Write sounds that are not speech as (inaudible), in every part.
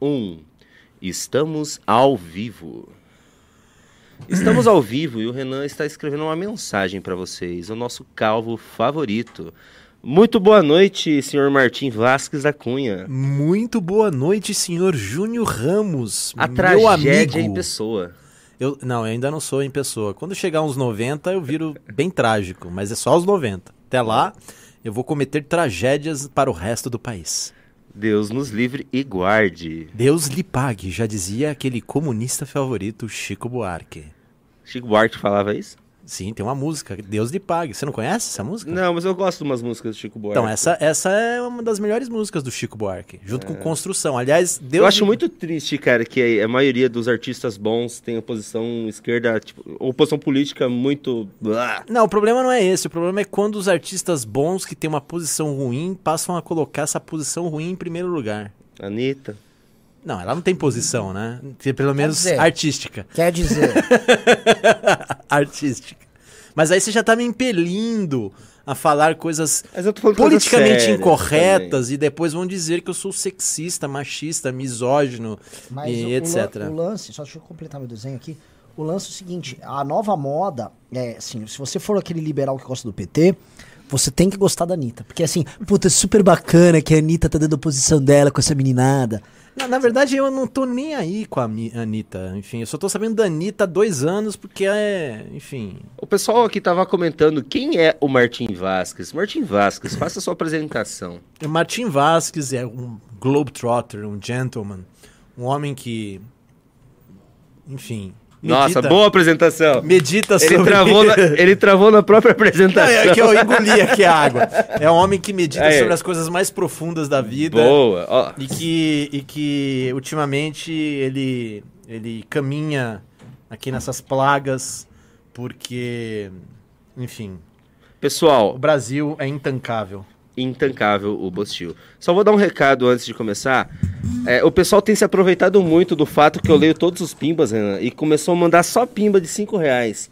Um. Estamos ao vivo. Estamos ao vivo e o Renan está escrevendo uma mensagem para vocês, o nosso calvo favorito. Muito boa noite, senhor Martim Vasques da Cunha. Muito boa noite, senhor Júnior Ramos. A meu tragédia amigo. em pessoa. Eu, não, eu ainda não sou em pessoa. Quando chegar uns 90, eu viro bem trágico, mas é só os 90. Até lá, eu vou cometer tragédias para o resto do país. Deus nos livre e guarde. Deus lhe pague, já dizia aquele comunista favorito Chico Buarque. Chico Buarque falava isso? Sim, tem uma música, Deus lhe pague. Você não conhece essa música? Não, mas eu gosto de umas músicas do Chico Buarque. Então, essa, essa é uma das melhores músicas do Chico Buarque, junto com Construção. Aliás, Deus Eu acho lhe- muito triste, cara, que a maioria dos artistas bons tem oposição esquerda, tipo, oposição política muito. Não, o problema não é esse. O problema é quando os artistas bons que têm uma posição ruim passam a colocar essa posição ruim em primeiro lugar. Anitta. Não, ela não tem posição, né? Tem Pelo menos dizer- artística. Quer dizer, (laughs) artística. Mas aí você já tá me impelindo a falar coisas politicamente incorretas e depois vão dizer que eu sou sexista, machista, misógino mas e o, etc. o lan- o lance, só deixa eu completar meu desenho aqui. O lance é o seguinte, a nova moda, é assim, se você for aquele liberal que gosta do PT, você tem que gostar da Anitta. Porque assim, puta, é super bacana que a Anitta tá dando a posição dela com essa meninada. Na, na verdade, eu não tô nem aí com a Anitta. Enfim, eu só tô sabendo da Anitta há dois anos porque é. Enfim. O pessoal aqui tava comentando quem é o Martim Vasques. Martim Vasques, faça sua apresentação. O Martin Vasquez é um globetrotter, um gentleman, um homem que, enfim, Nossa, boa apresentação. medita Ele sobre... travou, na, (laughs) ele travou na própria Não, apresentação. é que eu engoli aqui a água. É um homem que medita Aí. sobre as coisas mais profundas da vida Boa. Ó, e que, e que ultimamente ele, ele caminha aqui nessas plagas porque, enfim, o Pessoal, Brasil é intancável. Intancável o Bostil. Só vou dar um recado antes de começar. É, o pessoal tem se aproveitado muito do fato que eu leio todos os pimbas, Renan, e começou a mandar só pimba de 5 reais.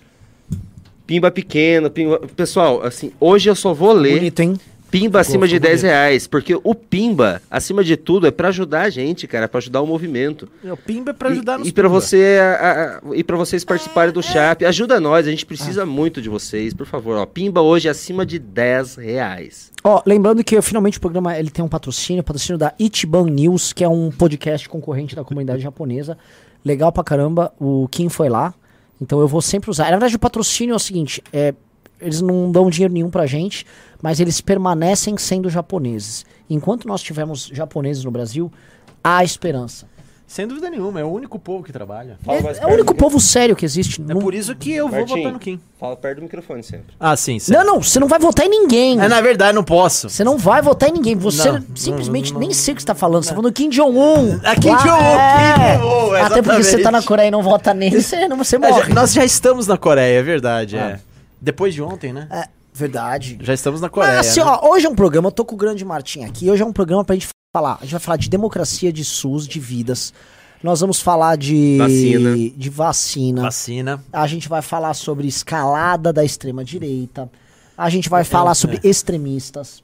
Pimba pequena, pimba... Pessoal, assim, hoje eu só vou ler Bonito, hein? Pimba acima de ficou 10 bonito. reais, porque o pimba, acima de tudo, é pra ajudar a gente, cara, pra ajudar o movimento. O Pimba é pra ajudar e, nos e para você a- a- e para vocês participarem do Chap, ajuda nós, a gente precisa muito de vocês, por favor. Ó, pimba hoje é acima de 10 reais. Ó, lembrando que finalmente o programa ele tem um patrocínio, patrocínio da Ichiban News, que é um podcast concorrente da comunidade japonesa. Legal pra caramba, o Kim foi lá. Então eu vou sempre usar. Na verdade, o patrocínio é o seguinte: é, eles não dão dinheiro nenhum pra gente, mas eles permanecem sendo japoneses. Enquanto nós tivermos japoneses no Brasil, há esperança. Sem dúvida nenhuma, é o único povo que trabalha. Fala mais É, é perto o único povo sério que existe. É Não- por isso que eu vou Martim, votar no Kim. Fala perto do microfone sempre. Ah, sim. sim. Não, não, você não vai votar em ninguém. É, na verdade, não posso. Você não vai votar em ninguém. Você Não, simplesmente não, nem sei o que você tá falando. Você tá falando do Kim Jong-un. Ah, Kim Lá- Jong-un, é. Kim Jong-un, Até porque você tá exatamente. na Coreia e não vota nele, você, não, você É, já- morre. nós já estamos na Coreia, é verdade. Ah. É. Depois de ontem, né? É, verdade. Já estamos na Coreia. Mas assim, né? ó, hoje é um programa, eu tô com o grande Martim aqui. Hoje é um programa pra gente falar. A gente vai falar de democracia, de SUS, de vidas. Nós vamos falar de Vacina. de vacina. Vacina. A gente vai falar sobre escalada da extrema direita. A gente vai falar é. sobre extremistas.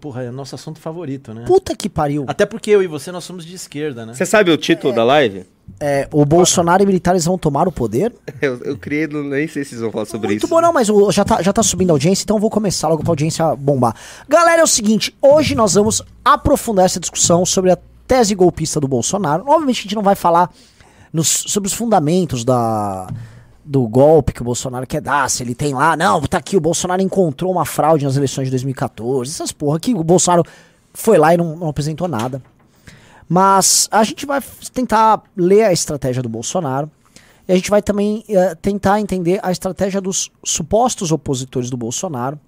Porra, é o nosso assunto favorito, né? Puta que pariu. Até porque eu e você, nós somos de esquerda, né? Você sabe o título da live? É, o Bolsonaro e militares vão tomar o poder? (laughs) Eu, eu criei, não- nem sei se vocês vão falar sobre Muito isso. bom, não, mas o- já, tá, já tá subindo a audiência, então eu vou começar logo pra audiência bombar. Galera, é o seguinte, hoje nós vamos aprofundar essa discussão sobre a tese golpista do Bolsonaro. Obviamente a gente não vai falar nos- sobre os fundamentos da, do golpe que o Bolsonaro quer dar, se ele tem lá, não, tá aqui, o Bolsonaro encontrou uma fraude nas eleições de 2014, essas porra que o Bolsonaro foi lá e não, não apresentou nada. Mas a gente vai tentar ler a estratégia do Bolsonaro e a gente vai também eh, tentar entender a estratégia dos supostos opositores do Bolsonaro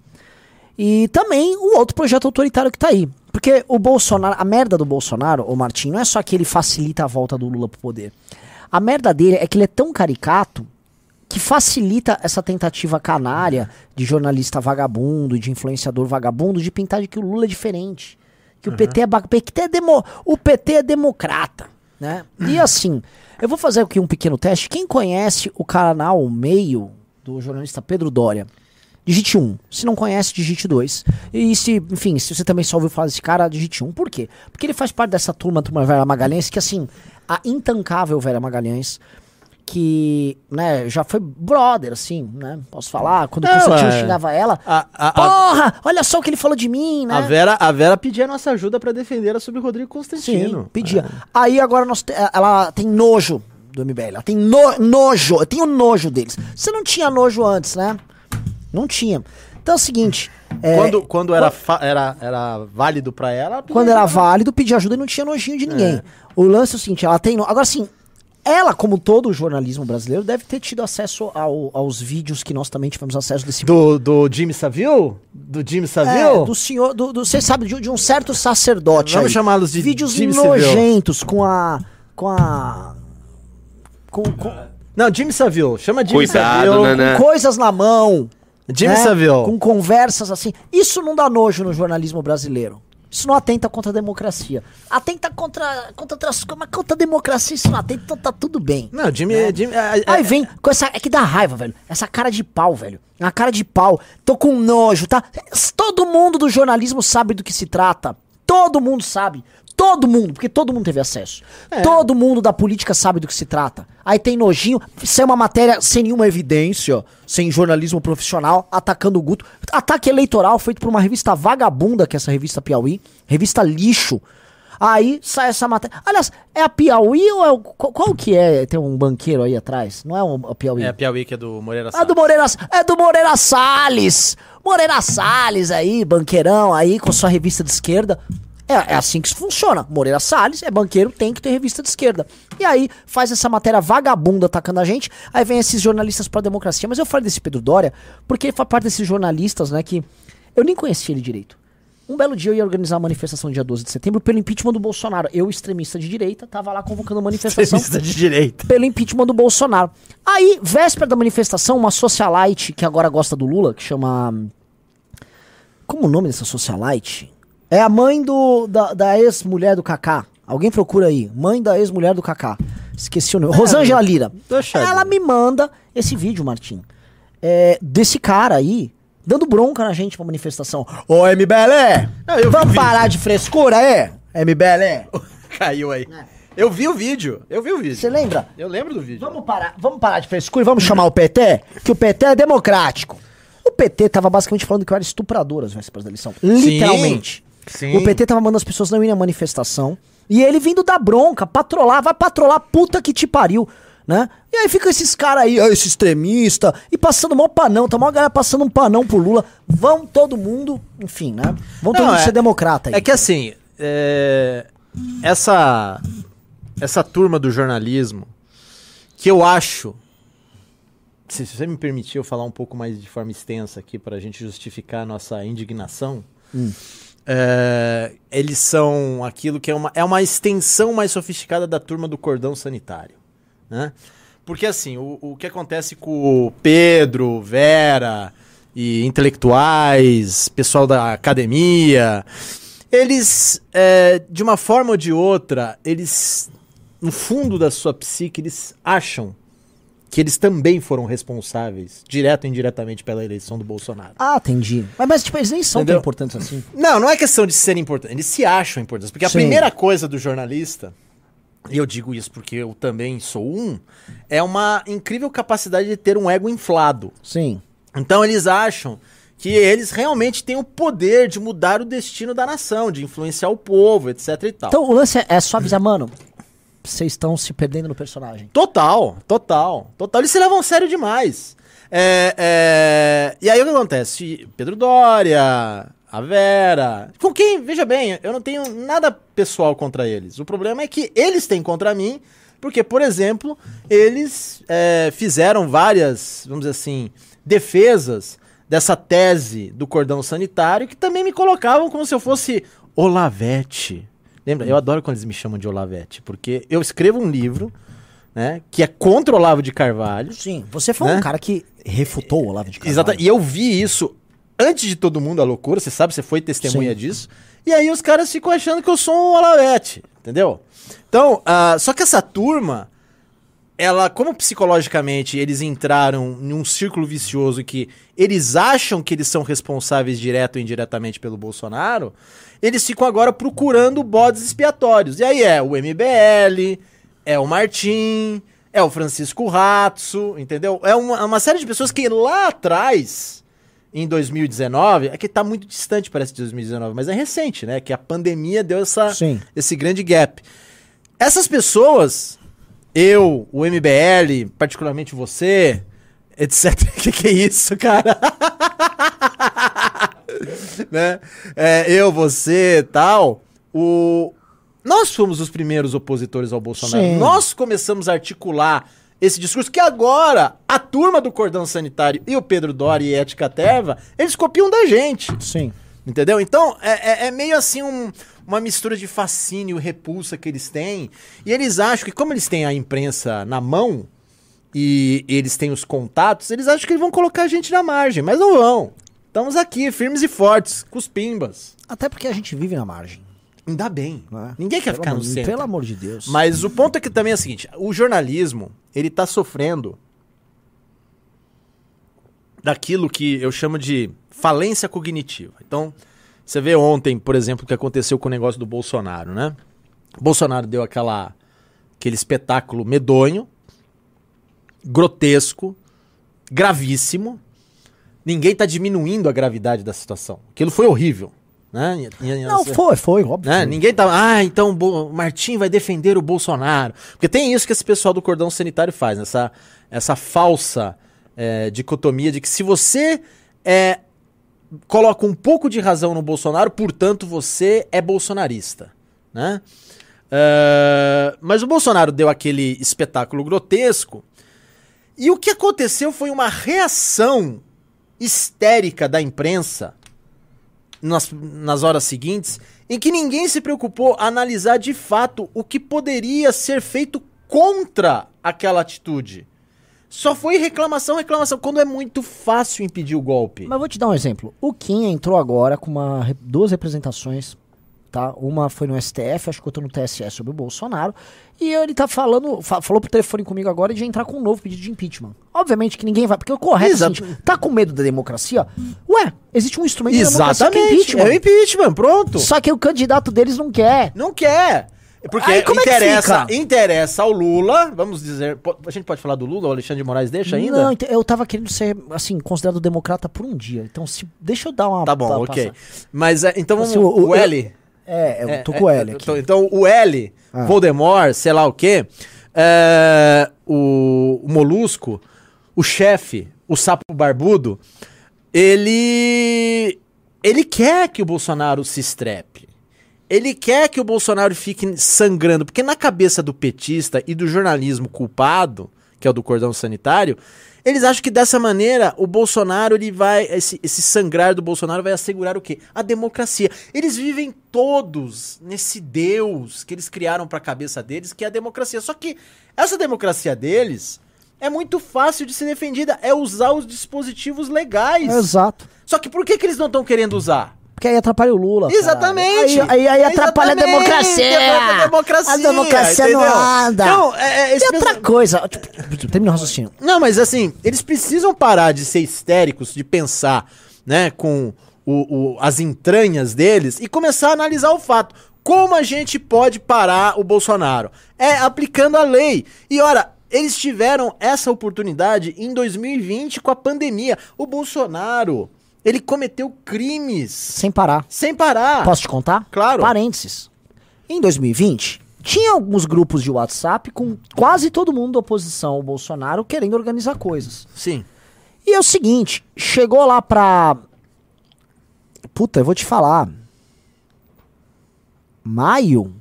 e também o outro projeto autoritário que tá aí. Porque o Bolsonaro, a merda do Bolsonaro, o Martim, não é só que ele facilita a volta do Lula pro poder. A merda dele é que ele é tão caricato que facilita essa tentativa canária de jornalista vagabundo, de influenciador vagabundo, de pintar de que o Lula é diferente. Que o PT é, PT é demo, o PT é democrata, né? E (clears throat) assim, eu vou fazer aqui um pequeno teste. Quem conhece o canal Meio do jornalista Pedro Dória? digite 1. Se não conhece, digite 2. E se, enfim, se você também só ouviu falar desse cara, digite 1. Por quê? Porque ele faz parte dessa turma, turma Vera Magalhães, que assim, a intancável Vera Magalhães, que, né, já foi brother, assim, né? Posso falar? Quando o Não, Constantino é. xingava ela. A, a, a, Porra! Olha só o que ele falou de mim, né? a Vera, a Vera pedia nossa ajuda pra defender a sobre o Rodrigo Constantino. Sim, pedia. Aí agora nós, te- ela tem nojo do MBL. Ela tem no- nojo. Eu tenho nojo deles. Você não tinha nojo antes, né? Não tinha. Então é o seguinte. é, Quando, quando era, era, era válido pra ela, ela pedia quando era ajuda. válido, pedir ajuda e não tinha nojinho de ninguém. É. O lance é o seguinte, ela tem. no- Agora sim, ela, como todo o jornalismo brasileiro, deve ter tido acesso ao- aos vídeos que nós também tivemos acesso desse Do, do Jimmy Savile? Do Jimmy É, Savile? do senhor, do, do- você sabe, de, de um certo sacerdote. Vamos chamá-los de vídeos Jimmy nojentos com a, com a, com, com, Não, Jimmy Savile. Chama Jimmy Cuidado, Savile. né, né? com coisas na mão. Jimmy né? Savile. Com conversas assim. Isso não dá nojo no jornalismo brasileiro. Isso não atenta contra a democracia. Atenta contra, contra outras coisas, mas contra a democracia isso não atenta, então tá tudo bem. Não, Jimmy... Né? Jimmy a- Aí vem com essa. É que dá raiva, velho. Essa cara de pau, velho. Uma cara de pau. Tô com nojo, tá? Todo mundo do jornalismo sabe do que se trata. Todo mundo sabe. Todo mundo, porque todo mundo teve acesso. É. Todo mundo da política sabe do que se trata. Aí tem nojinho, isso é uma matéria sem nenhuma evidência, sem jornalismo profissional, atacando o Guto. Ataque eleitoral feito por uma revista vagabunda, que é essa revista Piauí, revista lixo. Aí sai essa matéria. Aliás, é a Piauí ou é o. Qual, qual que é? Tem um banqueiro aí atrás? Não é o, a Piauí? É a Piauí, que é do Moreira É Salles. do Moreira, é do Moreira Salles. Moreira Salles aí, banqueirão aí, com sua revista de esquerda. É, é assim que isso funciona. Moreira Salles é banqueiro, tem que ter revista de esquerda. E aí faz essa matéria vagabunda atacando a gente. Aí vem esses jornalistas pra democracia. Mas eu falei desse Pedro Dória porque ele faz parte desses jornalistas, né, que eu nem conhecia ele direito. Um belo dia eu ia organizar uma manifestação dia 12 de setembro pelo impeachment do Bolsonaro. Eu, extremista de direita, tava lá convocando uma manifestação Extremista de direita. pelo impeachment do Bolsonaro. Aí, véspera da manifestação, uma socialite que agora gosta do Lula, que chama. Como o nome dessa socialite? É a mãe do, da, da ex-mulher do Kaká. Alguém procura aí. Mãe da ex-mulher do Kaká. Esqueci o nome. Rosângela Lira. Ela me manda esse vídeo, Martim. É, desse cara aí, dando bronca na gente pra manifestação. Ô, MBL! Não, Vamos parar de frescura, é? MBL? (laughs) Caiu aí. Eu vi o vídeo. Eu vi o vídeo. Você lembra? Eu lembro do vídeo. Vamos parar, vamos parar de frescura e vamos chamar o PT, que o PT é democrático. O PT tava basicamente falando que eu era estuprador às vésperas da eleição. Literalmente. Sim. O PT tava mandando as pessoas não irem à manifestação. E ele vindo dar bronca, patrolar, vai patrolar, puta que te pariu. Né? E aí fica esses caras aí, esse extremista, e passando mó panão, tá mó galera passando um panão pro Lula. Vão todo mundo, enfim, né? Vão todo Não, mundo é- ser democrata aí. É que assim, é, essa essa turma do jornalismo que eu acho, se você me permitir eu falar um pouco mais de forma extensa aqui para a gente justificar a nossa indignação, é, eles são aquilo que é uma, é uma extensão mais sofisticada da turma do cordão sanitário, né? Porque assim, o, o que acontece com o Pedro, Vera e intelectuais, pessoal da academia, eles, é, de uma forma ou de outra, eles, no fundo da sua psique, eles acham que eles também foram responsáveis, direto ou indiretamente, pela eleição do Bolsonaro. Ah, entendi. Mas, mas, tipo, eles nem são Entendeu? tão importantes assim. Não, não é questão de serem importantes, eles se acham importantes. Porque a Sim. primeira coisa do jornalista, e eu digo isso porque eu também sou um, é uma incrível capacidade de ter um ego inflado. Sim. Então eles acham que eles realmente têm o poder de mudar o destino da nação, de influenciar o povo, etc e tal. Então, o lance é, é só avisar, mano, vocês estão se perdendo no personagem. Total, total, total. Eles se levam sério demais. É, é, E aí o que acontece? Pedro Dória, a Vera. Com quem, veja bem, eu não tenho nada pessoal contra eles. O problema é que eles têm contra mim, porque, por exemplo, eles é, fizeram várias, vamos dizer assim, defesas dessa tese do cordão sanitário que também me colocavam como se eu fosse Olavete. Lembra? Eu adoro quando eles me chamam de Olavete, porque eu escrevo um livro, né, que é contra o Olavo de Carvalho. Sim, você foi um Né? cara que refutou o Olavo de Carvalho. Exato. E eu vi isso antes de todo mundo, a loucura, você sabe, você foi testemunha Sim. disso. E aí os caras ficam achando que eu sou um Olavete, entendeu? Então, ah, só que essa turma, ela, como psicologicamente eles entraram num círculo vicioso que eles acham que eles são responsáveis direto ou indiretamente pelo Bolsonaro, eles ficam agora procurando bodes expiatórios. E aí é o MBL, é o Martim, é o Francisco Ratso, entendeu? É uma, uma série de pessoas que lá atrás, em 2019, é que tá muito distante, parece, de 2019, mas é recente, né? Que a pandemia deu essa, Sim. esse grande gap. Essas pessoas, eu, o MBL, particularmente você, etc. O (laughs) que, que é isso, cara? (laughs) (laughs) né? É, eu, você tal. O... Nós fomos os primeiros opositores ao Bolsonaro. Sim. Nós começamos a articular esse discurso que agora a turma do cordão sanitário e o Pedro Dori e Ética Terva, eles copiam da gente. Sim. Entendeu? Então, é, é- é meio assim um- uma mistura de fascínio e repulsa que eles têm. E eles acham que, como eles têm a imprensa na mão e eles têm os contatos, eles acham que eles vão colocar a gente na margem, mas não vão. Estamos aqui, firmes e fortes, com os pimbas. Até porque a gente vive na margem. Ainda bem. né? Ninguém quer Pelo ficar no amor centro. Pelo amor de Deus. Mas o ponto é que também é o seguinte: o jornalismo, ele tá sofrendo daquilo que eu chamo de falência cognitiva. Então, você vê ontem, por exemplo, o que aconteceu com o negócio do Bolsonaro, né? O Bolsonaro deu aquela aquele espetáculo medonho, grotesco, gravíssimo. Ninguém tá diminuindo a gravidade da situação. Aquilo foi horrível, né? Não, foi, foi, óbvio. né? Ninguém tá. Ah, então o Martim vai defender o Bolsonaro. Porque tem isso que esse pessoal do cordão sanitário faz, né? essa, essa falsa é, dicotomia de que se você é, coloca um pouco de razão no Bolsonaro, portanto você é bolsonarista. Né? É, mas o Bolsonaro deu aquele espetáculo grotesco. E o que aconteceu foi uma reação histérica da imprensa nas, nas horas seguintes, em que ninguém se preocupou a analisar de fato o que poderia ser feito contra aquela atitude. Só foi reclamação, reclamação, quando é muito fácil impedir o golpe. Mas vou te dar um exemplo. O Kim entrou agora com uma, duas representações, tá? Uma foi no STF, acho que outra no TSE sobre o Bolsonaro. E ele tá falando, fa- falou por telefone comigo agora de entrar com um novo pedido de impeachment. Obviamente que ninguém vai, porque o correto é o Exato. tá com medo da democracia? Ué, existe um instrumento da democracia que é Exatamente, impeachment. é o impeachment, pronto. Só que o candidato deles não quer. Não quer. Porque Aí como é que interessa, fica? interessa ao Lula, vamos dizer, a gente pode falar do Lula, o Alexandre de Moraes deixa ainda? Não, eu tava querendo ser, assim, considerado democrata por um dia. Então, se, deixa eu dar uma... Tá bom, ok. passar. Mas é, então Assim, o- o, o- L... É, eu É, tô é, com o L é, aqui. então- Então, o L, Ah. Voldemort, sei lá o quê, é, o, o Molusco, o chefe, o sapo barbudo, ele. Ele quer que o Bolsonaro se estrepe. Ele quer que o Bolsonaro fique sangrando, porque na cabeça do petista e do jornalismo culpado, que é o do cordão sanitário, eles acham que dessa maneira o Bolsonaro ele vai esse, esse sangrar do Bolsonaro vai assegurar o quê? A democracia. Eles vivem todos nesse Deus que eles criaram para a cabeça deles, que é a democracia. Só que essa democracia deles é muito fácil de ser defendida, é usar os dispositivos legais. Exato. Só que por que, que eles não estão querendo usar? Porque aí atrapalha o Lula. Exatamente. Aí, aí, aí atrapalha a democracia. atrapalha a democracia. A democracia não entendeu? anda. Então, é, é, E outra coisa, tipo, termina o raciocínio. Não, mas assim, eles precisam parar de ser histéricos, de pensar, né, com o, o- as entranhas deles e começar a analisar o fato. Como a gente pode parar o Bolsonaro? É aplicando a lei. E ora, eles tiveram essa oportunidade em 2020 com a pandemia. O Bolsonaro, ele cometeu crimes Sem parar. sem parar. Posso te contar? Claro. Parênteses. Em 2020, tinha alguns grupos de WhatsApp com quase todo mundo da oposição ao Bolsonaro querendo organizar coisas. Sim. E é o seguinte, chegou lá pra. Puta, eu vou te falar. Maio.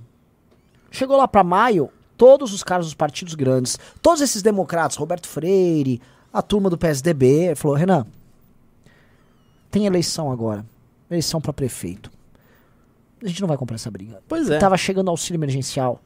Chegou lá pra maio, todos os caras dos partidos grandes, todos esses democratas, Roberto Freire, a turma do PSDB, falou: Renan, tem eleição agora. Eleição pra prefeito. A gente não vai comprar essa briga. Pois é. Tava chegando auxílio emergencial.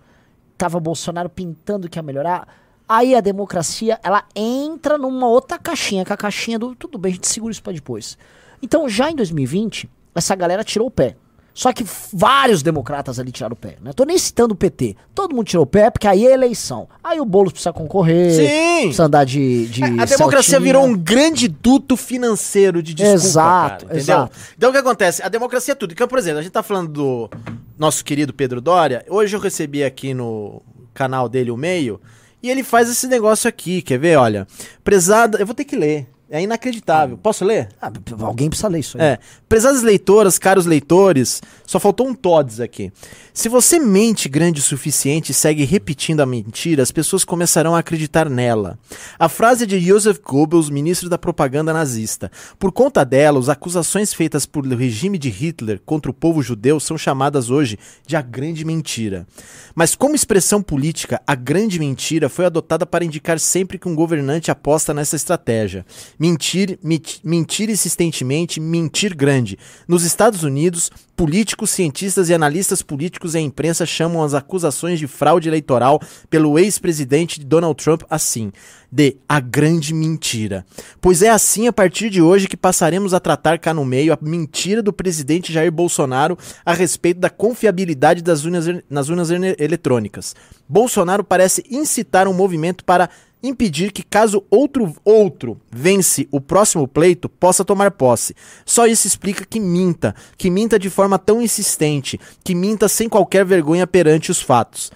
Tava Bolsonaro pintando que ia melhorar. Aí a democracia, ela entra numa outra caixinha, que é a caixinha do tudo bem, a gente segura isso pra depois. Então, já em 2020, essa galera tirou o pé. Só que vários democratas ali tiraram o pé. Não tô nem citando o PT. Todo mundo tirou o pé porque aí é eleição. Aí o Boulos precisa concorrer. Sim. Precisa andar de. de A democracia Celtinha. virou um grande duto financeiro de desculpa, Exato, cara, entendeu? exato. Então o que acontece? A democracia é tudo. Então, por exemplo, a gente tá falando do nosso querido Pedro Dória. Hoje eu recebi aqui no canal dele o meio e ele faz esse negócio aqui, quer ver? Olha, prezada, eu vou ter que ler. É inacreditável. Posso ler? Ah, alguém precisa ler isso aí. É. Prezadas leitoras, caros leitores, só faltou um todes aqui. Se você mente grande o suficiente e segue repetindo a mentira, as pessoas começarão a acreditar nela. A frase é de Joseph Goebbels, ministro da propaganda nazista. Por conta dela, as acusações feitas por o regime de Hitler contra o povo judeu são chamadas hoje de a grande mentira. Mas como expressão política, a grande mentira foi adotada para indicar sempre que um governante aposta nessa estratégia. Mentir, mentir insistentemente, mentir grande. Nos Estados Unidos, políticos, cientistas e analistas políticos e a imprensa chamam as acusações de fraude eleitoral pelo ex-presidente Donald Trump assim, de a grande mentira. Pois é assim a partir de hoje que passaremos a tratar cá no meio a mentira do presidente Jair Bolsonaro a respeito da confiabilidade das urnas, nas urnas eletrônicas. Bolsonaro parece incitar um movimento para impedir que caso outro outro vence o próximo pleito possa tomar posse. Só isso explica que minta, que minta de forma tão insistente, que minta sem qualquer vergonha perante os fatos.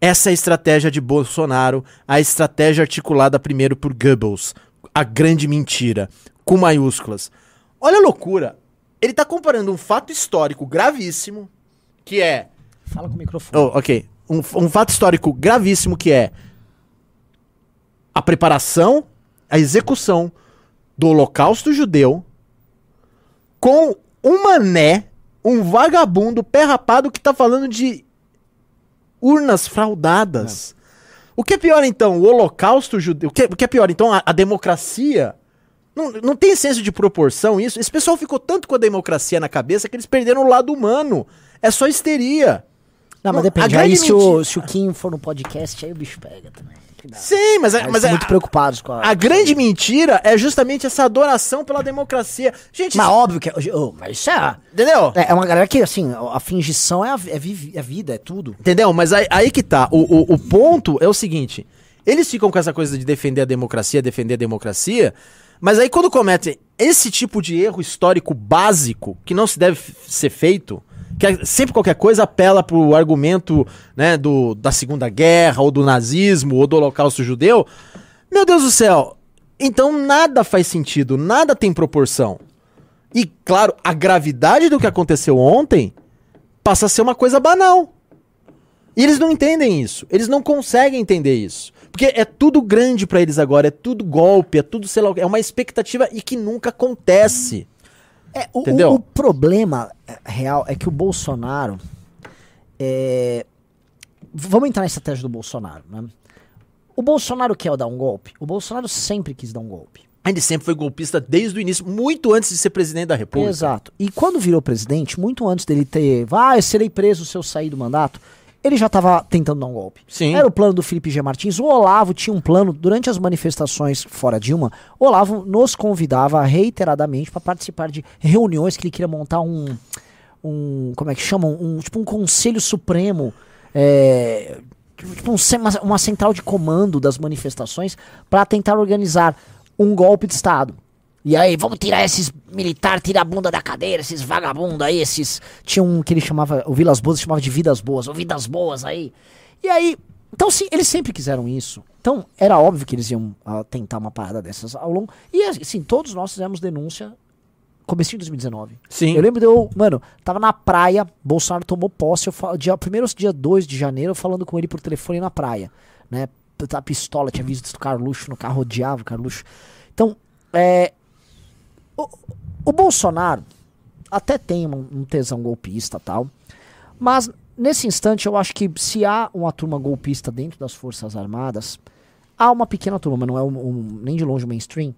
Essa é a estratégia de Bolsonaro, a estratégia articulada primeiro por Goebbels, a grande mentira, com maiúsculas. Olha a loucura. Ele está comparando um fato histórico gravíssimo, que é Fala com o microfone. Oh, ok. Um, um fato histórico gravíssimo que é a preparação, a execução do holocausto judeu com um mané, um vagabundo pé rapado que tá falando de urnas fraudadas. O que é pior então? O holocausto judeu. O que, o que é pior então? A, a democracia. Não, não tem senso de proporção isso? Esse pessoal ficou tanto com a democracia na cabeça que eles perderam o lado humano. É só histeria. Não, mas depende. a Aí se o, se o Kim for no podcast, aí o bicho pega também. Sim, mas, é- mas estão é- muito preocupados com a. a grande mentira é justamente essa adoração pela democracia. Gente, Mas isso- óbvio que. oh, mas isso é. entendeu? É é uma galera que, assim, a fingição é a, é vi- é vida, é tudo. Entendeu? Mas aí, aí que tá. O, o, o ponto é o seguinte: eles ficam com essa coisa de defender a democracia, defender a democracia, mas aí quando cometem esse tipo de erro histórico básico, que não se deve ser feito, que é sempre qualquer coisa apela pro argumento né, do, da Segunda Guerra, ou do nazismo, ou do Holocausto Judeu, meu Deus do céu, então nada faz sentido, nada tem proporção. E, claro, a gravidade do que aconteceu ontem passa a ser uma coisa banal. E eles não entendem isso. Eles não conseguem entender isso. Porque é tudo grande pra eles agora, é tudo golpe, é tudo, sei lá, é uma expectativa e que nunca acontece. É, o, Entendeu? o- o problema é, real é que o Bolsonaro. é, Vamos entrar na estratégia do Bolsonaro, né? O Bolsonaro quer dar um golpe? O Bolsonaro sempre quis dar um golpe. Ele sempre foi golpista desde o início, muito antes de ser presidente da República. Exato. E quando virou presidente, muito antes dele ter. Ah, eu serei preso se eu sair do mandato. Ele já estava tentando dar um golpe. Sim. Era o plano do Felipe G. Martins. O Olavo tinha um plano, durante as manifestações fora Dilma, o Olavo nos convidava reiteradamente para participar de reuniões que ele queria montar um. um como é que chamam? Um, tipo um conselho supremo. É, tipo um uma central de comando das manifestações para tentar organizar um golpe de Estado. E aí, vamos tirar esses militares, tirar a bunda da cadeira, esses vagabundos aí, esses. Tinha um que ele chamava, o Vilas Boas chamava de Vidas Boas, ou Vidas Boas aí. E aí, então sim, eles sempre quiseram isso. Então, era óbvio que eles iam ah, tentar uma parada dessas ao longo. E assim, todos nós fizemos denúncia comecinho de 2019. Sim. Eu lembro de eu, mano, tava na praia, Bolsonaro tomou posse, eu falo, dia, primeiro dia 2 de janeiro, eu falando com ele por telefone na praia, né? A pistola, tinha visto o Carluxo no carro, odiava o Carluxo. Então, é, o, o Bolsonaro até tem um, um tesão golpista tal, mas nesse instante eu acho que se há uma turma golpista dentro das Forças Armadas, há uma pequena turma, mas não é um, um- nem de longe o mainstream,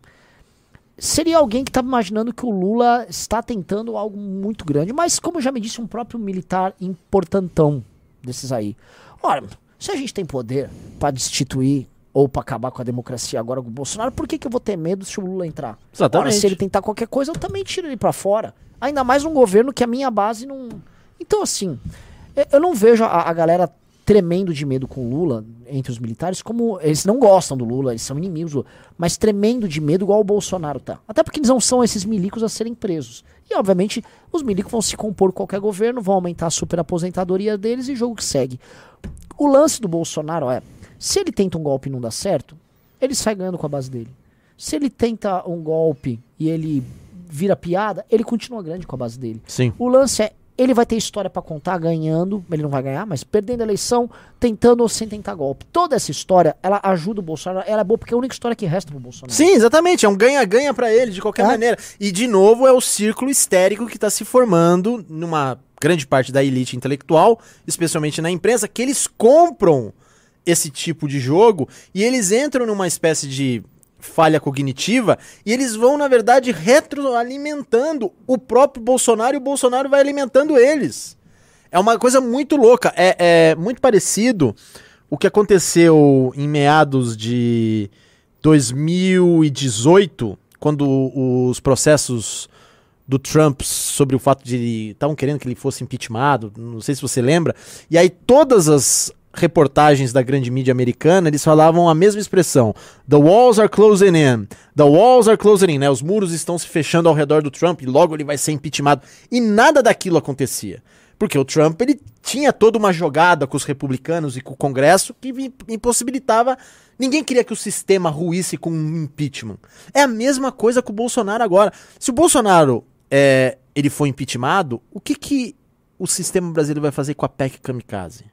seria alguém que estava imaginando que o Lula está tentando algo muito grande, mas como já me disse, um próprio militar importantão desses aí. Ora, se a gente tem poder para destituir ou para acabar com a democracia agora com o Bolsonaro, por que, que eu vou ter medo se o Lula entrar? Exatamente. Ora, se ele tentar qualquer coisa, eu também tiro ele para fora. Ainda mais um governo que a minha base não, Então, assim, eu- eu não vejo a, a galera tremendo de medo com o Lula entre os militares, como eles não gostam do Lula, eles são inimigos do Lula, mas tremendo de medo igual o Bolsonaro tá. Até porque eles não são esses milicos a serem presos. E, obviamente, os milicos vão se compor com qualquer governo, vão aumentar a superaposentadoria deles e jogo que segue. O lance do Bolsonaro é, se ele tenta um golpe e não dá certo, ele sai ganhando com a base dele. Se ele tenta um golpe e ele vira piada, ele continua grande com a base dele. Sim. O lance é, ele vai ter história pra contar ganhando, ele não vai ganhar, mas perdendo a eleição, tentando ou sem tentar golpe. Toda essa história, ela ajuda o Bolsonaro, ela é boa porque é a única história que resta pro Bolsonaro. Sim, exatamente. É um ganha-ganha pra ele, de qualquer É. maneira. E, de novo, é o círculo histérico que tá se formando numa grande parte da elite intelectual, especialmente na imprensa, que eles compram esse tipo de jogo e eles entram numa espécie de falha cognitiva e eles vão, na verdade, retroalimentando o próprio Bolsonaro e o Bolsonaro vai alimentando eles. É uma coisa muito louca. É, é muito parecido o que aconteceu em meados de 2018, quando os processos do Trump sobre o fato de estavam querendo que ele fosse impeachmentado, não sei se você lembra. E aí todas as reportagens da grande mídia americana, eles falavam a mesma expressão. The walls are closing in. The walls are closing in, né? Os muros estão se fechando ao redor do Trump e logo ele vai ser impeachmentado. E nada daquilo acontecia. Porque o Trump, ele tinha toda uma jogada com os republicanos e com o Congresso que impossibilitava. Ninguém queria que o sistema ruísse com um impeachment. É a mesma coisa com o Bolsonaro agora. Se o Bolsonaro é, ele for impeachmentado, o que, que o sistema brasileiro vai fazer com a PEC Kamikaze?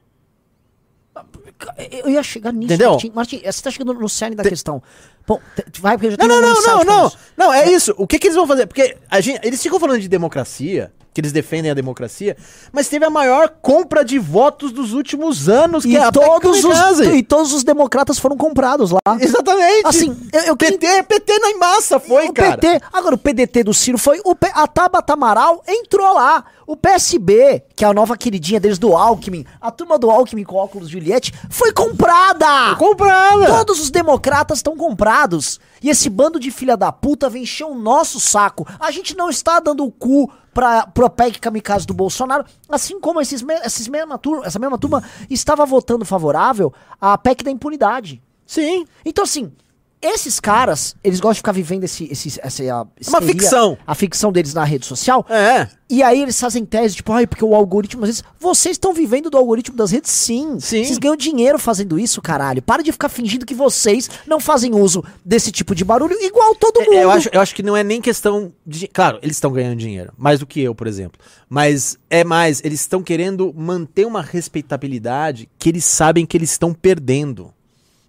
Eu ia chegar nisso, Entendeu? Martim. Martim, você tá chegando no cerne da questão. Bom, te- vai porque já Não, não, não, não, não. Não, é isso. O que, que eles vão fazer? Porque a gente, eles ficam falando de democracia, que eles defendem a democracia, mas teve a maior compra de votos dos últimos anos, que E é todos, os, e todos os democratas foram comprados lá. Exatamente. Assim, eu, eu PT, PT na massa foi, o cara. PT, agora o PDT do Ciro foi, o P, a Tabata Amaral entrou lá. O PSB, que é a nova queridinha deles do Alckmin, a turma do Alckmin com óculos Juliette, foi comprada! Comprada. Todos os democratas estão comprados. E esse bando de filha da puta vem encher o nosso saco. A gente não está dando o cu pra, pro PEC kamikaze do Bolsonaro, assim como esses, esses mesma turma, essa mesma turma estava votando favorável à PEC da impunidade. Sim. Então, assim, esses caras, eles gostam de ficar vivendo esse, esse, essa, a, Uma histeria, ficção. A ficção deles na rede social. É. E aí eles fazem tese, tipo, ai, porque o algoritmo, às vezes, vocês estão vivendo do algoritmo das redes, sim. Sim. Vocês ganham dinheiro fazendo isso, caralho. Para de ficar fingindo que vocês não fazem uso desse tipo de barulho igual todo mundo. É, Eu acho, eu acho que não é nem questão de. Claro, eles estão ganhando dinheiro, mais do que eu, por exemplo. Mas é mais, eles estão querendo manter uma respeitabilidade que eles sabem que eles estão perdendo.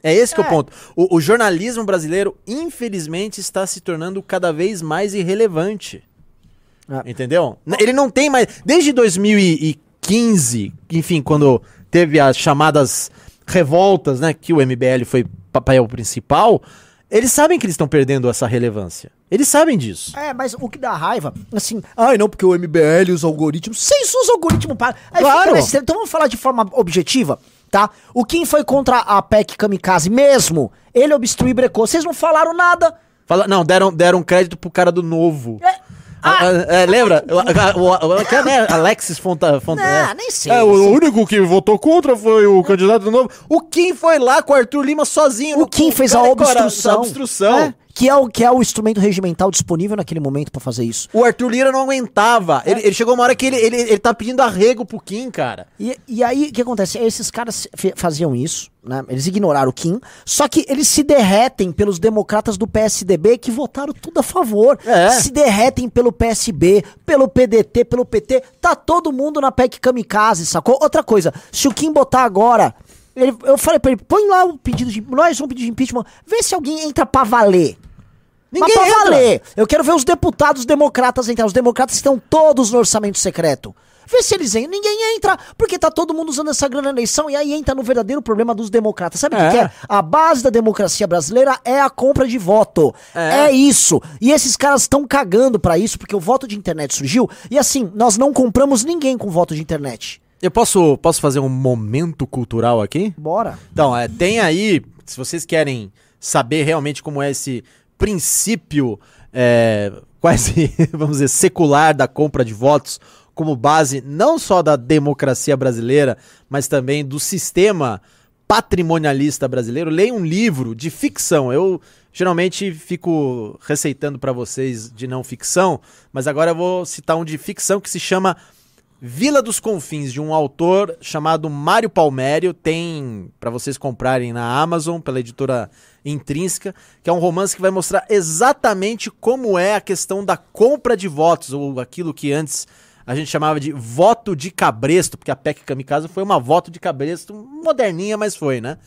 É esse que é o É. ponto. O, o jornalismo brasileiro, infelizmente, está se tornando cada vez mais irrelevante. É. Entendeu? Ele não tem mais. Desde 2015, enfim, quando teve as chamadas revoltas, né? Que o MBL foi papel principal, eles sabem que eles estão perdendo essa relevância. Eles sabem disso. É, mas o que dá raiva, assim, ai não, porque o MBL, os algoritmos, vocês usam algoritmo para. Aí Claro. fica Então vamos falar de forma objetiva, tá? O Kim foi contra a PEC Kamikaze mesmo. Ele obstruiu e brecou. Vocês não falaram nada. Fala, não, deram, deram crédito pro cara do novo. É. Ah, ah, é, lembra? O, é, né? Alexis Fonta. Fonta Não, é. nem sei. É, o único que votou contra foi o candidato do novo. O Kim foi lá com o Arthur Lima sozinho. O Kim fez a cara, obstrução. A obstrução. É, que, é o, que é o instrumento regimental disponível naquele momento pra fazer isso. O Arthur Lira não aguentava. Ele, ele chegou uma hora que ele, ele, ele tá pedindo arrego pro Kim, cara. E, e aí, o que acontece? Esses caras faziam isso, né? Eles ignoraram o Kim, só que eles se derretem pelos democratas do PSDB que votaram tudo a favor. É. Se derretem pelo PSB, pelo PDT, pelo PT. Tá todo mundo na PEC kamikaze, sacou? Outra coisa, se o Kim botar agora. ele- eu falei pra ele, põe lá o pedido de. Nós vamos pedir de impeachment, vê se alguém entra pra valer. Ninguém Mas pra entra. valer. Eu quero ver os deputados democratas entrar. Os democratas estão todos no orçamento secreto. Vê se eles entram. Ninguém entra, porque tá todo mundo usando essa grana na eleição e aí entra no verdadeiro problema dos democratas. Sabe o É. que, é? A base da democracia brasileira é a compra de voto. É. É, isso. E esses caras estão cagando pra isso, porque o voto de internet surgiu. E assim, nós não compramos ninguém com voto de internet. Eu posso, posso fazer um momento cultural aqui? Bora. Então, é, tem aí, se vocês querem saber realmente como é esse princípio é, quase, (laughs) vamos dizer, secular da compra de votos como base não só da democracia brasileira, mas também do sistema patrimonialista brasileiro, leia um livro de ficção. Eu geralmente fico receitando para vocês de não ficção, mas agora eu vou citar um de ficção que se chama Vila dos Confins, de um autor chamado Mário Palmério. Tem para vocês comprarem na Amazon, pela editora Intrínseca, que é um romance que vai mostrar exatamente como é a questão da compra de votos, ou aquilo que antes a gente chamava de voto de cabresto, porque a PEC Kamikaze foi uma voto de cabresto moderninha, mas foi, né?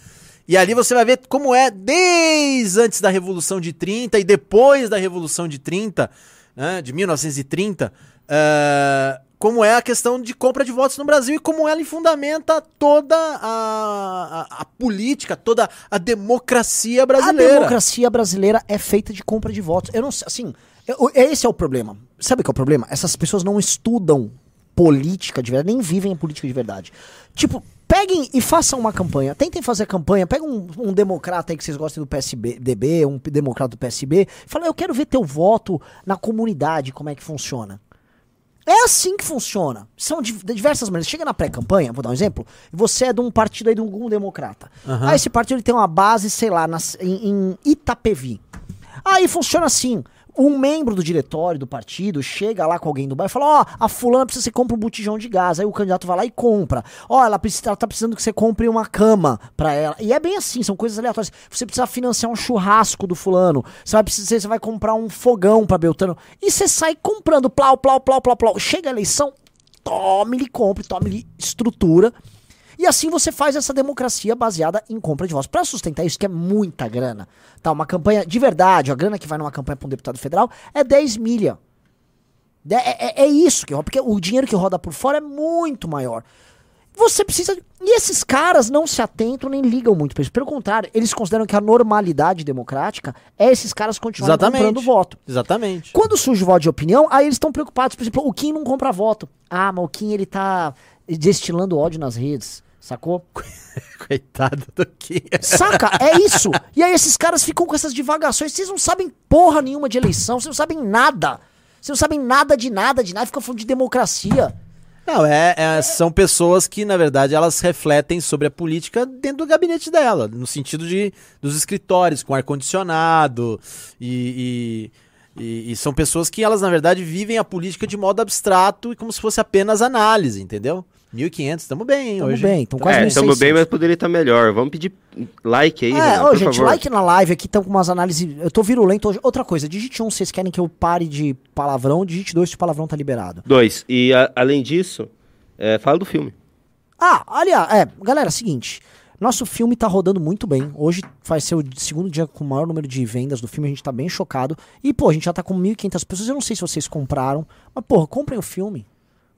E ali você vai ver como é desde antes da Revolução de 30 e depois da Revolução de 30, né, de 1930, uh, como é a questão de compra de votos no Brasil e como ela fundamenta toda a, a, a, política, toda a democracia brasileira. A democracia brasileira é feita de compra de votos. Eu não sei, assim, eu, esse é o problema. Sabe que é o problema? Essas pessoas não estudam política de verdade, nem vivem a política de verdade. Tipo, peguem e façam uma campanha. Tentem fazer campanha. Pega um, um democrata aí que vocês gostem do PSDB, um democrata do PSB. Fala, eu quero ver teu voto na comunidade, como é que funciona. É assim que funciona. São de, de diversas maneiras. Chega na pré-campanha, vou dar um exemplo, você é de um partido aí de algum democrata. Uhum. Aí esse partido ele tem uma base, sei lá, nas, em, em Itapevi. Aí funciona assim um membro do diretório do partido chega lá com alguém do bairro e fala: Ó, oh, a fulana precisa que você compre um botijão de gás. Aí o candidato vai lá e compra. Ó, oh, ela, precisa, ela tá precisando que você compre uma cama pra ela. E é bem assim, são coisas aleatórias. Você precisa financiar um churrasco do fulano. Você vai precisar, você vai comprar um fogão pra Beltrano. E você sai comprando, plau, plau, plau, plau, plau. Chega a eleição, tome-lhe compre, tome-lhe estrutura. E assim você faz essa democracia baseada em compra de votos. Para sustentar isso, que é muita grana, tá? Uma campanha de verdade, a grana que vai numa campanha para um deputado federal é 10 milha. É, é, é, isso que roda, porque o dinheiro que roda por fora é muito maior. Você precisa. E esses caras não se atentam nem ligam muito pra isso. Pelo contrário, eles consideram que a normalidade democrática é esses caras continuarem Exatamente. comprando voto. Exatamente. Quando surge o voto de opinião, aí eles estão preocupados. Por exemplo, o Kim não compra voto. Ah, mas o Kim ele tá destilando ódio nas redes. Sacou? (laughs) Coitado do que. Saca? É isso. E aí esses caras ficam com essas divagações. Vocês não sabem porra nenhuma de eleição. Vocês não sabem nada. Vocês não sabem nada de nada, de nada. Ficam falando de democracia. Não, é, é, são pessoas que, na verdade, elas refletem sobre a política dentro do gabinete dela, no sentido de dos escritórios, com ar-condicionado e, e, e, e, são pessoas que elas, na verdade, vivem a política de modo abstrato e como se fosse apenas análise, entendeu? 1.500, estamos bem, hein? Tamo hoje. bem, estamos quase É, estamos bem, mas poderia estar melhor. Vamos pedir like aí, é, Renan, ô, gente, favor. like na live aqui, estão com umas análises. Eu tô virulento hoje. Outra coisa, digite um, vocês querem que eu pare de palavrão, digite dois, se palavrão tá liberado. Dois. E a, além disso, é, fala do filme. Ah, aliás, é, galera, seguinte. Nosso filme tá rodando muito bem. Hoje vai ser o segundo dia com o maior número de vendas do filme. A gente tá bem chocado. E, pô, a gente já tá com 1.500 pessoas. Eu não sei se vocês compraram. Mas, porra, comprem o filme.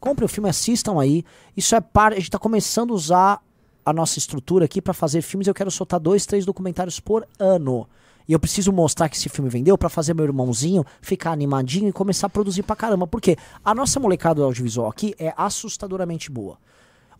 Comprem o filme, assistam aí. Isso é parte. A gente está começando a usar a nossa estrutura aqui para fazer filmes. Eu quero soltar dois, três documentários por ano. E eu preciso mostrar que esse filme vendeu para fazer meu irmãozinho ficar animadinho e começar a produzir pra caramba. Porque a nossa molecada audiovisual aqui é assustadoramente boa.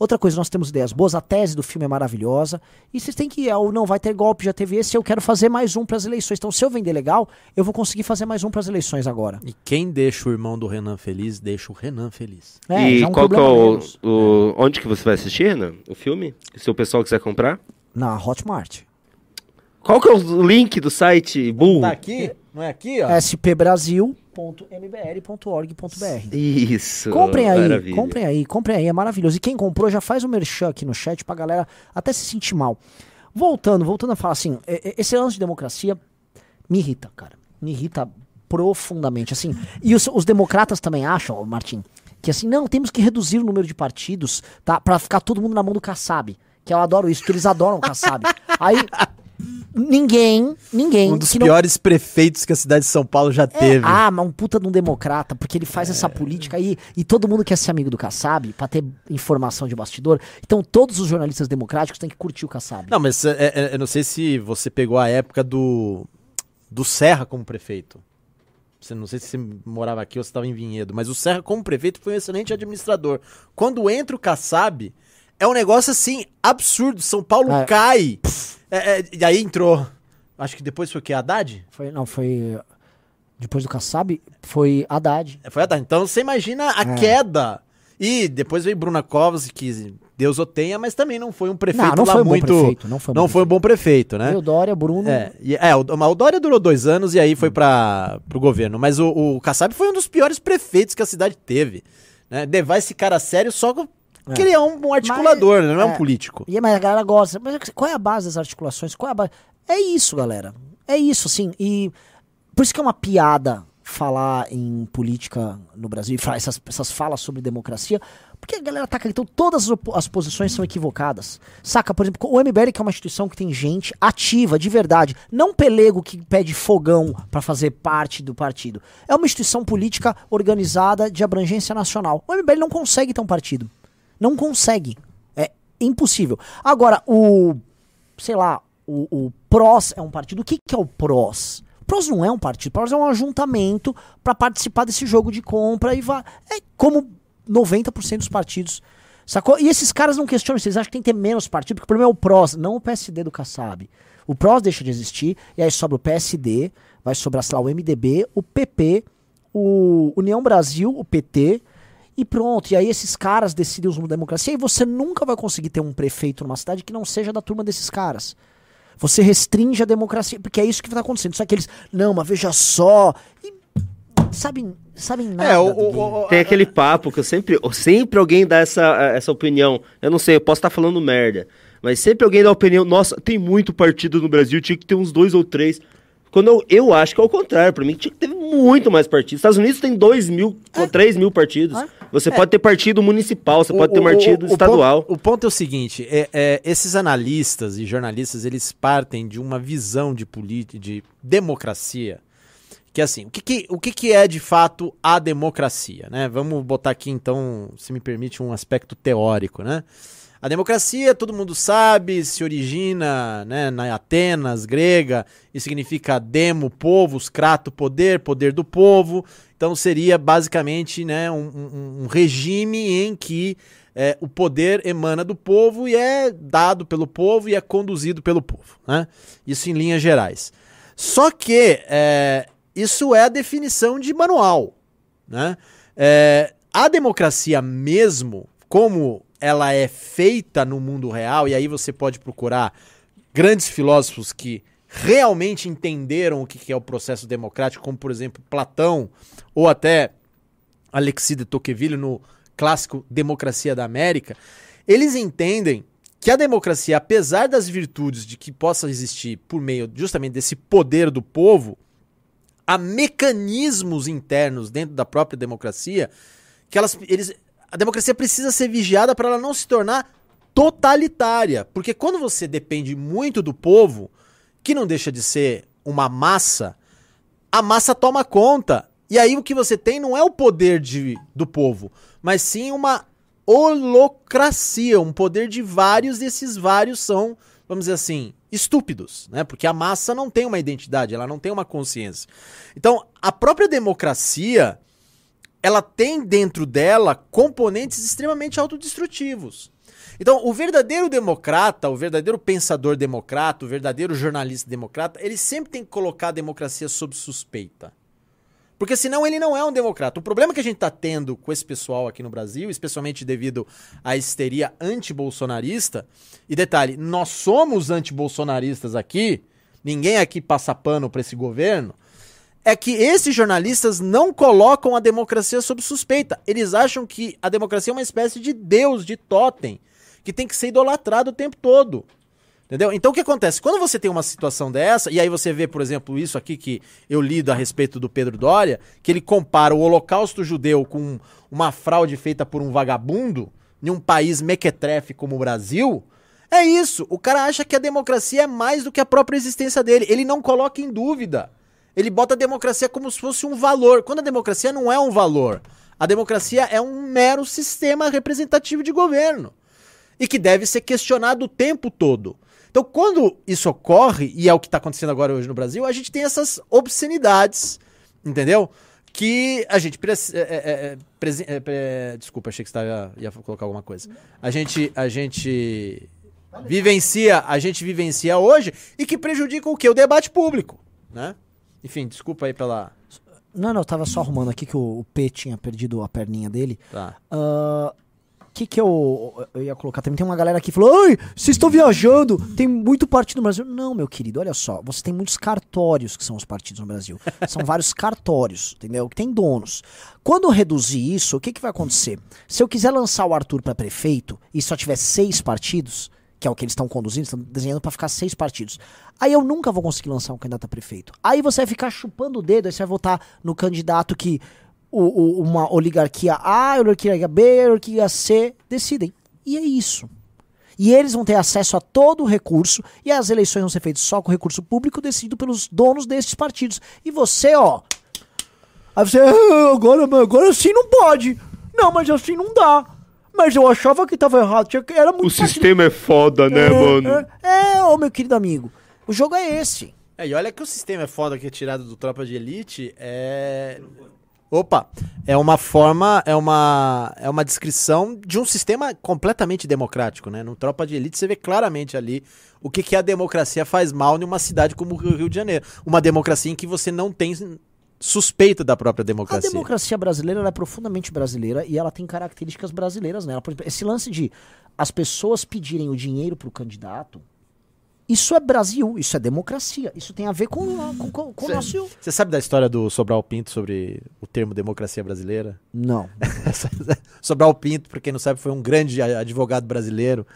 Outra coisa, nós temos ideias boas, a tese do filme é maravilhosa. E vocês têm que ir ao Não Vai Ter Golpe, já teve esse, eu quero fazer mais um para as eleições. Então, se eu vender legal, eu vou conseguir fazer mais um para as eleições agora. E quem deixa o irmão do Renan feliz, deixa o Renan feliz. É, e é um qual que é o, o, Onde que você vai assistir, Renan? O filme? Se o pessoal quiser comprar? Na Hotmart. Qual que é o link do site, burro? Tá aqui? Não é aqui, ó? spbrasil mbr.org.br. Isso. Comprem aí, maravilha. comprem aí, comprem aí, é maravilhoso. E quem comprou já faz o um merchan aqui no chat pra galera até se sentir mal. Voltando, voltando a falar assim, esse lance de democracia me irrita, cara. Me irrita profundamente, assim. E os, os democratas também acham, Martim, que assim, não, temos que reduzir o número de partidos, tá? Pra ficar todo mundo na mão do Kassab. Que eu adoro isso, que eles adoram o Kassab. (laughs) Aí Ninguém, ninguém. Um dos piores não... prefeitos que a cidade de São Paulo já é, teve. Ah, mas um puta de um democrata, porque ele faz é. essa política aí e todo mundo quer ser amigo do Kassab pra ter informação de bastidor. Então todos os jornalistas democráticos têm que curtir o Kassab. Não, mas é, é, eu não sei se você pegou a época do, do Serra como prefeito. Você não sei se você morava aqui ou se estava em Vinhedo, mas o Serra como prefeito foi um excelente administrador. Quando entra o Kassab, é um negócio assim absurdo. São Paulo é. cai. Pff é, é, e aí entrou. Acho que depois foi o quê? Haddad? Foi, não, foi. Depois do Kassab, foi Haddad. É, foi Haddad. Então você imagina a é. queda E depois veio Bruna Covas, que Deus o tenha, mas também não foi um prefeito Não, não lá foi um bom muito. prefeito, não foi um não bom foi um bom prefeito, né? Eu, Dória, Bruno. É, e- é o, mas o Dória durou dois anos e aí foi para pro governo. Mas o, o Kassab foi um dos piores prefeitos que a cidade teve. Né? Levar esse cara a sério só porque ele é um, um articulador, né? não é um é. político. E mas a galera gosta. Mas qual é a base das articulações? Qual é a base? É isso, galera. É isso, assim. E por isso que é uma piada falar em política no Brasil, e essas, essas falas sobre democracia, porque a galera tá acreditando, todas as, as posições são equivocadas. Saca, por exemplo, o MBL, que é uma instituição que tem gente ativa, de verdade, não pelego que pede fogão pra fazer parte do partido. É uma instituição política organizada de abrangência nacional. O MBL não consegue ter um partido. Não consegue. É impossível. Agora, o. Sei lá, o, o PROS é um partido. O que, que é o PROS? PROS não é um partido. PROS é um ajuntamento para participar desse jogo de compra e vai. É como 90% dos partidos. Sacou? E esses caras não questionam. Eles acham que tem que ter menos partido, porque o problema é o PROS, não o PSD do Kassab. O PROS deixa de existir, e aí sobra o PSD, vai sobrar, sei lá, o MDB, o PP, o União Brasil, o PT, e pronto. E aí esses caras decidem usar democracia e você nunca vai conseguir ter um prefeito numa cidade que não seja da turma desses caras. Você restringe a democracia, porque é isso que está acontecendo. Só que eles, não, mas veja só. E sabem, sabem nada. É, o, o- Tem aquele papo que eu sempre, sempre alguém dá essa, essa opinião. Eu não sei, eu posso estar falando merda. Mas sempre alguém dá a opinião, nossa, tem muito partido no Brasil, tinha que ter uns dois ou três. Quando eu, eu acho que é o contrário, pra mim tinha que ter muito mais partidos. Estados Unidos tem dois mil, três mil partidos. É. Você pode ter partido municipal, você O- pode ter o- partido o- o estadual. ponto- O ponto, é o seguinte: é, é, esses analistas e jornalistas eles partem de uma visão de política, de democracia, que é assim, o que, que- o que, que é de fato a democracia, né? Vamos botar aqui então, se me permite, um aspecto teórico, né? A democracia, todo mundo sabe, se origina né, na Atenas grega e significa demo, povos, crato, poder, poder do povo. Então seria basicamente né, um, um- um regime em que é, o poder emana do povo e é dado pelo povo e é conduzido pelo povo. Né? Isso em linhas gerais. Só que é, isso é a definição de manual. Né? É, a democracia mesmo, como ela é feita no mundo real, e aí você pode procurar grandes filósofos que realmente entenderam o que é o processo democrático, como por exemplo Platão, ou até Alexis de Tocqueville no clássico Democracia da América, eles entendem que a democracia, apesar das virtudes de que possa existir por meio justamente desse poder do povo, há mecanismos internos dentro da própria democracia que elas, eles, a democracia precisa ser vigiada para ela não se tornar totalitária. Porque quando você depende muito do povo, que não deixa de ser uma massa, a massa toma conta. E aí o que você tem não é o poder de, do povo, mas sim uma holocracia, um poder de vários, desses vários são, vamos dizer assim, estúpidos, né? Porque a massa não tem uma identidade, ela não tem uma consciência. Então, a própria democracia, ela tem dentro dela componentes extremamente autodestrutivos. Então, o verdadeiro democrata, o verdadeiro pensador democrata, o verdadeiro jornalista democrata, ele sempre tem que colocar a democracia sob suspeita. Porque senão ele não é um democrata. O problema que a gente está tendo com esse pessoal aqui no Brasil, especialmente devido à histeria anti-bolsonarista, e detalhe, nós somos anti-bolsonaristas aqui, ninguém aqui passa pano para esse governo, é que esses jornalistas não colocam a democracia sob suspeita. Eles acham que a democracia é uma espécie de deus, de totem, que tem que ser idolatrado o tempo todo. Entendeu? Então o que acontece? Quando você tem uma situação dessa, e aí você vê, por exemplo, isso aqui que eu lido a respeito do Pedro Doria, que ele compara o holocausto judeu com uma fraude feita por um vagabundo em um país mequetrefe como o Brasil, é isso. O cara acha que a democracia é mais do que a própria existência dele. Ele não coloca em dúvida. Ele bota a democracia como se fosse um valor, quando a democracia não é um valor. A democracia é um mero sistema representativo de governo e que deve ser questionado o tempo todo. Então, quando isso ocorre, e é o que está acontecendo agora hoje no Brasil, a gente tem essas obscenidades, entendeu? Que a gente precisa. desculpa, achei que você tava, ia colocar alguma coisa. A gente, a gente vivencia, a gente vivencia hoje e que prejudica o quê? O debate público, né? Enfim, desculpa aí pela. Não, não, eu tava só arrumando aqui que o, o P tinha perdido a perninha dele. Tá. O que que eu, eu ia colocar? Também tem uma galera aqui que falou: Ai, vocês estão viajando, tem muito partido no Brasil. Não, meu querido, olha só. Você tem muitos cartórios que são os partidos no Brasil. (laughs) São vários cartórios, entendeu? Que tem donos. Quando eu reduzir isso, o que, que vai acontecer? Se eu quiser lançar o Arthur para prefeito e só tiver seis partidos, que é o que eles estão conduzindo, estão desenhando para ficar seis partidos. Aí eu nunca vou conseguir lançar um candidato a prefeito. Aí você vai ficar chupando o dedo, aí você vai votar no candidato que o, o- uma oligarquia A, oligarquia B, oligarquia C decidem. E é isso. E eles vão ter acesso a todo o recurso e as eleições vão ser feitas só com recurso público decidido pelos donos desses partidos. E você, ó. Aí você, "Ah, agora, agora assim não pode. Não, mas assim não dá. Mas eu achava que tava errado. tinha que- Era muito O partido." sistema é foda, né, É, mano? É, é, ô meu querido amigo. O jogo é esse. É, e olha que o sistema é foda que é tirado do Tropa de Elite é. Opa! É uma forma, é uma, é uma descrição de um sistema completamente democrático, né? No Tropa de Elite você vê claramente ali o que, que a democracia faz mal numa cidade como o Rio de Janeiro. Uma democracia em que você não tem suspeita da própria A democracia. democracia brasileira é profundamente brasileira e ela tem características brasileiras nela. Por exemplo, esse lance de as pessoas pedirem o dinheiro pro candidato, isso é Brasil, isso é democracia. Isso tem a ver com, com, com, com o nosso. Você sabe da história do Sobral Pinto sobre o termo democracia brasileira? Não. (laughs) Sobral Pinto, pra quem não sabe, foi um grande advogado brasileiro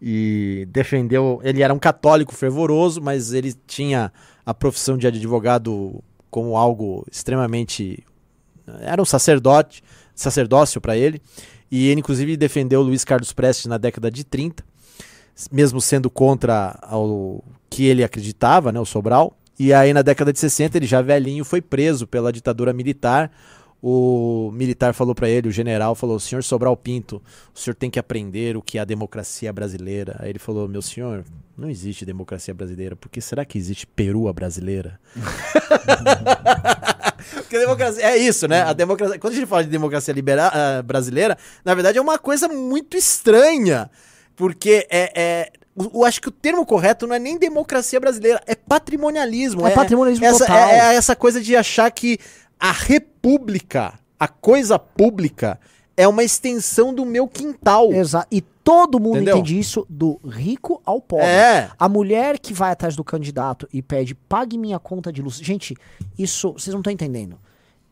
e defendeu. Ele era um católico fervoroso, mas ele tinha a profissão de advogado como algo extremamente. Era um sacerdote, sacerdócio para ele. E ele, inclusive, defendeu Luiz Carlos Prestes na década de 30, mesmo sendo contra o que ele acreditava, né, o Sobral. E aí, na década de 60, ele já velhinho foi preso pela ditadura militar. O militar falou para ele, o general falou: Senhor Sobral Pinto, o senhor tem que aprender o que é a democracia brasileira. Aí ele falou: Meu senhor, não existe democracia brasileira, porque será que existe perua brasileira? (laughs) Porque a democracia é isso, né? A democracia, quando a gente fala de democracia libera, ah, brasileira, na verdade é uma coisa muito estranha, porque é, é eu acho que o termo correto não é nem democracia brasileira, é patrimonialismo. É patrimonialismo essa, total. É, é essa coisa de achar que a república, a coisa pública, é uma extensão do meu quintal. Exato. E todo mundo Entendeu? entende isso do rico ao pobre. É. A mulher que vai atrás do candidato e pede, pague minha conta de luz. Gente, isso, vocês não estão entendendo.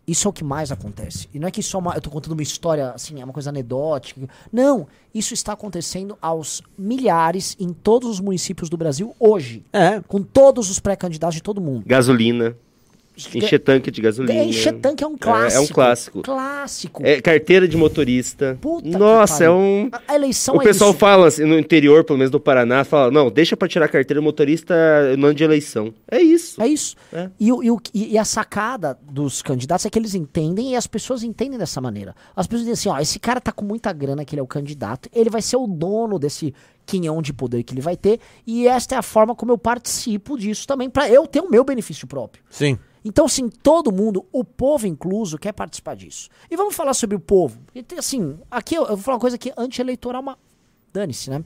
Isso é o que mais acontece. E não é que só uma, eu tô contando uma história, assim, é uma coisa anedótica. Não, isso está acontecendo aos milhares em todos os municípios do Brasil hoje. É. Com todos os pré-candidatos de todo mundo. Gasolina. Encher tanque de gasolina. É, encher tanque é um clássico. É, um clássico. Clássico. É, carteira de motorista. Puta que Nossa, é um. A- eleição O é pessoal isso. fala assim, no interior, pelo menos do Paraná, fala, não, deixa pra tirar carteira motorista no ano de eleição. É isso. É isso. É. E, e e- e a sacada dos candidatos é que eles entendem e as pessoas entendem dessa maneira. As pessoas dizem assim, ó, esse cara tá com muita grana que ele é o candidato, ele vai ser o dono desse quinhão de poder que ele vai ter, e esta é a forma como eu participo disso também, pra eu ter o meu benefício próprio. Sim. Então, assim, todo mundo, o povo incluso, quer participar disso. E vamos falar sobre o povo. Assim, aqui eu, eu vou falar uma coisa que anti-eleitoral, mas dane-se, né?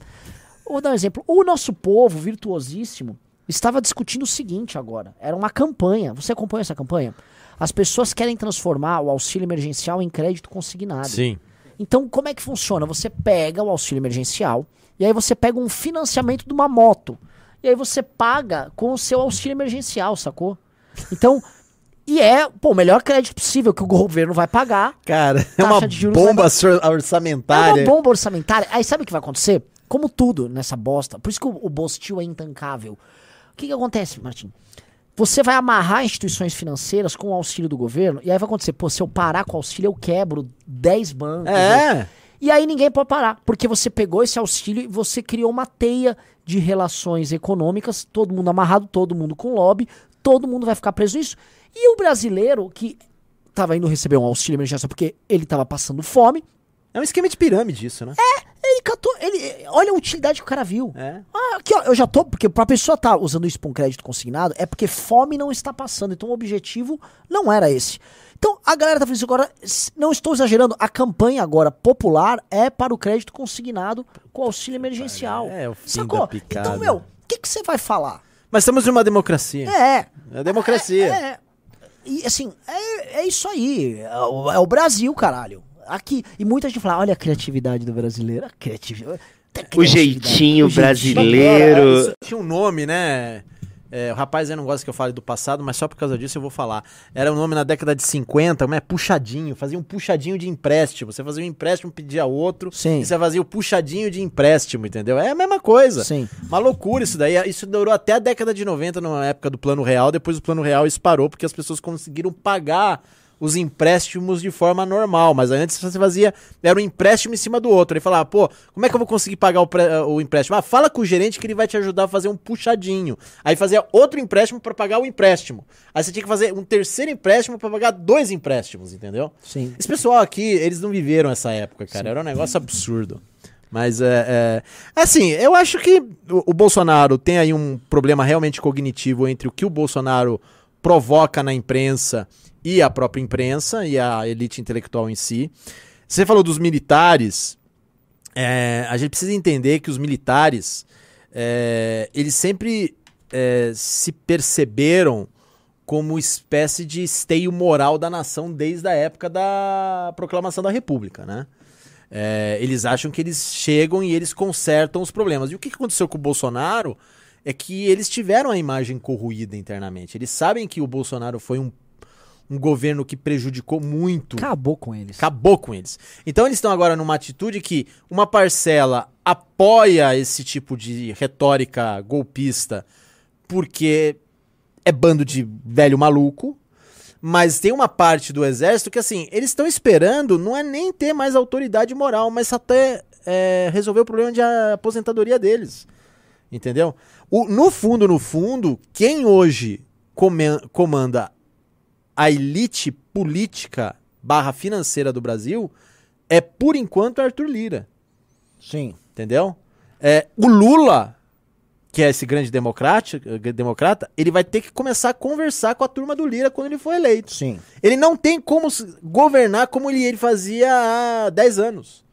Vou dar um exemplo. O nosso povo virtuosíssimo estava discutindo o seguinte agora. Era uma campanha. Você acompanha essa campanha? As pessoas querem transformar o auxílio emergencial em crédito consignado. Sim. Então, como é que funciona? Você pega o auxílio emergencial e aí você pega um financiamento de uma moto. E aí você paga com o seu auxílio emergencial, sacou? Então, e é, pô, o melhor crédito possível que o governo vai pagar. Cara, é uma vai bomba ba- sor- É orçamentária. uma bomba orçamentária. Aí sabe o que vai acontecer? Como tudo nessa bosta. Por isso que o, o Bostil é intancável. O que, que acontece, Martim? Você vai amarrar instituições financeiras com o auxílio do governo, e aí vai acontecer, pô, se eu parar com o auxílio, eu quebro 10 bancos. É. E aí ninguém pode parar, porque você pegou esse auxílio e você criou uma teia de relações econômicas, todo mundo amarrado, todo mundo com lobby, todo mundo vai ficar preso nisso. E o brasileiro que tava indo receber um auxílio emergencial porque ele tava passando fome, É um esquema de pirâmide isso, né? ele catou, ele, olha a utilidade que o cara viu. É. Ah, aqui ó, eu já tô, porque pra pessoa estar usando isso pra um crédito consignado, é porque fome não está passando, então o objetivo não era esse. Então a galera tá falando isso agora, não estou exagerando, a campanha agora popular é para o crédito consignado com auxílio emergencial. É, o fim Sacou? Então, meu, o que que você vai falar? Mas estamos numa democracia. É. É democracia. É, E assim, é, é isso aí. É o, é o Brasil, caralho. Aqui. E muita gente fala: olha a criatividade do brasileiro. A criatividade. O jeitinho O jeitinho. brasileiro. Isso tinha um nome, né? É, o rapaz aí não gosta que eu fale do passado, mas só por causa disso eu vou falar. Era um nome na década de 50, mas é puxadinho. Fazia um puxadinho de empréstimo. Você fazia um empréstimo, pedia outro. Sim. E você fazia o puxadinho de empréstimo, entendeu? É a mesma coisa. Sim. Uma loucura isso daí. Isso durou até a década de 90, numa época do Plano Real. Depois o Plano Real disparou porque as pessoas conseguiram pagar os empréstimos de forma normal. Mas antes você fazia. Era um empréstimo em cima do outro. Ele falava, pô, como é que eu vou conseguir pagar o, pré- o empréstimo? Ah, fala com o gerente que ele vai te ajudar a fazer um puxadinho. Aí fazia outro empréstimo para pagar o empréstimo. Aí você tinha que fazer um terceiro empréstimo para pagar dois empréstimos, entendeu? Sim. Esse pessoal aqui, eles não viveram essa época, cara. Era um negócio absurdo. Mas é, é. Assim, eu acho que o, o Bolsonaro tem aí um problema realmente cognitivo entre o que o Bolsonaro provoca na imprensa e a própria imprensa e a elite intelectual em si. Você falou dos militares. é, a gente precisa entender que os militares é, eles sempre é, se perceberam como espécie de esteio moral da nação desde a época da proclamação da República, né? É, eles acham que eles chegam e eles consertam os problemas. E o que que aconteceu com o Bolsonaro é que eles tiveram a imagem corroída internamente. Eles sabem que o Bolsonaro foi um, um governo que prejudicou muito Acabou com eles. Acabou com eles. Então eles estão agora numa atitude que uma parcela apoia esse tipo de retórica golpista porque é bando de velho maluco. Mas tem uma parte do exército que, assim, eles estão esperando não é nem ter mais autoridade moral, mas até é, resolver o problema de aposentadoria deles. Entendeu? O- no fundo, no fundo, quem hoje come- comanda a elite política barra financeira do Brasil é, por enquanto, Arthur Lira. Sim. Entendeu? É, o Lula, que é esse grande democrata, democrata, ele vai ter que começar a conversar com a turma do Lira quando ele for eleito. Sim. Ele não tem como governar como ele, ele fazia há 10 anos.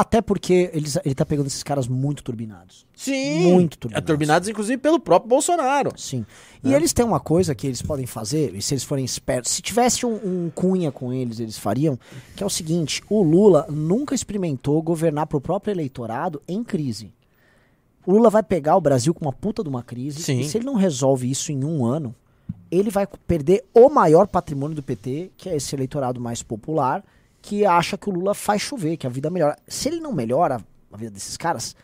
Até porque eles, ele tá pegando esses caras muito turbinados. Sim. Muito É, turbinados. turbinados, inclusive, pelo próprio Bolsonaro. Sim. E eles têm uma coisa que eles podem fazer, e se eles forem espertos, se tivesse um, um cunha com eles, eles fariam, que é o seguinte: o Lula nunca experimentou governar pro próprio eleitorado em crise. O Lula vai pegar o Brasil com uma puta de uma crise, Sim. e se ele não resolve isso em um ano, ele vai perder o maior patrimônio do PT, que é esse eleitorado mais popular, que acha que o Lula faz chover, que a vida melhora. Se ele não melhora a vida desses caras,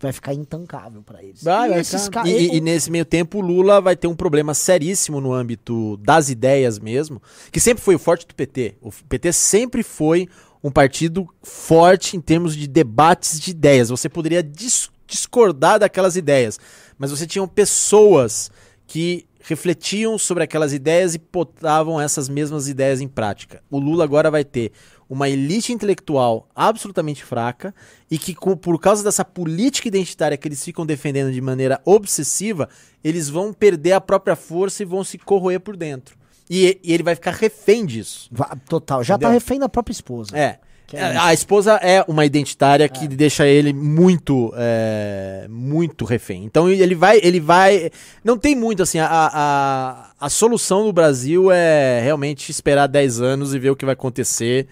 vai ficar intancável pra eles. Vai, e vai esses ficar. ca- e, e nesse meio tempo, o Lula vai ter um problema seríssimo no âmbito das ideias mesmo, que sempre foi o forte do PT. O PT sempre foi um partido forte em termos de debates de ideias. Você poderia dis- discordar daquelas ideias, mas você tinha pessoas que refletiam sobre aquelas ideias e botavam essas mesmas ideias em prática. O Lula agora vai ter uma elite intelectual absolutamente fraca e que, por causa dessa política identitária que eles ficam defendendo de maneira obsessiva, eles vão perder a própria força e vão se corroer por dentro. E, e ele vai ficar refém disso. Total, já Entendeu? tá refém da própria esposa. É. É A- isso. esposa é uma identitária que deixa ele muito, é, muito refém. Então ele vai, ele vai. Não tem muito assim. A, a, a solução do Brasil é realmente esperar 10 anos e ver o que vai acontecer,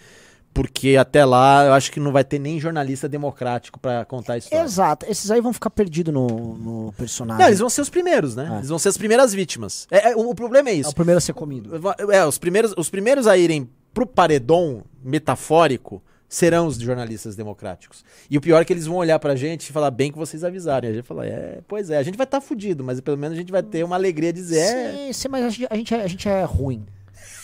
porque até lá eu acho que não vai ter nem jornalista democrático pra contar a história. Exato, esses aí vão ficar perdidos no, no personagem. Não, eles vão ser os primeiros, né? É. Eles vão ser as primeiras vítimas. É, é, o, o problema é É isso. o primeiro a ser comido. É, os primeiros, os primeiros a irem pro paredão metafórico serão os jornalistas democráticos. E o pior é que eles vão olhar pra gente e falar bem que vocês avisaram. E a gente fala, é, pois é, a gente vai estar fudido, mas pelo menos a gente vai ter uma alegria de dizer, é, Sim, sim, mas a gente, a, gente é, a gente é ruim.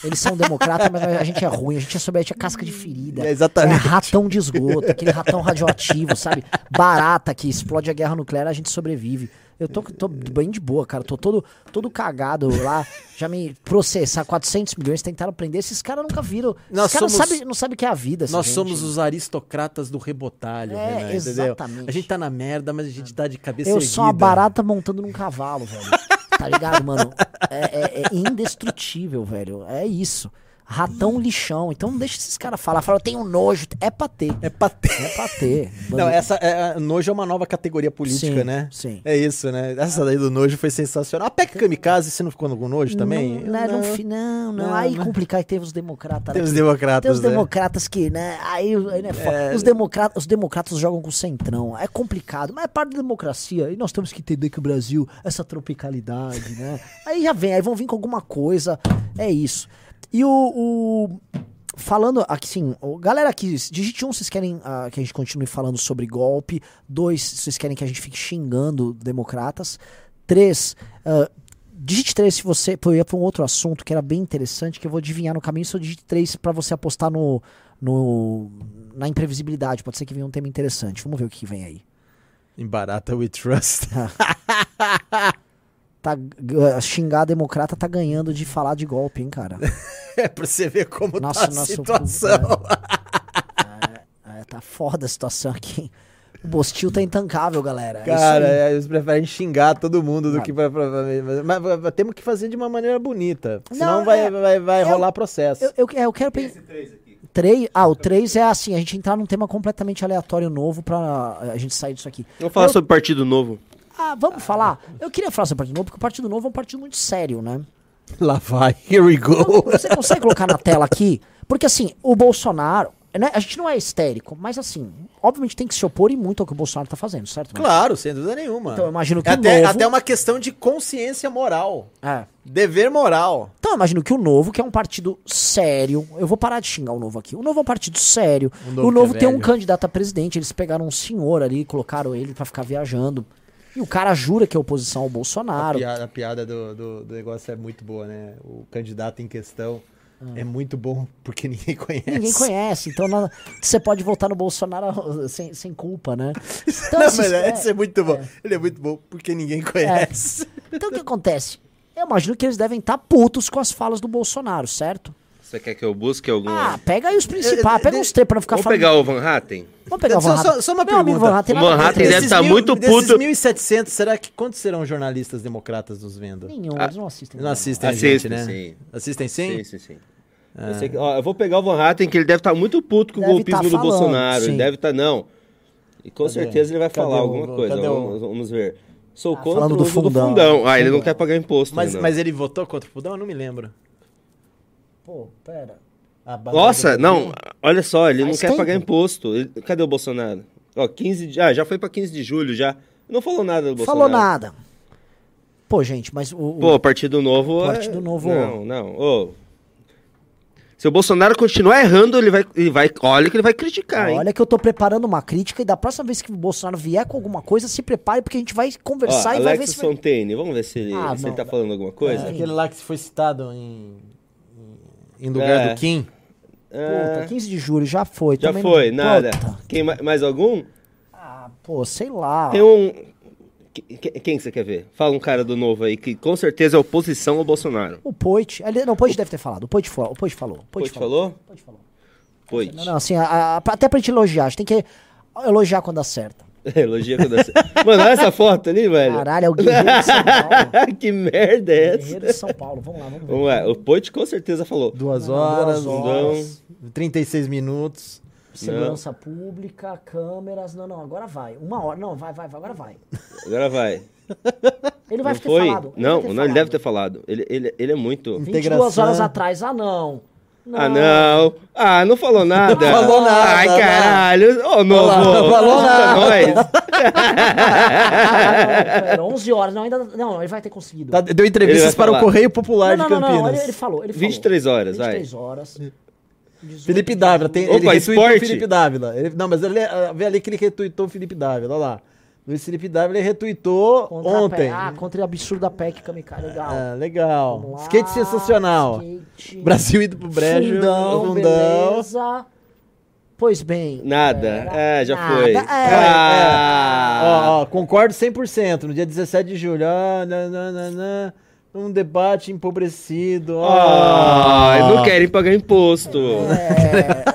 Eles são democratas, mas a gente é ruim. A gente é sobre a é casca de ferida. É, exatamente. É ratão de esgoto, aquele ratão radioativo, sabe? Barata que explode a guerra nuclear, a gente sobrevive. Eu tô, tô bem de boa, cara. Tô todo, todo cagado lá. Já me processar 400 milhões, tentaram prender. Esses caras nunca viram. Nós Esses caras somos- não sabem sabe o que é a vida. nós gente. somos os aristocratas do rebotalho, É, Renan, entendeu? exatamente. A gente tá na merda, mas a gente tá de cabeça Eu erguida. sou uma barata montando num cavalo, velho. Tá ligado, mano? É, é- é indestrutível, velho. É isso. Ratão lixão. Então não deixa esses caras falar. Fala, eu tenho nojo. É pra ter. É pra ter. É pra ter. (laughs) Não, essa é, nojo é uma nova categoria política, Sim, né? sim. É isso, né? Essa daí do nojo foi sensacional. A PEC Kamikaze, você não ficou com nojo também? Não, não, não, não, não. Aí não. complicar que teve os democratas. Tem os aqui. democratas, Tem os né? democratas que, né? Aí, né, foda. Os, democratas, os democratas jogam com o centrão. É complicado, mas é parte da democracia. E nós temos que entender que o Brasil, essa tropicalidade, né? (laughs) Aí já vem, aí vão vir com alguma coisa. É isso. E o. o- falando aqui, sim, galera aqui, digite um, vocês querem ah, que a gente continue falando sobre golpe. Dois, vocês querem que a gente fique xingando democratas. Três, ah, digite três se você. Pô, eu ia pra um outro assunto que era bem interessante, que eu vou adivinhar no caminho. Só digite três pra você apostar no, no. na imprevisibilidade. Pode ser que venha um tema interessante. Vamos ver o que vem aí. Em Barata We Trust. (laughs) Tá, xingar a democrata tá ganhando de falar de golpe, hein, cara? (laughs) é pra você ver como Nossa, tá a situação. É, tá foda a situação aqui. hein? O Bostil tá intancável, galera. É Cara, é, eles preferem xingar todo mundo do Ah. que vai pra. Mas, mas- mas temos que fazer de uma maneira bonita. Senão Não, vai, é- vai, vai eu- rolar processo. Eu, eu, é, eu quero pensar. Três, ah, o 3 é assim, a gente entrar num tema completamente aleatório novo pra a gente sair disso aqui. Vamos falar Eu- sobre Partido Novo. Ah, vamos falar? Eu queria falar sobre o Partido Novo, porque o Partido Novo é um partido muito sério, né? Lá vai, here we go. Você consegue colocar na tela aqui? Porque assim, o Bolsonaro, né, a gente não é histérico, mas assim, obviamente tem que se opor e muito ao que o Bolsonaro tá fazendo, certo? Claro, sem dúvida nenhuma. Então eu imagino que é o até, novo... até uma questão de consciência moral. É. Dever moral. Então eu imagino que o Novo, que é um partido sério, eu vou parar de xingar o Novo aqui. O Novo é um partido sério. O O Novo Novo, que é tem um velho. candidato a presidente, eles pegaram um senhor ali, colocaram ele pra ficar viajando. E o cara jura que é oposição ao A Bolsonaro. piada, a piada do, do, do negócio é muito boa, né? O candidato em questão é muito bom (laughs) porque ninguém conhece. Ninguém conhece, então não- você pode votar no Bolsonaro (laughs) sem, sem culpa, né? Então, Não, mas é- esse é muito bom. Ele é muito bom porque ninguém conhece. então o que acontece? Eu imagino que eles devem estar putos com as falas do Bolsonaro, certo? Você quer que eu busque algum? Ah, pega aí os principais, pega uns três pra não ficar Vamos falando. pegar o Van Hatten? Vamos pegar o Só- Van só- Hatten. só uma Meu amigo pergunta. Van Hatten O nada Van Hatten ele. deve tá mil- muito desses puto. 1.700, será que quantos serão jornalistas democratas nos vendo? Nenhum, Ah, eles não assistem. Não assistem a Assistem, gente, né? sim. Assistem sim? Sim, sim, sim. Eu, sei que- ó, eu vou pegar o Van Hatten, que ele deve estar muito puto com o Deve golpismo tá do falando, Bolsonaro. sim. Ele deve estar, não. E com Cadê? certeza ele vai Cadê falar o- alguma coisa. cadê o- Vamos, vamos ver. Sou Ah, contra falando o do uso do fundão. fundão. Ah, ele não Fundão. quer pagar imposto. Mas, ele votou contra o Fudão? Eu não me lembro. Pô, pera. Nossa, não, olha só, ele Faz não quer tempo. pagar imposto. Ele- cadê o Bolsonaro? Ó, 15 de, ah, já foi pra 15 de julho já. Não falou nada do Falou Bolsonaro. nada. Pô, gente, mas o. o- Pô, Partido Novo. é- Partido Novo- Não, não. Ô. Se o Bolsonaro continuar errando, ele vai, ele vai. Olha que ele vai criticar, hein? Olha que eu tô preparando uma crítica e da próxima vez que o Bolsonaro vier com alguma coisa, se prepare porque a gente vai Ó, conversar e vai ver se vai... Fontaine, vamos ver se ele, Ah, se não, ele tá falando alguma coisa. É, aquele lá que foi citado em, em lugar É. do Kim. É, Puta, 15 de julho, já foi. já também não- foi, nada. Puta. Quem, ma- mais algum? Ah, pô, sei lá. Tem um. que- que- Quem que você quer ver? Fala um cara do novo aí, que com certeza é oposição ao Bolsonaro. O Poit. ele- Não, o Poit deve ter falado. O Poit falou. O Poit falou. O Poit falou? O Poit falou. Poit. Não, não, assim, a- a- até pra gente elogiar. A gente tem que elogiar quando acerta. (laughs) Elogia quando você. Mano, olha essa foto ali, velho. Caralho, é o Guerreiro de São Paulo. (laughs) que merda é essa? Guerreiro de São Paulo. Vamos lá, vamos ver. Vamos lá, o Poit com certeza falou. Duas Não, horas, duas horas. 36 minutos. Segurança pública, câmeras. Não, não, agora vai. Uma hora. Não, vai, vai, vai, agora vai. Agora vai. Ele vai não ter foi? falado. ele não, não, ele falado. deve ter falado. Ele, ele, ele é muito. 22 Integração. horas atrás. Ah, não. Ah, não. Ah, não falou nada. Não falou nada, Ai, não. caralho. Ô, novo. Não falou Ajuda nada. nós. Não, pera, 11 horas. Não, ainda. Não, ele vai ter conseguido. Tá, deu entrevistas vai para o. Correio Popular não, de não, não, Campinas. não, ele, ele falou. Ele falou. 23 horas, vai. 23 horas. 18 Felipe Dávila, tem, Opa, ele retweetou o esporte. Felipe Dávila. Ele- não, mas ele, ah, vê ali que ele retweetou o Felipe Dávila, olha lá. Luiz Felipe Dávila ele retweetou Contra ontem. Ah, contra o absurdo da PEC Kamikaze. Legal. Ah, legal. Lá, Skate sensacional. skate. Brasil indo pro brejo. Fundão, fundão. beleza. Pois bem. Nada. pera, É, já nada, foi. é. Ah. Ó, ó, concordo 100%. No dia 17 de julho. Ah, na, na, na, na, um debate empobrecido. Ah, não querem pagar imposto. É.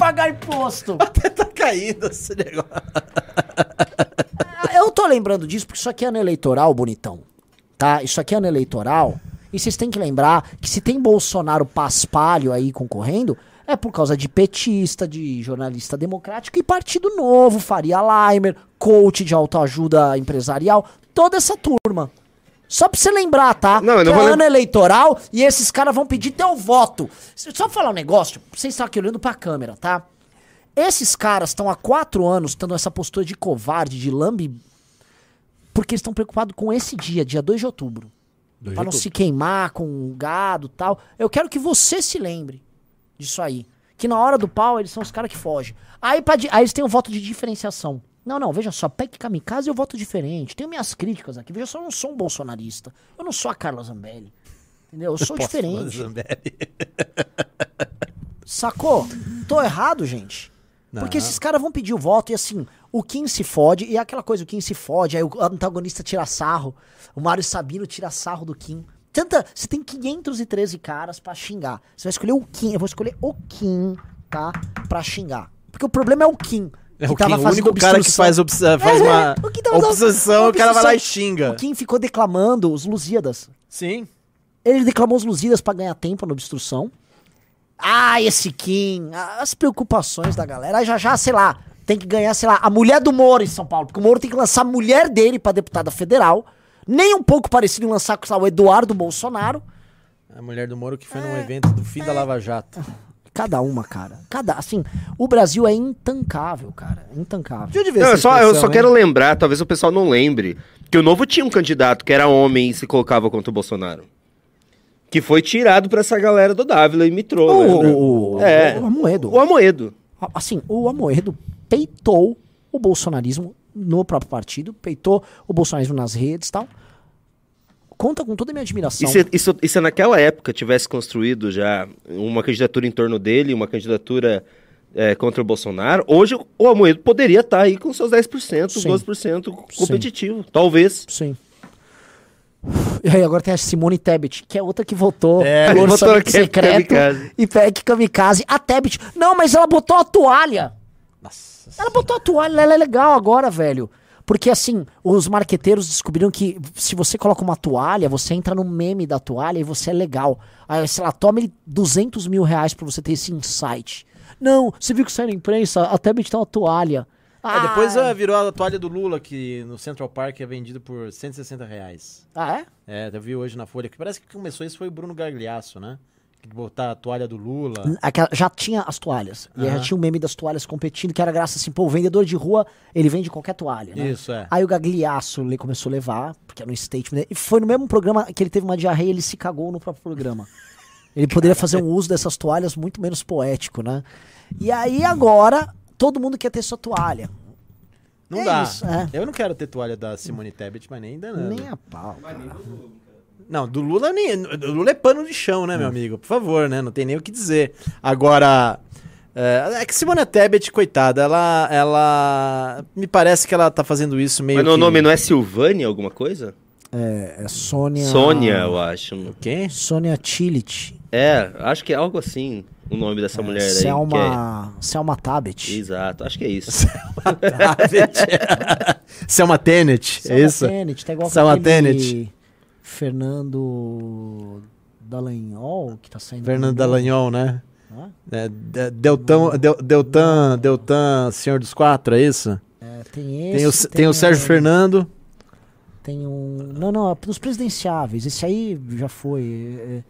Pagar imposto. (laughs) tá caindo esse negócio. (laughs) Eu tô lembrando disso porque isso aqui é ano eleitoral, bonitão. Tá? Isso aqui é ano eleitoral. E vocês têm que lembrar que se tem Bolsonaro paspalho aí concorrendo, é por causa de petista, de jornalista democrático e Partido Novo, Faria Limer, coach de autoajuda empresarial, toda essa turma. Só pra você lembrar, tá? Não, eu não que vou é lem- ano eleitoral e esses caras vão pedir teu voto. Só pra falar um negócio, vocês estão aqui olhando pra câmera, tá? Esses caras estão há quatro anos tendo essa postura de covarde, de lambe, porque eles estão preocupados com esse dia, dia 2 de outubro. Dois Pra de não outubro. se queimar com gado e tal. Eu quero que você se lembre disso aí. Que na hora do pau, eles são os caras que fogem. Aí, pra aí eles têm um voto de diferenciação. Não, não, veja só, PEC Kamikaze eu voto diferente. Tenho minhas críticas aqui. Veja só, eu não sou um bolsonarista. Eu não sou a Carla Zambelli. Entendeu? Eu sou (laughs) falar, diferente. Zambelli? Sacou? Tô errado, gente. Porque Não. esses caras vão pedir o voto e assim, o Kim se fode, e é aquela coisa, o Kim se fode, aí o antagonista tira sarro, o Mário Sabino tira sarro do Kim. Tanta, você tem 513 caras pra xingar. Você vai escolher o Kim, eu vou escolher o Kim, tá? Pra xingar. Porque o problema é o Kim. É o, Kim, o único cara que faz, obs- faz É, uma o Kim obsessão, o cara vai lá e xinga. O Kim ficou declamando os Lusíadas. Sim. Ele declamou os Lusíadas pra ganhar tempo na obstrução. Ah, esse Kim, as preocupações da galera. Aí já já, sei lá, tem que ganhar, sei lá, a mulher do Moro em São Paulo. Porque o Moro tem que lançar a mulher dele pra deputada federal. Nem um pouco parecido em lançar lá, o Eduardo Bolsonaro. A mulher do Moro que foi É. num evento do fim da Lava Jato. Cada uma, cara. Cada, assim, o Brasil é intancável, cara. Intancável. De onde veio Não, só, eu só hein? quero lembrar, talvez o pessoal não lembre, que o Novo tinha um candidato que era homem e se colocava contra o Bolsonaro. Que foi tirado pra essa galera do Dávila e mitrou, o, o, É. o Amoedo. O Amoedo. Assim, o Amoedo peitou o bolsonarismo no próprio partido, peitou o bolsonarismo nas redes e tal. Conta com toda a minha admiração. E se, e naquela época tivesse construído já uma candidatura em torno dele, uma candidatura é, contra o Bolsonaro, hoje o Amoedo poderia estar aí com seus 10%, Sim. 12% competitivo. Talvez. Sim. E aí agora tem a Simone Tebet, que é outra que votou É, votou orçamento naquele secreto kamikaze. e PEC Kamikaze. A Tebet, não, mas ela botou a toalha. Nossa. Ela botou a toalha, ela é legal agora, velho. Porque assim, os marqueteiros descobriram que se você coloca uma toalha, você entra no meme da toalha e você é legal. Aí, sei lá, tome 200 mil reais pra você ter esse insight. Não, você viu que saiu na imprensa? A Tebet tá uma toalha. Ah, depois Ah, ah, virou a toalha do Lula, que no Central Park é vendido por 160 reais. Ah, é? É, eu vi hoje na Folha, que parece que começou isso foi o Bruno Gagliasso, né? Botar a toalha do Lula. Aquela- já tinha as toalhas. E aí já tinha o meme das toalhas competindo, que era graça assim, pô, o vendedor de rua, ele vende qualquer toalha, né? Isso, é. Aí o Gagliasso le- começou a levar, porque era um statement. E foi no mesmo programa que ele teve uma diarreia, ele se cagou no próprio programa. (laughs) Ele poderia fazer um uso dessas toalhas muito menos poético, né? E aí agora, todo mundo quer ter sua toalha. Não É dá. isso, é. Eu não quero ter toalha da Simone Tebet, mas nem danando. Nem a pau. cara. Não, do Lula nem. Do Lula é pano de chão, né, meu amigo? Por favor, né? Não tem nem o que dizer. Agora. É, é que Simone Tebet, coitada, ela. Ela. Me parece que ela tá fazendo isso meio. Mas o que... nome não é Silvânia alguma coisa? É, é Sônia. Sônia, eu acho. O quê? Sônia Tillich. É, acho que é algo assim o nome dessa mulher aí. que Selma. Selma é- Tabet. Exato, acho que é isso. Selma Tenet, (laughs) é Selma isso? Tenet, tá igual Selma aquele Tenet. Fernando Dallagnol, que tá saindo. Fernando Dallagnol, né? Hã? É, De- Deltan, Del- Deltan, Deltan, Senhor dos Quatro, é isso? É, tem esse. Tem o, tem o Sérgio um- Fernando. Tem um. Não, não, dos presidenciáveis. Esse aí já foi.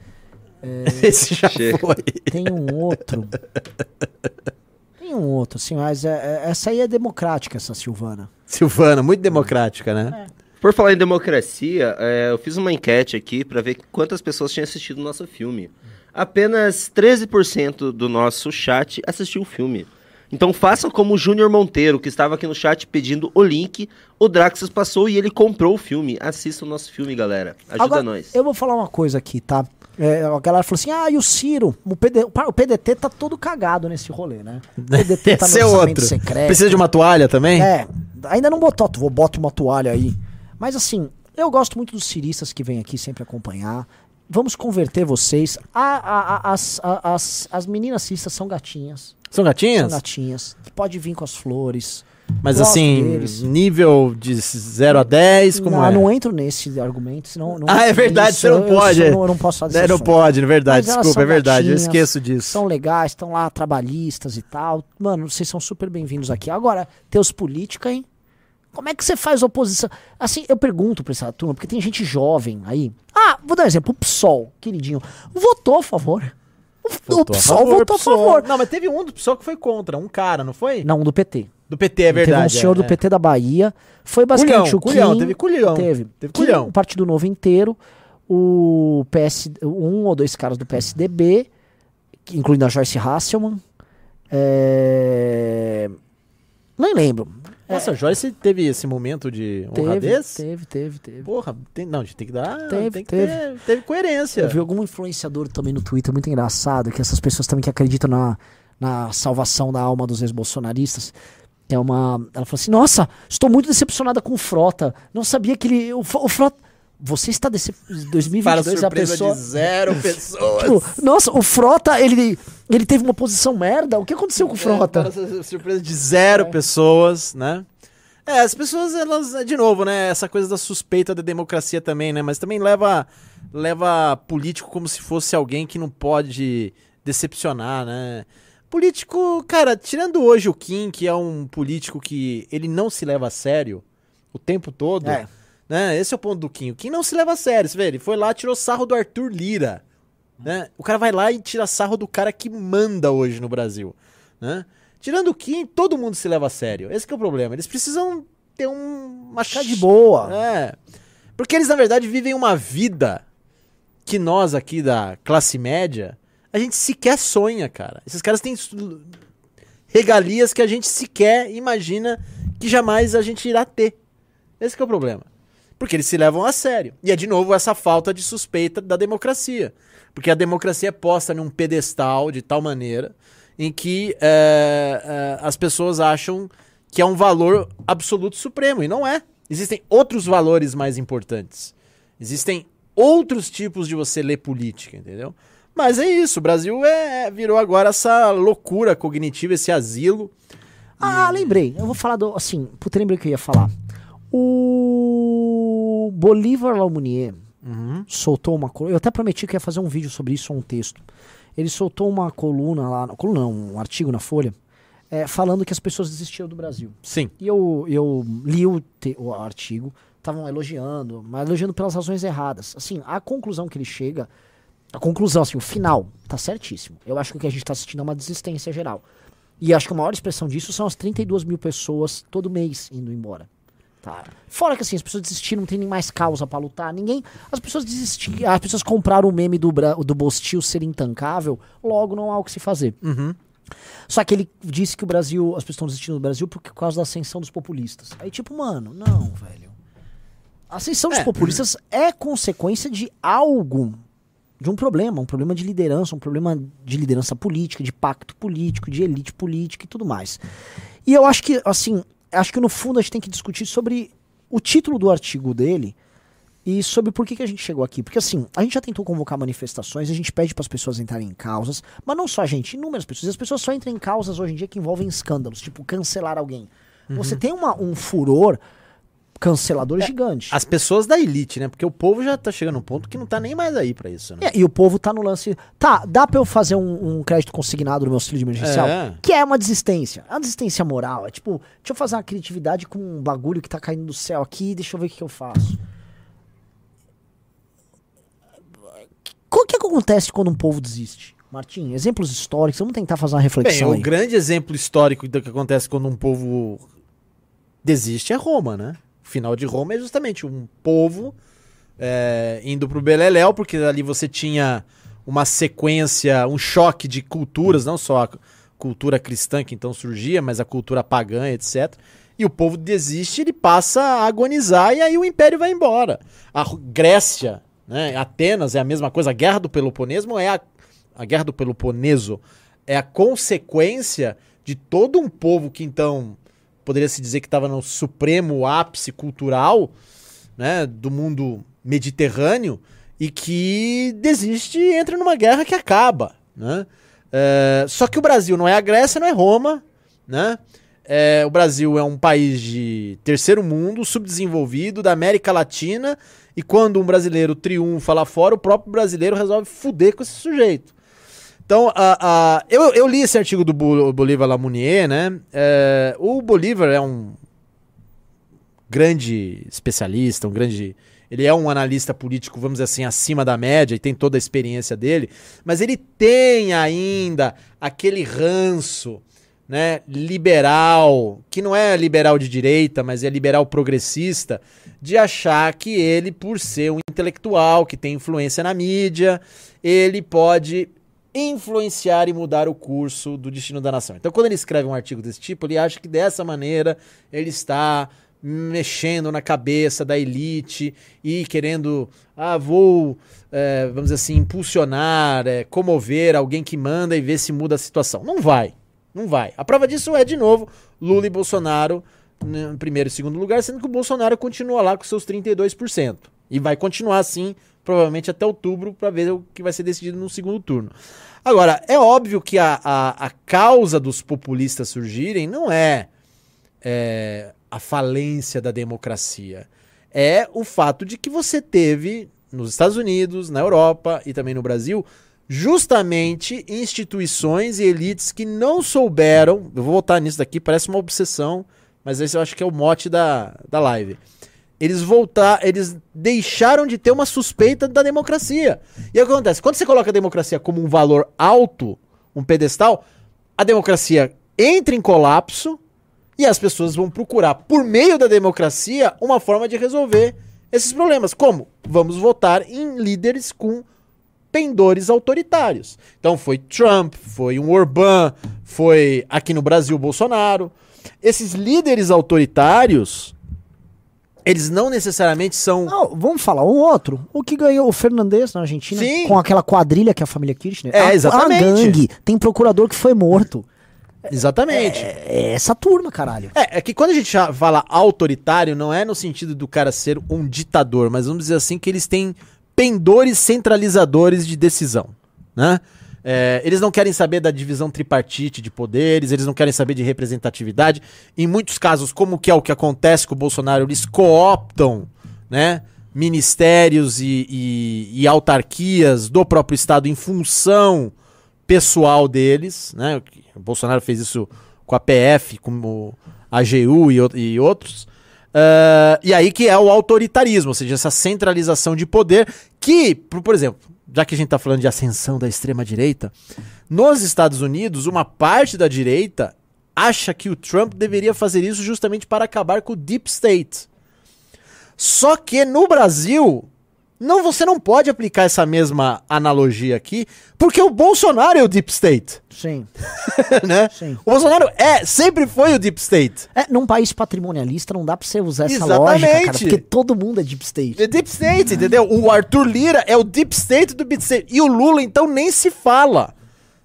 é, é, (laughs) Esse já foi. tem um outro. Tem um outro, assim, mas é- é- essa aí é democrática, essa Silvana. Silvana, muito democrática, né? Por falar em democracia, é, eu fiz uma enquete aqui pra ver quantas pessoas tinham assistido o nosso filme. Apenas 13% do nosso chat assistiu o filme. Então façam como o Júnior Monteiro, que estava aqui no chat pedindo o link. O Draxus passou e ele comprou o filme. Assista o nosso filme, galera. Ajuda Agora, nós. Eu vou falar uma coisa aqui, tá? É, a galera falou assim: ah, e o Ciro? O, PD, o PDT tá todo cagado nesse rolê, né? O PDT tá (laughs) Esse é orçamento outro. secreto. Precisa de uma toalha também? É, ainda não botou, vou bota uma toalha aí. Mas assim, eu gosto muito dos ciristas que vêm aqui sempre acompanhar. Vamos converter vocês. A, a- a- as, as, as meninas ciristas são gatinhas. São São gatinhas? gatinhas. Pode vir com as flores. Mas Gosto assim, deles. nível de 0 a 10, como não, é? não entro nesse argumento, senão... Não, Ah, é verdade, isso, você não eu- eu pode. sou- Eu, não posso fazer É, não pode, na verdade, desculpa, é verdade, eu gatinhas, esqueço disso. São legais, estão lá trabalhistas e tal. Mano, vocês são super bem-vindos aqui. Agora, teus políticos, hein? Como é que você faz oposição? Assim, eu pergunto pra essa turma, porque tem gente jovem aí. Ah, vou dar um exemplo. O PSOL, queridinho, votou a favor. O, o PSOL votou a favor. Não, mas teve um do PSOL que foi contra, um cara, não foi? Não, do PT. Do PT, é verdade. teve um senhor é, do é. PT da Bahia. Foi basicamente Culhão, o Kim. culhão, teve culhão. Teve. Teve Kim, culhão. O Partido Novo inteiro. O PS, um ou dois caras do PSDB, incluindo a Joyce Hasselman. É... Nem lembro. Nossa, Joyce teve esse momento de honradez? teve, teve, teve. Porra, tem, não, a gente tem que dar. Teve, tem que teve. ter. Teve coerência. Eu vi algum influenciador também no Twitter, muito engraçado, que essas pessoas também que acreditam na, na salvação da alma dos ex-bolsonaristas. É uma. Ela falou assim: Nossa, estou muito decepcionada com o Frota. Não sabia que ele. O, o Frota. Você está decepcionado. Para 2022 a surpresa pessoa. de zero (laughs) pessoas. Tipo, nossa, o Frota, ele, ele teve uma posição merda. O que aconteceu com o Frota? É, para surpresa de zero pessoas, né? É, as pessoas, elas, de novo, né? Essa coisa da suspeita da democracia também, né? Mas também leva, leva político como se fosse alguém que não pode decepcionar, né? Político, cara, tirando hoje o Kim, que é um político que ele não se leva a sério o tempo todo, É. né? Esse é o ponto do Kim. O Kim não se leva a sério, você vê? Ele foi lá, tirou sarro do Arthur Lira, né? O cara vai lá e tira sarro do cara que manda hoje no Brasil, né? Tirando o Kim, todo mundo se leva a sério. Esse é o problema. Eles precisam ter um... Uma de boa. É. Porque eles, na verdade, vivem uma vida que nós aqui da classe média, a gente sequer sonha, cara. Esses caras têm regalias que a gente sequer imagina que jamais a gente irá ter. Esse é o problema. Porque eles se levam a sério. E é de novo essa falta de suspeita da democracia. Porque a democracia é posta num pedestal de tal maneira em que é, é, as pessoas acham que é um valor absoluto supremo. E não é. Existem outros valores mais importantes. Existem outros tipos de você ler política, entendeu? Mas é isso. O Brasil é, virou agora essa loucura cognitiva, esse asilo. Ah, lembrei. Eu vou falar do. Assim, puta, lembrei que eu ia falar. O Bolívar Lamounier soltou uma coluna. Eu até prometi que ia fazer um vídeo sobre isso, ou um texto. Ele soltou uma coluna lá. Coluna não, um artigo na Folha. é, falando que as pessoas desistiram do Brasil. Sim. E eu, eu li o, te- o artigo, estavam elogiando, mas elogiando pelas razões erradas. Assim, a conclusão que ele chega, a conclusão, assim, o final, tá certíssimo. Eu acho que o que a gente tá assistindo é uma desistência geral. E acho que a maior expressão disso são as 32 mil pessoas todo mês indo embora. Tá. Fora que assim, as pessoas desistiram, não tem nem mais causa pra lutar, ninguém. As pessoas desistiram, as pessoas compraram o meme do, do Bostil ser intancável, logo não há o que se fazer. Só que ele disse que o Brasil, as pessoas estão desistindo do Brasil por causa da ascensão dos populistas. Aí, tipo, mano, não, velho. A ascensão dos É. populistas é consequência de algo, de um problema, um problema de liderança, um problema de liderança política, de pacto político, de elite política e tudo mais. E eu acho que, assim, acho que no fundo a gente tem que discutir sobre o título do artigo dele e sobre por que, que a gente chegou aqui. Porque assim, a gente já tentou convocar manifestações, a gente pede para as pessoas entrarem em causas, mas não só a gente, inúmeras pessoas. As pessoas só entram em causas hoje em dia que envolvem escândalos, tipo cancelar alguém. Você tem uma, um furor cancelador gigante. As pessoas da elite, né? Porque o povo já tá chegando num ponto que não tá nem mais aí pra isso, né? É, e o povo tá no lance. Tá, dá pra eu fazer um, um crédito consignado no meu auxílio de emergencial? É. Que é uma desistência. É uma desistência moral. É tipo, deixa eu fazer uma criatividade com um bagulho que tá caindo do céu aqui, deixa eu ver o que, que eu faço. O que, que acontece quando um povo desiste? Martim, exemplos históricos, vamos tentar fazer uma Bem, reflexão o aí. grande exemplo histórico do que acontece quando um povo desiste é Roma, né? Final de Roma é justamente um povo é, indo pro Beleléu, porque ali você tinha uma sequência, um choque de culturas, não só a cu- cultura cristã que então surgia, mas a cultura pagã, etc. E o povo desiste, ele passa a agonizar e aí o império vai embora. A Grécia, né, Atenas é a mesma coisa, a Guerra do Peloponeso é a, a Guerra do Peloponeso é a consequência de todo um povo que então poderia se dizer que estava no supremo ápice cultural, né, do mundo mediterrâneo e que desiste e entra numa guerra que acaba, né? É, só que o Brasil não é a Grécia, não é Roma, né? é, o Brasil é um país de terceiro mundo, subdesenvolvido, da América Latina, e quando um brasileiro triunfa lá fora, o próprio brasileiro resolve fuder com esse sujeito. Então, a, a, eu, eu li esse artigo do Bo- Bolívar Lamounier, né? É, o Bolívar é um grande especialista, um grande. Ele é um analista político, vamos dizer assim, acima da média e tem toda a experiência dele, mas ele tem ainda aquele ranço, né, liberal, que não é liberal de direita, mas é liberal progressista, de achar que ele, por ser um intelectual que tem influência na mídia, ele pode influenciar e mudar o curso do destino da nação. Então, quando ele escreve um artigo desse tipo, ele acha que dessa maneira ele está mexendo na cabeça da elite e querendo, ah, vou, eh, vamos dizer assim, impulsionar, eh, comover alguém que manda e ver se muda a situação. Não vai, não vai. A prova disso é, de novo, Lula e Bolsonaro no primeiro e segundo lugar, sendo que o Bolsonaro continua lá com seus 32%. E vai continuar assim, provavelmente até outubro, para ver o que vai ser decidido no segundo turno. Agora, é óbvio que a, a, a causa dos populistas surgirem não é, é a falência da democracia. É o fato de que você teve nos Estados Unidos, na Europa e também no Brasil, justamente instituições e elites que não souberam. Eu vou voltar nisso daqui, parece uma obsessão, mas esse eu acho que é o mote da, da live. Eles voltar, eles deixaram de ter uma suspeita da democracia. E o que acontece? Quando você coloca a democracia como um valor alto, um pedestal, a democracia entra em colapso e as pessoas vão procurar, por meio da democracia, uma forma de resolver esses problemas. Como? Vamos votar em líderes com pendores autoritários. Então foi Trump, foi um Orbán, foi aqui no Brasil Bolsonaro. Esses líderes autoritários, eles não necessariamente são. Não, vamos falar um outro. O que ganhou o Fernandes na Argentina Sim. com aquela quadrilha que é a família Kirchner. É, a, exatamente. A gangue. Tem procurador que foi morto. Exatamente. É, é essa turma, caralho. É, é que quando a gente fala autoritário, não é no sentido do cara ser um ditador, mas vamos dizer assim que eles têm pendores centralizadores de decisão, né? É, eles não querem saber da divisão tripartite de poderes, eles não querem saber de representatividade. Em muitos casos, como que é o que acontece com o Bolsonaro, eles cooptam, né? Ministérios e, e- e autarquias do próprio Estado em função pessoal deles, né? O Bolsonaro fez isso com a PF, com o AGU e, e outros. Ah, e aí que é o autoritarismo, ou seja, essa centralização de poder que, por exemplo, já que a gente está falando de ascensão da extrema-direita, nos Estados Unidos, uma parte da direita acha que o Trump deveria fazer isso justamente para acabar com o Deep State. Só que no Brasil, não, você não pode aplicar essa mesma analogia aqui, porque o Bolsonaro é o Deep State, Sim. (laughs) né? Sim. O Bolsonaro é, sempre foi o Deep State. É, num país patrimonialista não dá pra você usar essa Exatamente. lógica, cara, porque todo mundo é deep state. É Deep State, entendeu? O Arthur Lira é o Deep State do Deep State. E o Lula, então, nem se fala.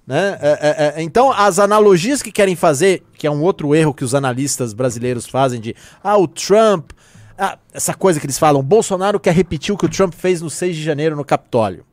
Né? É, é, é, então, as analogias que querem fazer, que é um outro erro que os analistas brasileiros fazem de ah, o Trump, ah, essa coisa que eles falam, Bolsonaro quer repetir o que o Trump fez no 6 de janeiro no Capitólio.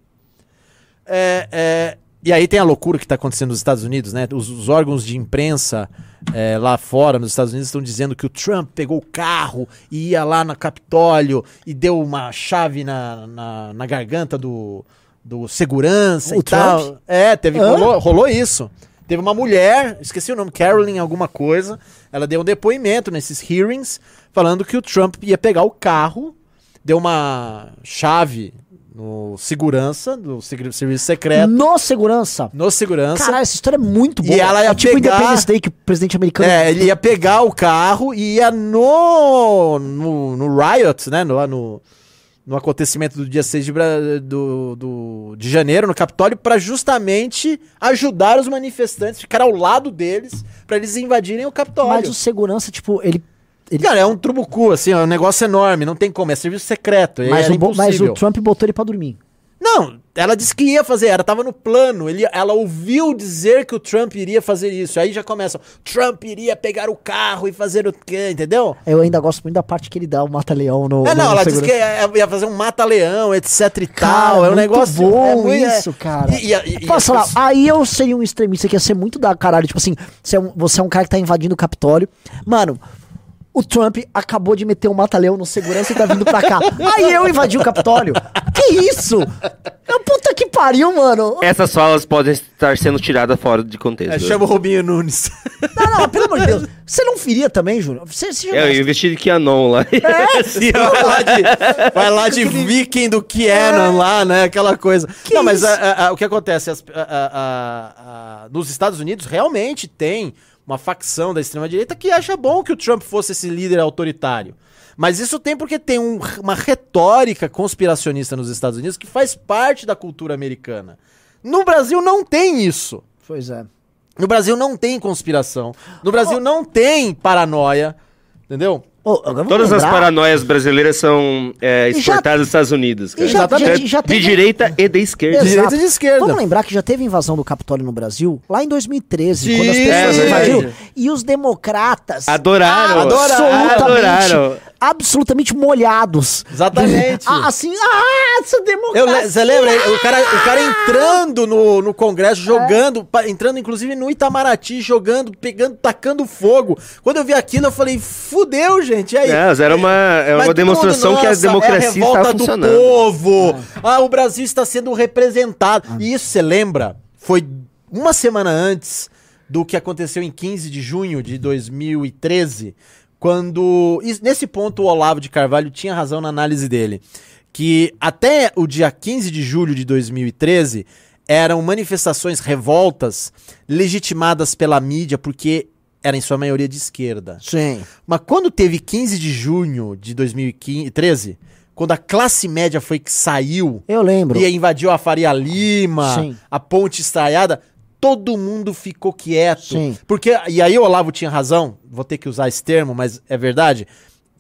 É, é, e aí tem a loucura que está acontecendo nos Estados Unidos, né? Os, os órgãos de imprensa é, lá fora, nos Estados Unidos, estão dizendo que o Trump pegou o carro e ia lá no Capitólio e deu uma chave na, na, na garganta do, do segurança O e tal. Trump? É, teve, rolou, rolou isso. Teve uma mulher, esqueci o nome, Carolyn alguma coisa, ela deu um depoimento nesses hearings falando que o Trump ia pegar o carro, deu uma chave no segurança do serviço secreto, No segurança. no segurança. Caralho, essa história é muito boa. E ela ia é tipo pegar- Independence Day que o presidente americano... É, ele ia pegar o carro e ia no, no, no riot, né? No, no, no acontecimento do dia 6 de, do, do- de janeiro, no Capitólio, para justamente ajudar os manifestantes, ficar ao lado deles, para eles invadirem o Capitólio. Mas o segurança, tipo, ele... ele Cara, é um trubucu, assim, é um negócio enorme, não tem como, é serviço secreto. mas, era o, mas o. Trump botou ele pra dormir. Não, ela disse que ia fazer, ela tava no plano. Ele, ela ouviu dizer que o Trump iria fazer isso. Aí já começa, Trump iria pegar o carro e fazer o quê, entendeu? Eu ainda gosto muito da parte que ele dá o mata-leão no. É, não, no ela disse que ia ia fazer um mata-leão, etc e Cara, tal. É um negócio. bom é muito- é- isso, cara. E, e, e, Posso falar, aí eu seria um extremista que ia ser muito da caralho. Tipo assim, você é um, você é um cara que tá invadindo o Capitólio. Mano, o Trump acabou de meter um mata-leão no segurança e tá vindo pra cá. (laughs) Aí eu invadi o Capitólio. Que isso? É puta que pariu, mano. Essas falas podem estar sendo tiradas fora de contexto. É, chama o Robinho Nunes. Não, não, pelo amor de Deus. Você não feria também, Júnior? Você, você É, eu investi de Kianon lá. É? (laughs) Sim, vai lá de, vai lá de viking do Kenan lá, né? Aquela coisa. Que não, mas a- a- o que acontece? As- a- a- a- a- nos Estados Unidos realmente tem uma facção da extrema-direita que acha bom que o Trump fosse esse líder autoritário. Mas isso tem porque tem um- uma retórica conspiracionista nos Estados Unidos que faz parte da cultura americana. No Brasil não tem isso. Pois é. No Brasil não tem conspiração. No Brasil não tem paranoia. Entendeu? Vamos Todas as lembrar- paranoias brasileiras são é, E já- exportadas dos Estados Unidos. e já- já- já de teve- direita e de esquerda. Exato. direita e de esquerda. Vamos lembrar que já teve invasão do Capitólio no Brasil lá em 2013, Sim, quando as é pessoas verdade. invadiram. E os democratas Adoraram. absolutamente, Adoraram. Absolutamente molhados. Exatamente. Ah, assim, ah, essa democracia. Você lembra? O cara, o cara entrando no, no Congresso, jogando, pa- entrando inclusive no Itamaraty, jogando, pegando, tacando fogo. Quando eu vi aquilo, eu falei, fudeu, gente. E aí? É, mas era uma, era Mas uma demonstração é todo, que a nossa, democracia é a revolta estava do funcionando. povo. Ah, o Brasil está sendo representado. E isso, você lembra? Foi uma semana antes do que aconteceu em 15 de junho de 2013, quando... Nesse ponto, o Olavo de Carvalho tinha razão na análise dele. Que até o dia 15 de julho de 2013 eram manifestações, revoltas legitimadas pela mídia porque era em sua maioria de esquerda. Sim. Mas quando teve 15 de junho de 2013, quando a classe média foi que saiu Eu lembro. e invadiu a Faria Lima, Sim. a Ponte Estaiada, todo mundo ficou quieto. Sim. Porque, e aí o Olavo tinha razão, vou ter que usar esse termo, mas é verdade.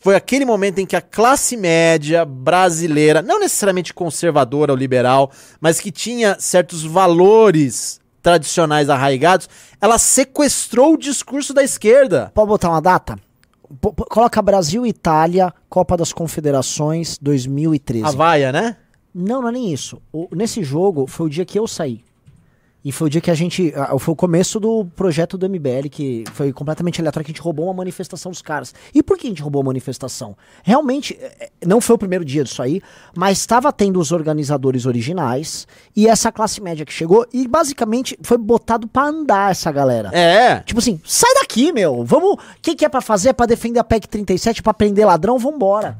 Foi aquele momento em que a classe média brasileira, não necessariamente conservadora ou liberal, mas que tinha certos valores tradicionais arraigados, ela sequestrou o discurso da esquerda. Pode botar uma data? P- coloca Brasil e Itália, Copa das Confederações 2013. A vaia, né? Não, não é nem isso. O- nesse jogo foi o dia que eu saí. E foi o dia que a gente. Foi o começo do projeto do MBL, que foi completamente aleatório, que a gente roubou uma manifestação dos caras. E por que a gente roubou a manifestação? Realmente, eh, eh, não foi o primeiro dia disso aí, mas estava tendo os organizadores originais e essa classe média que chegou, e basicamente foi botado pra andar essa galera. É. Tipo assim, sai daqui, meu. Vamos. O que, que é pra fazer? É pra defender a PEC 37, pra prender ladrão? Vambora.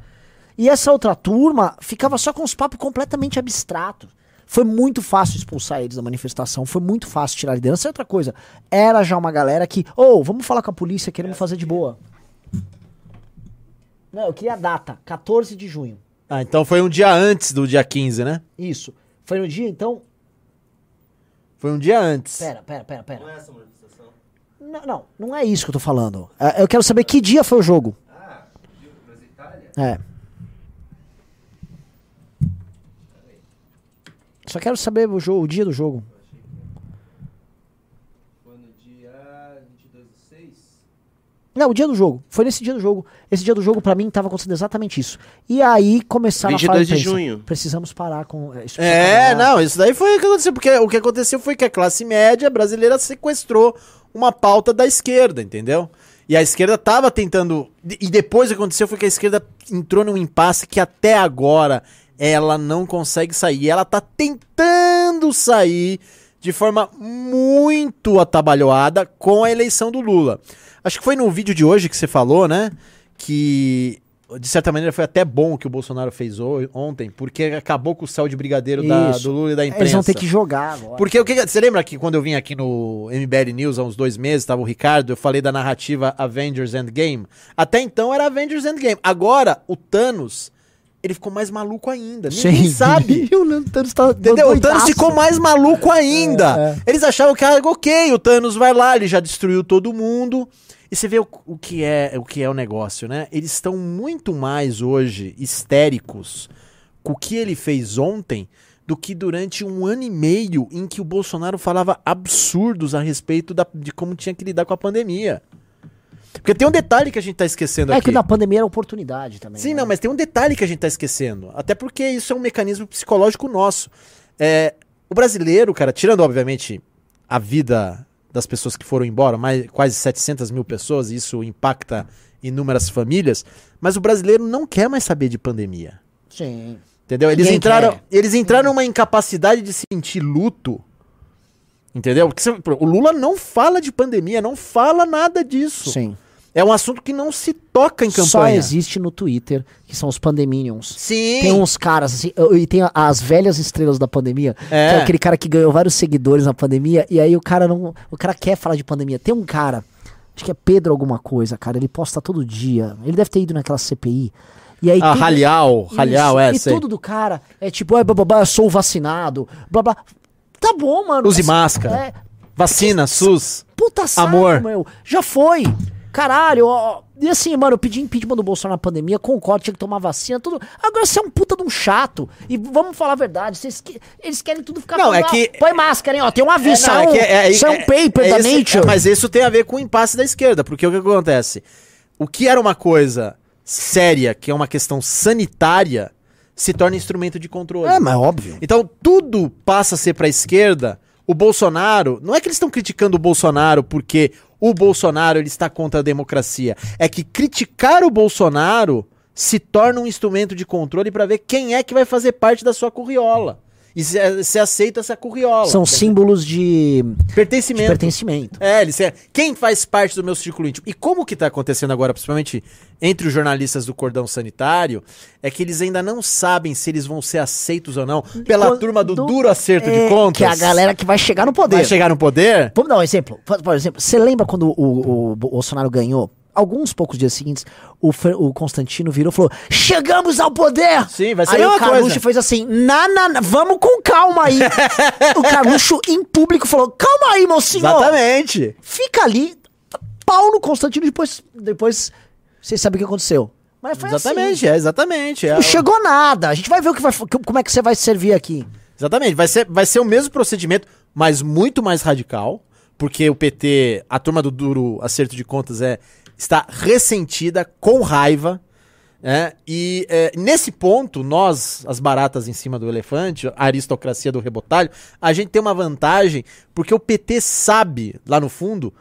E essa outra turma ficava só com os papos completamente abstratos. Foi muito fácil expulsar eles da manifestação, foi muito fácil tirar a liderança. E outra coisa, era já uma galera que, ô, vamos falar com a polícia, queremos fazer de boa. Não, eu queria a data, 14 de junho. Ah, então foi um dia antes do dia 15, né? Isso. Foi no dia, então. Foi um dia antes. Pera, pera, pera, pera. é essa manifestação? Não, não, não é isso que eu tô falando. É, Eu quero saber que dia foi o jogo. Ah, Brasil Itália? É. Só quero saber o, jogo, o dia do jogo. Foi no dia 22 do 6? Não, o dia do jogo. Foi nesse dia do jogo. Esse dia do jogo, pra mim, tava acontecendo exatamente isso. E aí começaram 22 a falar de imprensa, junho. Precisamos parar com. Isso precisa É, não, isso daí foi o que aconteceu. Porque o que aconteceu foi que a classe média brasileira sequestrou uma pauta da esquerda, entendeu? E a esquerda tava tentando. E depois o que aconteceu foi que a esquerda entrou num impasse que até agora ela não consegue sair. Ela tá tentando sair de forma muito atabalhoada com a eleição do Lula. Acho que foi no vídeo de hoje que você falou, né? Que de certa maneira foi até bom o que o Bolsonaro fez ontem, porque acabou com o céu de brigadeiro da- do Lula e da imprensa. Eles vão ter que jogar agora. Porque o que você lembra que quando eu vim aqui no MBL News há uns dois meses, tava o Ricardo, eu falei da narrativa Avengers Endgame. Até então era Avengers Endgame. Agora, o Thanos, ele ficou mais maluco ainda. Ninguém sabe. (laughs) o Thanos tá Entendeu? O Thanos ficou mais maluco ainda. É, é. Eles achavam que, ah, ok, o Thanos vai lá, ele já destruiu todo mundo. E você vê o, o que é o que é o negócio, né? Eles estão muito mais hoje histéricos com o que ele fez ontem do que durante um ano e meio em que o Bolsonaro falava absurdos a respeito da- de como tinha que lidar com a pandemia. Porque tem um detalhe que a gente tá esquecendo É aqui. que na pandemia era oportunidade também. Sim, né? não, mas tem um detalhe que a gente tá esquecendo. Até porque isso é um mecanismo psicológico nosso. É, o brasileiro, cara, tirando, obviamente, a vida das pessoas que foram embora, mais, quase 700 mil pessoas, e isso impacta inúmeras famílias, mas o brasileiro não quer mais saber de pandemia. Sim. Entendeu? Eles Ninguém entraram, quer. eles entraram numa incapacidade de sentir luto. Entendeu? Porque o Lula não fala de pandemia, não fala nada disso. Sim. É um assunto que não se toca em campanha. Só existe no Twitter, que são os pandeminions. Sim. Tem uns caras assim, e tem as velhas estrelas da pandemia, É. que é aquele cara que ganhou vários seguidores na pandemia, e aí o cara não. O cara quer falar de pandemia. Tem um cara, acho que é Pedro alguma coisa, cara, ele posta todo dia. Ele deve ter ido naquela CPI. E aí Ah, tudo- Ralial, Ralial, é, E sei. tudo do cara é tipo, é, blá, blá, blá, eu sou vacinado, blá blá. Tá bom, mano. Use É- máscara. É, Vacina, SUS. Puta saco, Amor. meu. Já foi. Caralho, ó. E assim, mano, eu pedi impeachment do Bolsonaro na pandemia, concordo, tinha que tomar vacina, tudo. Agora você é um puta de um chato. E vamos falar a verdade, vocês que- eles querem tudo ficar Não, é que- "Ah, Põe máscara, hein, ó. Tem um aviso, não, sai um, sai um paper é da esse- Nature. é, mas isso tem a ver com o impasse da esquerda, porque o que acontece? O que era uma coisa séria, que é uma questão sanitária, se torna instrumento de controle. É, mas óbvio. Então tudo passa a ser pra esquerda. O Bolsonaro, não é que eles estão criticando o Bolsonaro porque o Bolsonaro ele está contra a democracia, é que criticar o Bolsonaro se torna um instrumento de controle pra ver quem é que vai fazer parte da sua curriola. E se, se aceita essa curriola. São entendeu? símbolos de, de pertencimento. pertencimento. É, eles é, quem faz parte do meu círculo íntimo. E como que tá acontecendo agora, principalmente entre os jornalistas do cordão sanitário, é que eles ainda não sabem se eles vão ser aceitos ou não pela Quando- turma do, do- duro acerto É, de contas. Que é a galera que vai chegar no poder. vai chegar no poder. Vamos dar um exemplo. Por, exemplo, você lembra quando o, o Bolsonaro ganhou? Alguns poucos dias seguintes, o, Fer- o Constantino virou e falou: Chegamos ao poder! Sim, vai ser aí a o Carluxo coisa. fez assim: na, na, vamos com calma aí. (laughs) o Carluxo, em público, falou: Calma aí, mocinho! Exatamente. Fica ali, pau no Constantino, depois, depois vocês sabem o que aconteceu. Mas foi Exatamente, assim. é, exatamente. É, Não chegou nada. A gente vai ver o que vai, como é que você vai servir aqui. Exatamente, vai ser, vai ser o mesmo procedimento, mas muito mais radical, porque o PT, a turma do duro acerto de contas é está ressentida, com raiva, né? E é, nesse ponto, nós, as baratas em cima do elefante, a aristocracia do rebotalho, a gente tem uma vantagem, porque o PT sabe, lá no fundo,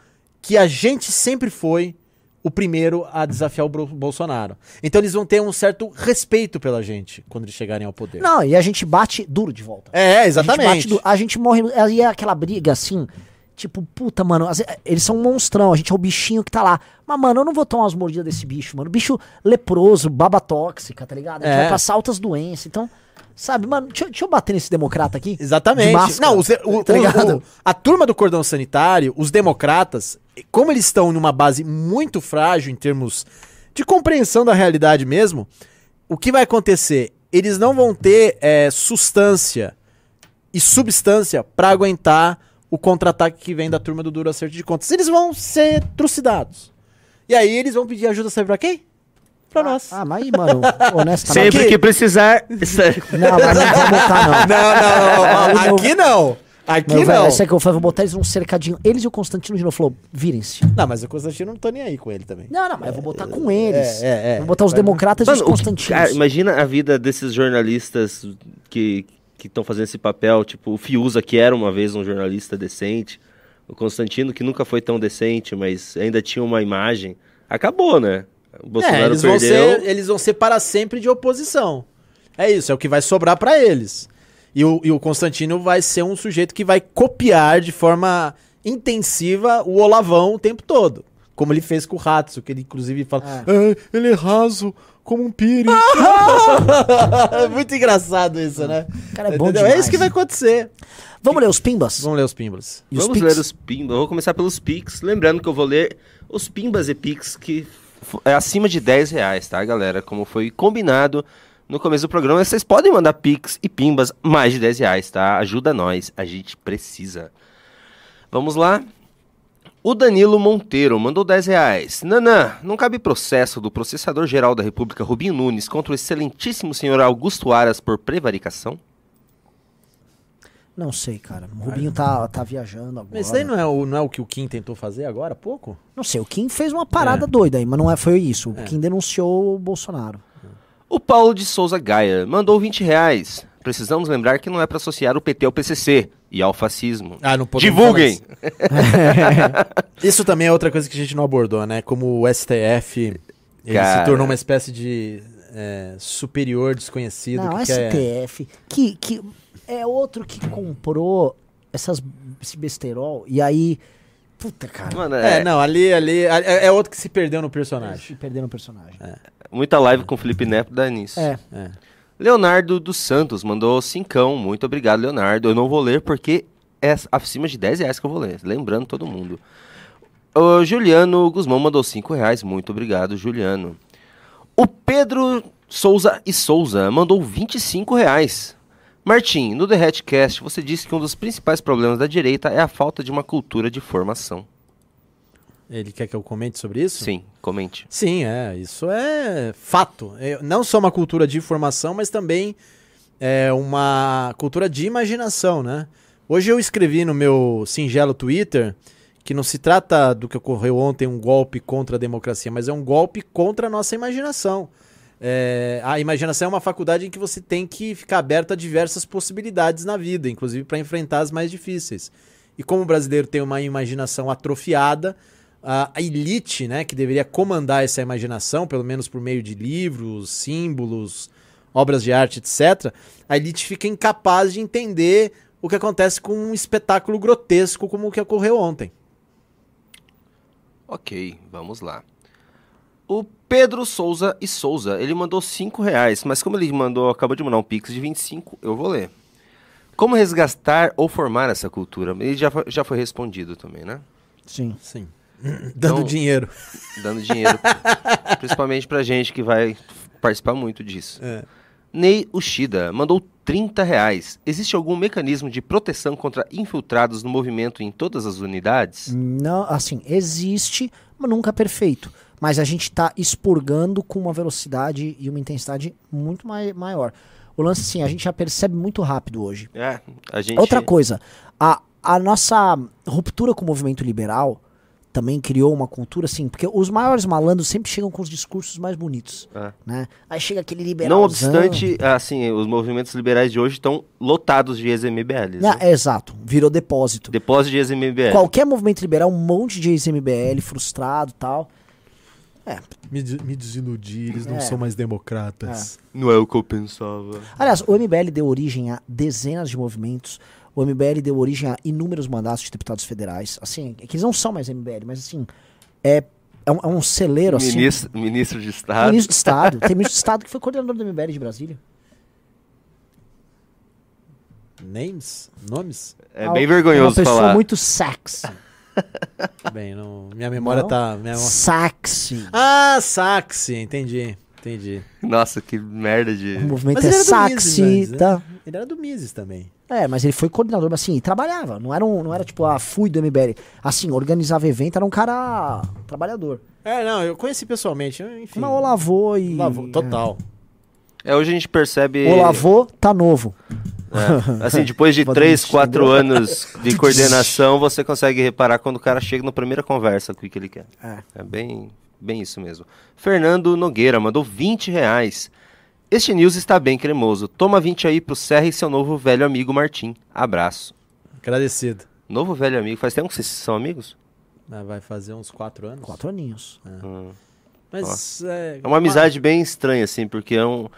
que a gente sempre foi o primeiro a desafiar o Bolsonaro. Então eles vão ter um certo respeito pela gente quando eles chegarem ao poder. Não, e a gente bate duro de volta. É, A gente, exatamente. bate du- a gente morre. Aí é aquela briga assim. Tipo, puta, mano, eles são um monstrão, a gente é o bichinho que tá lá. Mas, mano, eu não vou tomar umas mordidas desse bicho, mano. Bicho leproso, baba tóxica, tá ligado? A gente É. vai passar altas doenças. Então, sabe, mano, deixa, eu- deixa eu bater nesse democrata aqui. Exatamente. máscara, Não, os- o- tá o- o- a turma do cordão sanitário, os democratas, como eles estão numa base muito frágil em termos de compreensão da realidade mesmo, o que vai acontecer? Eles não vão ter é, substância e substância pra aguentar o contra-ataque que vem da turma do duro acerto de contas. Eles vão ser trucidados. E aí eles vão pedir ajuda, sabe pra quem? Pra nós. Ah, mas aí, mano, honestamente. Sempre que precisar. Não, mas não vou botar, não. Não, não, meu- aqui não. Aqui Meu não. essa é que eu falei, vou botar eles num cercadinho. Eles e o Constantino de novo falou: virem-se. Não, mas o Constantino não tá nem aí com ele também. Não, não, mas eu vou botar com eles. É, é, é. Vou botar os democratas e os que- Constantinos. cara, imagina a vida desses jornalistas que estão fazendo esse papel. Tipo, o Fiuza, que era uma vez um jornalista decente. O Constantino, que nunca foi tão decente, mas ainda tinha uma imagem. Acabou, né? O Bolsonaro É, eles vão, perdeu. ser, eles vão ser para sempre de oposição. É isso, é o que vai sobrar pra eles. E o, e o Constantino vai ser um sujeito que vai copiar de forma intensiva o Olavão o tempo todo. Como ele fez com o Ratso, que ele inclusive fala: "Ah, ele é raso como um pires. (laughs) é muito engraçado isso, né? Cara, é bom Entendeu? É demais. isso que vai acontecer. Vamos ler os pimbas? Vamos ler os pímbalos. E os Vamos Pix? ler os pimbas. Vou começar pelos Pix. Lembrando que eu vou ler os pimbas e Pix que é acima de 10 reais, tá, galera? Como foi combinado no começo do programa. Vocês podem mandar Pix e pimbas mais de 10 reais, tá? Ajuda nós. A gente precisa. Vamos lá. O Danilo Monteiro mandou 10 reais. Nanã, não cabe processo do processador-geral da República, Rubinho Nunes, contra o excelentíssimo senhor Augusto Aras por prevaricação? Não sei, cara. O Rubinho tá, tá viajando agora. Mas isso daí não é, o, não é o que o Kim tentou fazer agora há pouco? Não sei, o Kim fez uma parada É. doida aí, mas não é, foi isso. O É. Kim denunciou o Bolsonaro. O Paulo de Souza Gaia mandou 20 reais. Precisamos lembrar que não é para associar o PT ao PCC e ao fascismo. Ah, não podemos Divulguem! (laughs) Isso também é outra coisa que a gente não abordou, né? Como o STF ele Cara. se tornou uma espécie de é, superior desconhecido. Não, que quer- STF, que, que é outro que comprou essas, esse besterol e aí. Puta, cara. Mano, É, é, não, ali, ali é, é outro que se perdeu no personagem. Se perderam o personagem. muita live com o Felipe Neto dá nisso. É. É. Leonardo dos Santos mandou cincão. Muito obrigado, Leonardo. Eu não vou ler porque é acima de 10 reais que eu vou ler. Lembrando todo mundo. O Juliano Guzmão mandou 5 reais. Muito obrigado, Juliano. O Pedro Souza e Souza mandou 25 reais. Martim, no The Hatcast, você disse que um dos principais problemas da direita é a falta de uma cultura de formação. Ele quer que eu comente sobre isso? Sim, comente. Sim, é. Isso é fato. É, não só uma cultura de informação, mas também é uma cultura de imaginação, né? Hoje eu escrevi no meu singelo Twitter que não se trata do que ocorreu ontem um golpe contra a democracia, mas é um golpe contra a nossa imaginação. É, a imaginação é uma faculdade em que você tem que ficar aberto a diversas possibilidades na vida, inclusive para enfrentar as mais difíceis. E como o brasileiro tem uma imaginação atrofiada, a elite, né, que deveria comandar essa imaginação, pelo menos por meio de livros, símbolos, obras de arte, etc., a elite fica incapaz de entender o que acontece com um espetáculo grotesco como o que ocorreu ontem. Ok, vamos lá. O Pedro Souza e Souza, ele mandou 5 reais, mas como ele mandou, acabou de mandar um pix de 25, eu vou ler. Como resgatar ou formar essa cultura? Ele já, foi- já foi respondido também, né? Sim. Sim. (clears throat) Dando Então- dinheiro. Dando dinheiro, (laughs) principalmente pra gente que vai participar muito disso. É. Ney Ushida mandou 30 reais. Existe algum mecanismo de proteção contra infiltrados no movimento em todas as unidades? Não, assim, existe, mas nunca é perfeito. Mas a gente tá expurgando com uma velocidade e uma intensidade muito mai maior. O lance, assim, a gente já percebe muito rápido hoje. É, a gente... Outra coisa, a, a nossa ruptura com o movimento liberal também criou uma cultura assim, porque os maiores malandros sempre chegam com os discursos mais bonitos, É. né? Aí chega aquele liberal. Não obstante, assim, os movimentos liberais de hoje estão lotados de ex-MBLs. né? é, exato, virou depósito. Depósito de ex-MBL. Qualquer movimento liberal, um monte de ex-MBL frustrado tal. Me, de- me desiludi, eles não É. são mais democratas. Não é o que eu pensava. Aliás, o MBL deu origem a dezenas de movimentos. O MBL deu origem a inúmeros mandatos de deputados federais. Assim, é que eles não são mais MBL, mas assim, é, é, um, é um celeiro assim. Ministro, ministro de Estado. Ministro de Estado. (laughs) Tem ministro de Estado que foi coordenador do MBL de Brasília. Names? Nomes? É bem Uma vergonhoso pessoa falar. muito sexy. (laughs) Bem, não, minha memória Não? tá. Minha... Sexy. Ah, Saxi, entendi. Entendi. Nossa, que merda de... O movimento Mas é sexy. Antes, né? tá? Ele era do Mises também. É, mas ele foi coordenador, mas assim, e trabalhava. Não era, um, não era tipo, ah, fui do MBL. Assim, organizava evento, era um cara trabalhador. É, não, eu conheci pessoalmente, enfim. Mas o lavou e. Lavou, total. É, hoje a gente percebe... O lavou, tá novo. É, assim, (laughs) depois de Bota 3, no 4 vestido. anos de coordenação, você consegue reparar quando o cara chega na primeira conversa com o que ele quer. É. É bem, bem isso mesmo. Fernando Nogueira mandou 20 reais. Este news está bem cremoso. Toma 20 aí pro Serra e seu novo velho amigo Martim. Abraço. Agradecido. Novo velho amigo. Faz tempo que vocês são amigos? Ah, Vai fazer uns quatro anos. Quatro aninhos. Hum. Mas é, É uma amizade bem estranha, assim, porque é um,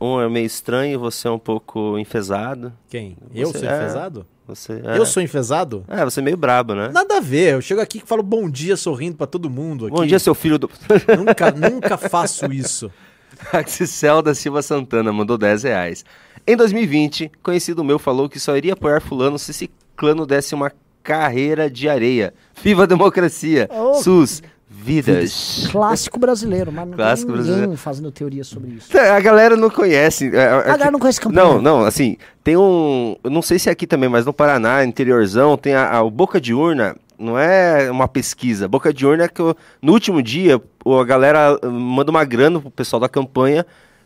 um é meio estranho e você é um pouco enfesado. Quem? Eu Você sou é. enfesado? Você é, Eu sou enfesado? É, você é meio brabo, né? Nada a ver. Eu chego aqui e falo bom dia sorrindo pra todo mundo aqui. Bom dia, seu filho do. Nunca, nunca faço isso. (laughs) Axicel da Silva Santana mandou 10 reais. Em 2020, conhecido meu falou que só iria apoiar fulano se Ciclano desse uma carreira de areia. Viva a democracia! Oh. SUS! Vidas! Clássico brasileiro, mas não Clássico tem ninguém brasileiro. fazendo teoria sobre isso. A galera não conhece. é, é, A galera não conhece campanha. Não, não, assim, tem um. Eu não sei se é aqui também, mas no Paraná, interiorzão, tem a, a- o Boca de Urna. Não é uma pesquisa. Boca de Urna é que o- no último dia a galera uh, manda uma grana pro pessoal da campanha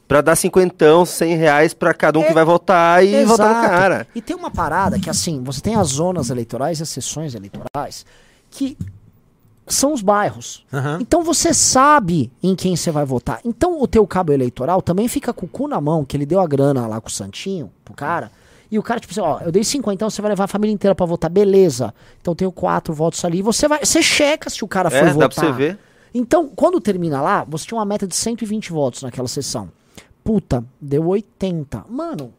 Pra dar cinquentão, cem reais pra cada um que vai votar e votar no Exato. cara. E tem uma parada que, assim, você tem as zonas eleitorais e as sessões eleitorais que são os bairros. Aham. Então você sabe em quem você vai votar. Então o teu cabo eleitoral também fica com o cu na mão, que ele deu a grana lá com o Santinho, pro cara. E o cara, tipo assim, ó, eu dei 50, então você vai levar a família inteira pra votar, beleza. Então eu tenho quatro votos ali. Você vai, você checa se o cara foi É, votar. dá pra você ver. Então, quando termina lá, você tinha uma meta de 120 votos naquela sessão. Puta, deu 80. Mano,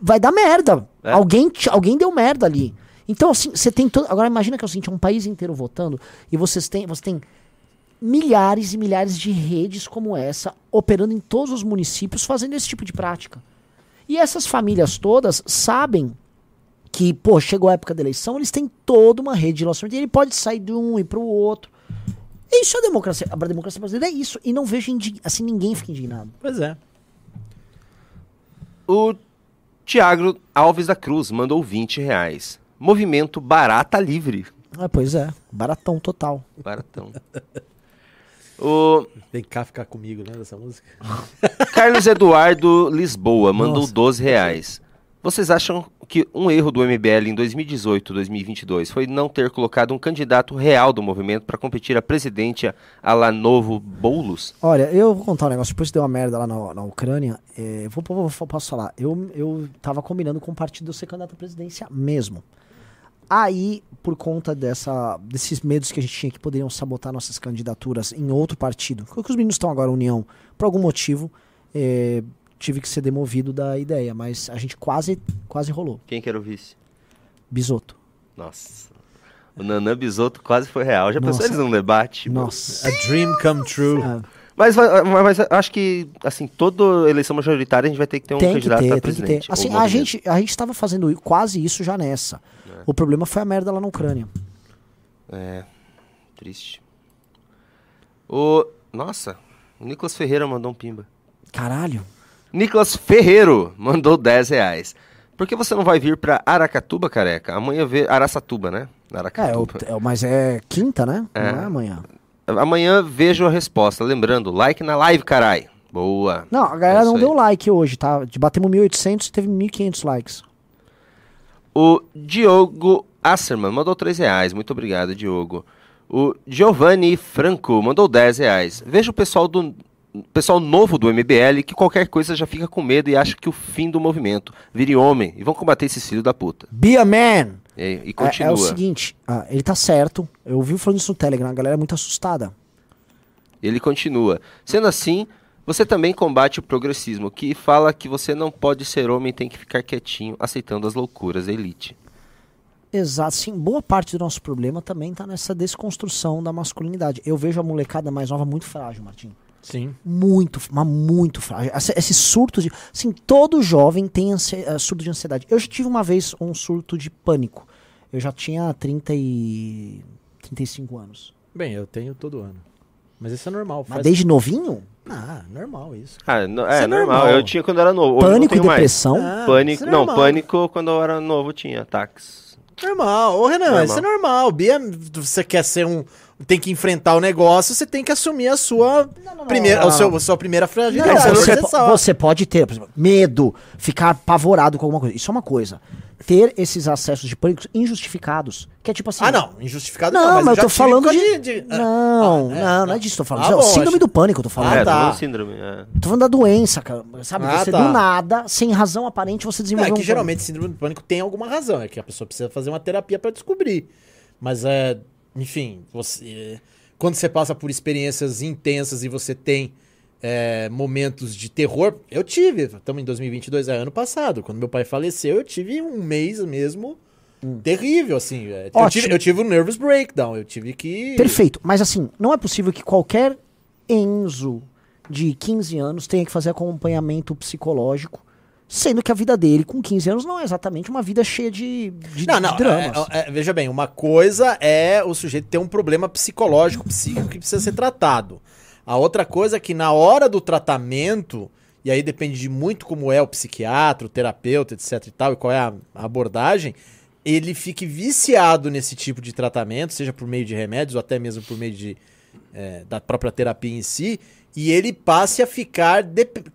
vai dar merda. É. Alguém, alguém deu merda ali. Então, assim, você tem todo. Agora imagina que é o seguinte: é um país inteiro votando e vocês têm, você tem milhares e milhares de redes como essa operando em todos os municípios fazendo esse tipo de prática. E essas famílias todas sabem que, pô, chegou a época da eleição, eles têm toda uma rede de relacionamento e ele pode sair de um e pro outro. Isso é democracia. A democracia brasileira é isso. E não vejo assim, ninguém fica indignado. Pois é. O Tiago Alves da Cruz mandou 20 reais. Movimento Barata Livre. Ah, pois é. Baratão total. Baratão. (laughs) o Vem cá ficar comigo, né, dessa música. (laughs) Carlos Eduardo Lisboa mandou Nossa. 12 reais. Vocês acham que um erro do MBL em 2018, 2022 foi não ter colocado um candidato real do movimento para competir a presidente a la Novo Boulos? Olha, eu vou contar um negócio. Depois que deu uma merda lá na, na Ucrânia, é, vou, vou- vou- posso falar. Eu, eu tava combinando com o partido eu ser candidato à presidência mesmo. Aí, por conta dessa, desses medos que a gente tinha que poderiam sabotar nossas candidaturas em outro partido, que os meninos estão agora União, por algum motivo, é, tive que ser demovido da ideia. Mas a gente quase, quase rolou. Quem que era o vice? Bisoto. Nossa. O Nanã Bisotto quase foi real. Já Nossa. pensou eles num debate? Nossa. A dream come true. Ah, Mas, mas, mas acho que, assim, toda eleição majoritária a gente vai ter que ter um tem que candidato ter, a tem que presidente. ter. Assim, a gente, a gente tava fazendo quase isso já nessa. O problema foi a merda lá na Ucrânia. É, triste. O. Nossa, o Nicolas Ferreira mandou um pimba. Caralho. Nicolas Ferreiro mandou 10 reais. Por que você não vai vir pra Aracatuba, careca? Amanhã vê. Araçatuba, né? É, Aracatuba. o- é, mas é quinta, né? É. Não é amanhã. Amanhã vejo a resposta. Lembrando, like na live, carai. Boa. Não, a galera É não deu like hoje, tá? De Batemos 1.800 e teve 1.500 likes. O Diogo Asserman mandou 3 reais. Muito obrigado, Diogo. O Giovanni Franco mandou 10 reais. Veja o pessoal do pessoal novo do MBL que qualquer coisa já fica com medo e acha que o fim do movimento. Vire homem e vão combater esse filho da puta. Be a man! E, e É, continua. é o seguinte, ah, ele tá certo. Eu ouvi falando isso no Telegram, a galera é muito assustada. Ele continua. Sendo assim, você também combate o progressismo, que fala que você não pode ser homem e tem que ficar quietinho, aceitando as loucuras da elite. Exato, sim. Boa parte do nosso problema também tá nessa desconstrução da masculinidade. Eu vejo a molecada mais nova muito frágil, Martim. Sim. Muito, mas muito frágil. Esse, surto de. Assim, todo jovem tem ansi- eh, surto de ansiedade. Eu já tive uma vez um surto de pânico. Eu já tinha 30 e. 35 anos. Bem, eu tenho todo ano. Mas isso é normal. Mas faz- desde novinho? Ah, normal isso. Ah, no- Isso é, é normal. normal. Eu tinha quando era novo. Não Pânico e depressão? Ah, Pânico, isso é não, pânico quando eu era novo tinha ataques. Normal. Ô, Renan, Normal. isso é normal. Bia, você quer ser um. Tem que enfrentar o negócio, você tem que assumir a sua primeira, não. o seu, a sua primeira Não, fragilidade. você não você pode ter, por exemplo, medo, ficar apavorado com alguma coisa. Isso é uma coisa. Ter esses acessos de pânico injustificados. Que é tipo assim. Ah, não, injustificado Não, não, mas eu já tô falando a de. Ah, Não, ah, é, não, não é disso que eu tô falando. Ah, é o bom, síndrome acho- do pânico, eu tô falando. Ah, é, tá. síndrome. É. Tô falando da doença, cara. Sabe? Ah, você tá. do nada, sem razão aparente, você Não, desenvolve é que um geralmente síndrome do pânico tem alguma razão, é que a pessoa precisa fazer uma terapia pra descobrir. Mas é, enfim, você quando você passa por experiências intensas e você tem é, momentos de terror, eu tive, estamos em 2022, é ano passado, quando meu pai faleceu, eu tive um mês mesmo terrível, assim. é, Eu Ótimo. tive, eu tive um nervous breakdown, eu tive que... Perfeito. Mas assim, não é possível que qualquer Enzo de 15 anos tenha que fazer acompanhamento psicológico, sendo que a vida dele com 15 anos não é exatamente uma vida cheia de, de, Não, não, de dramas. é- é- veja bem, uma coisa é o sujeito ter um problema psicológico, psíquico que precisa ser tratado. A outra coisa é que na hora do tratamento, e aí depende de muito como é o psiquiatra, o terapeuta, etc e tal, e qual é a abordagem, ele fique viciado nesse tipo de tratamento, seja por meio de remédios ou até mesmo por meio de é, da própria terapia em si, e ele passe a ficar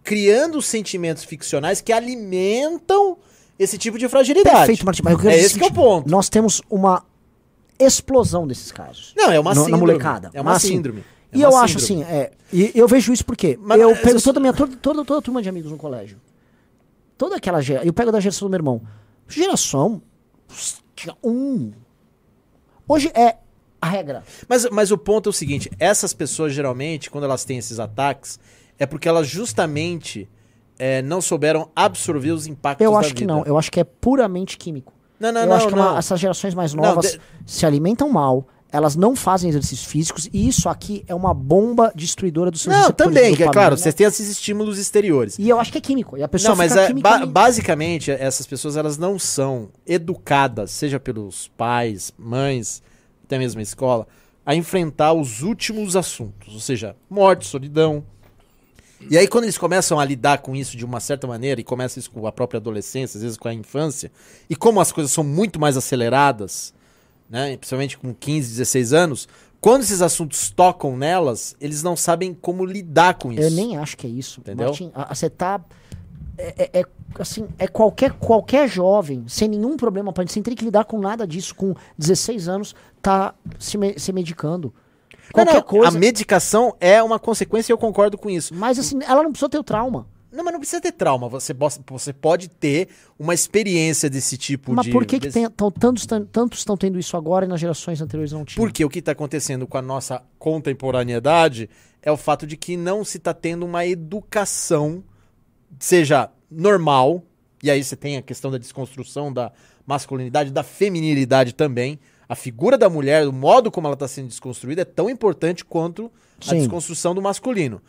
criando sentimentos ficcionais que alimentam esse tipo de fragilidade. Perfeito, Martim. Mas eu É esse que é o ponto. Nós temos uma explosão desses casos. Não, é uma No- na síndrome. molecada. É uma Mas, assim, síndrome. É e eu acho síndrome. assim, é, e eu vejo isso porque Mas eu essas- pego toda a minha toda, toda, toda a turma de amigos no colégio. Toda aquela geração, eu pego da geração do meu irmão. Geração tinha um. Hoje é a regra. Mas, mas o ponto é o seguinte: essas pessoas, geralmente, quando elas têm esses ataques, é porque elas justamente é, não souberam absorver os impactos Eu acho que não, eu acho que é puramente químico. Não, não, eu não. acho que é não. uma- essas gerações mais Não, novas de- se alimentam mal, elas não fazem exercícios físicos e isso aqui é uma bomba destruidora dos seus Não, também, é claro, vocês têm esses estímulos exteriores. E eu acho que é químico. E a pessoa Não, mas é, ba- basicamente, essas pessoas elas não são educadas, seja pelos pais, mães, até mesmo a escola, a enfrentar os últimos assuntos, ou seja, morte, solidão. E aí, quando eles começam a lidar com isso de uma certa maneira, e começa isso com a própria adolescência, às vezes com a infância, e como as coisas são muito mais aceleradas, né, principalmente com 15, 16 anos, quando esses assuntos tocam nelas, eles não sabem como lidar com isso. Eu nem acho que é isso. Entendeu? A- você tá. É, é- é, assim, é qualquer, qualquer jovem, sem nenhum problema, sem ter que lidar com nada disso, com 16 anos, tá se, me- se medicando. Não, Qualquer não, coisa. A medicação é uma consequência e eu concordo com isso. Mas assim, ela não precisa ter o trauma. Não, mas não precisa ter trauma. Você, você pode ter uma experiência desse tipo Mas de. por que, que tem, tão- tantos, tan- tantos estão tendo isso agora e nas gerações anteriores não tinham? Porque o que está acontecendo com a nossa contemporaneidade é o fato de que não se está tendo uma educação, seja normal, e aí você tem a questão da desconstrução da masculinidade, da feminilidade também. A figura da mulher, o modo como ela está sendo desconstruída é tão importante quanto a Sim. desconstrução do masculino.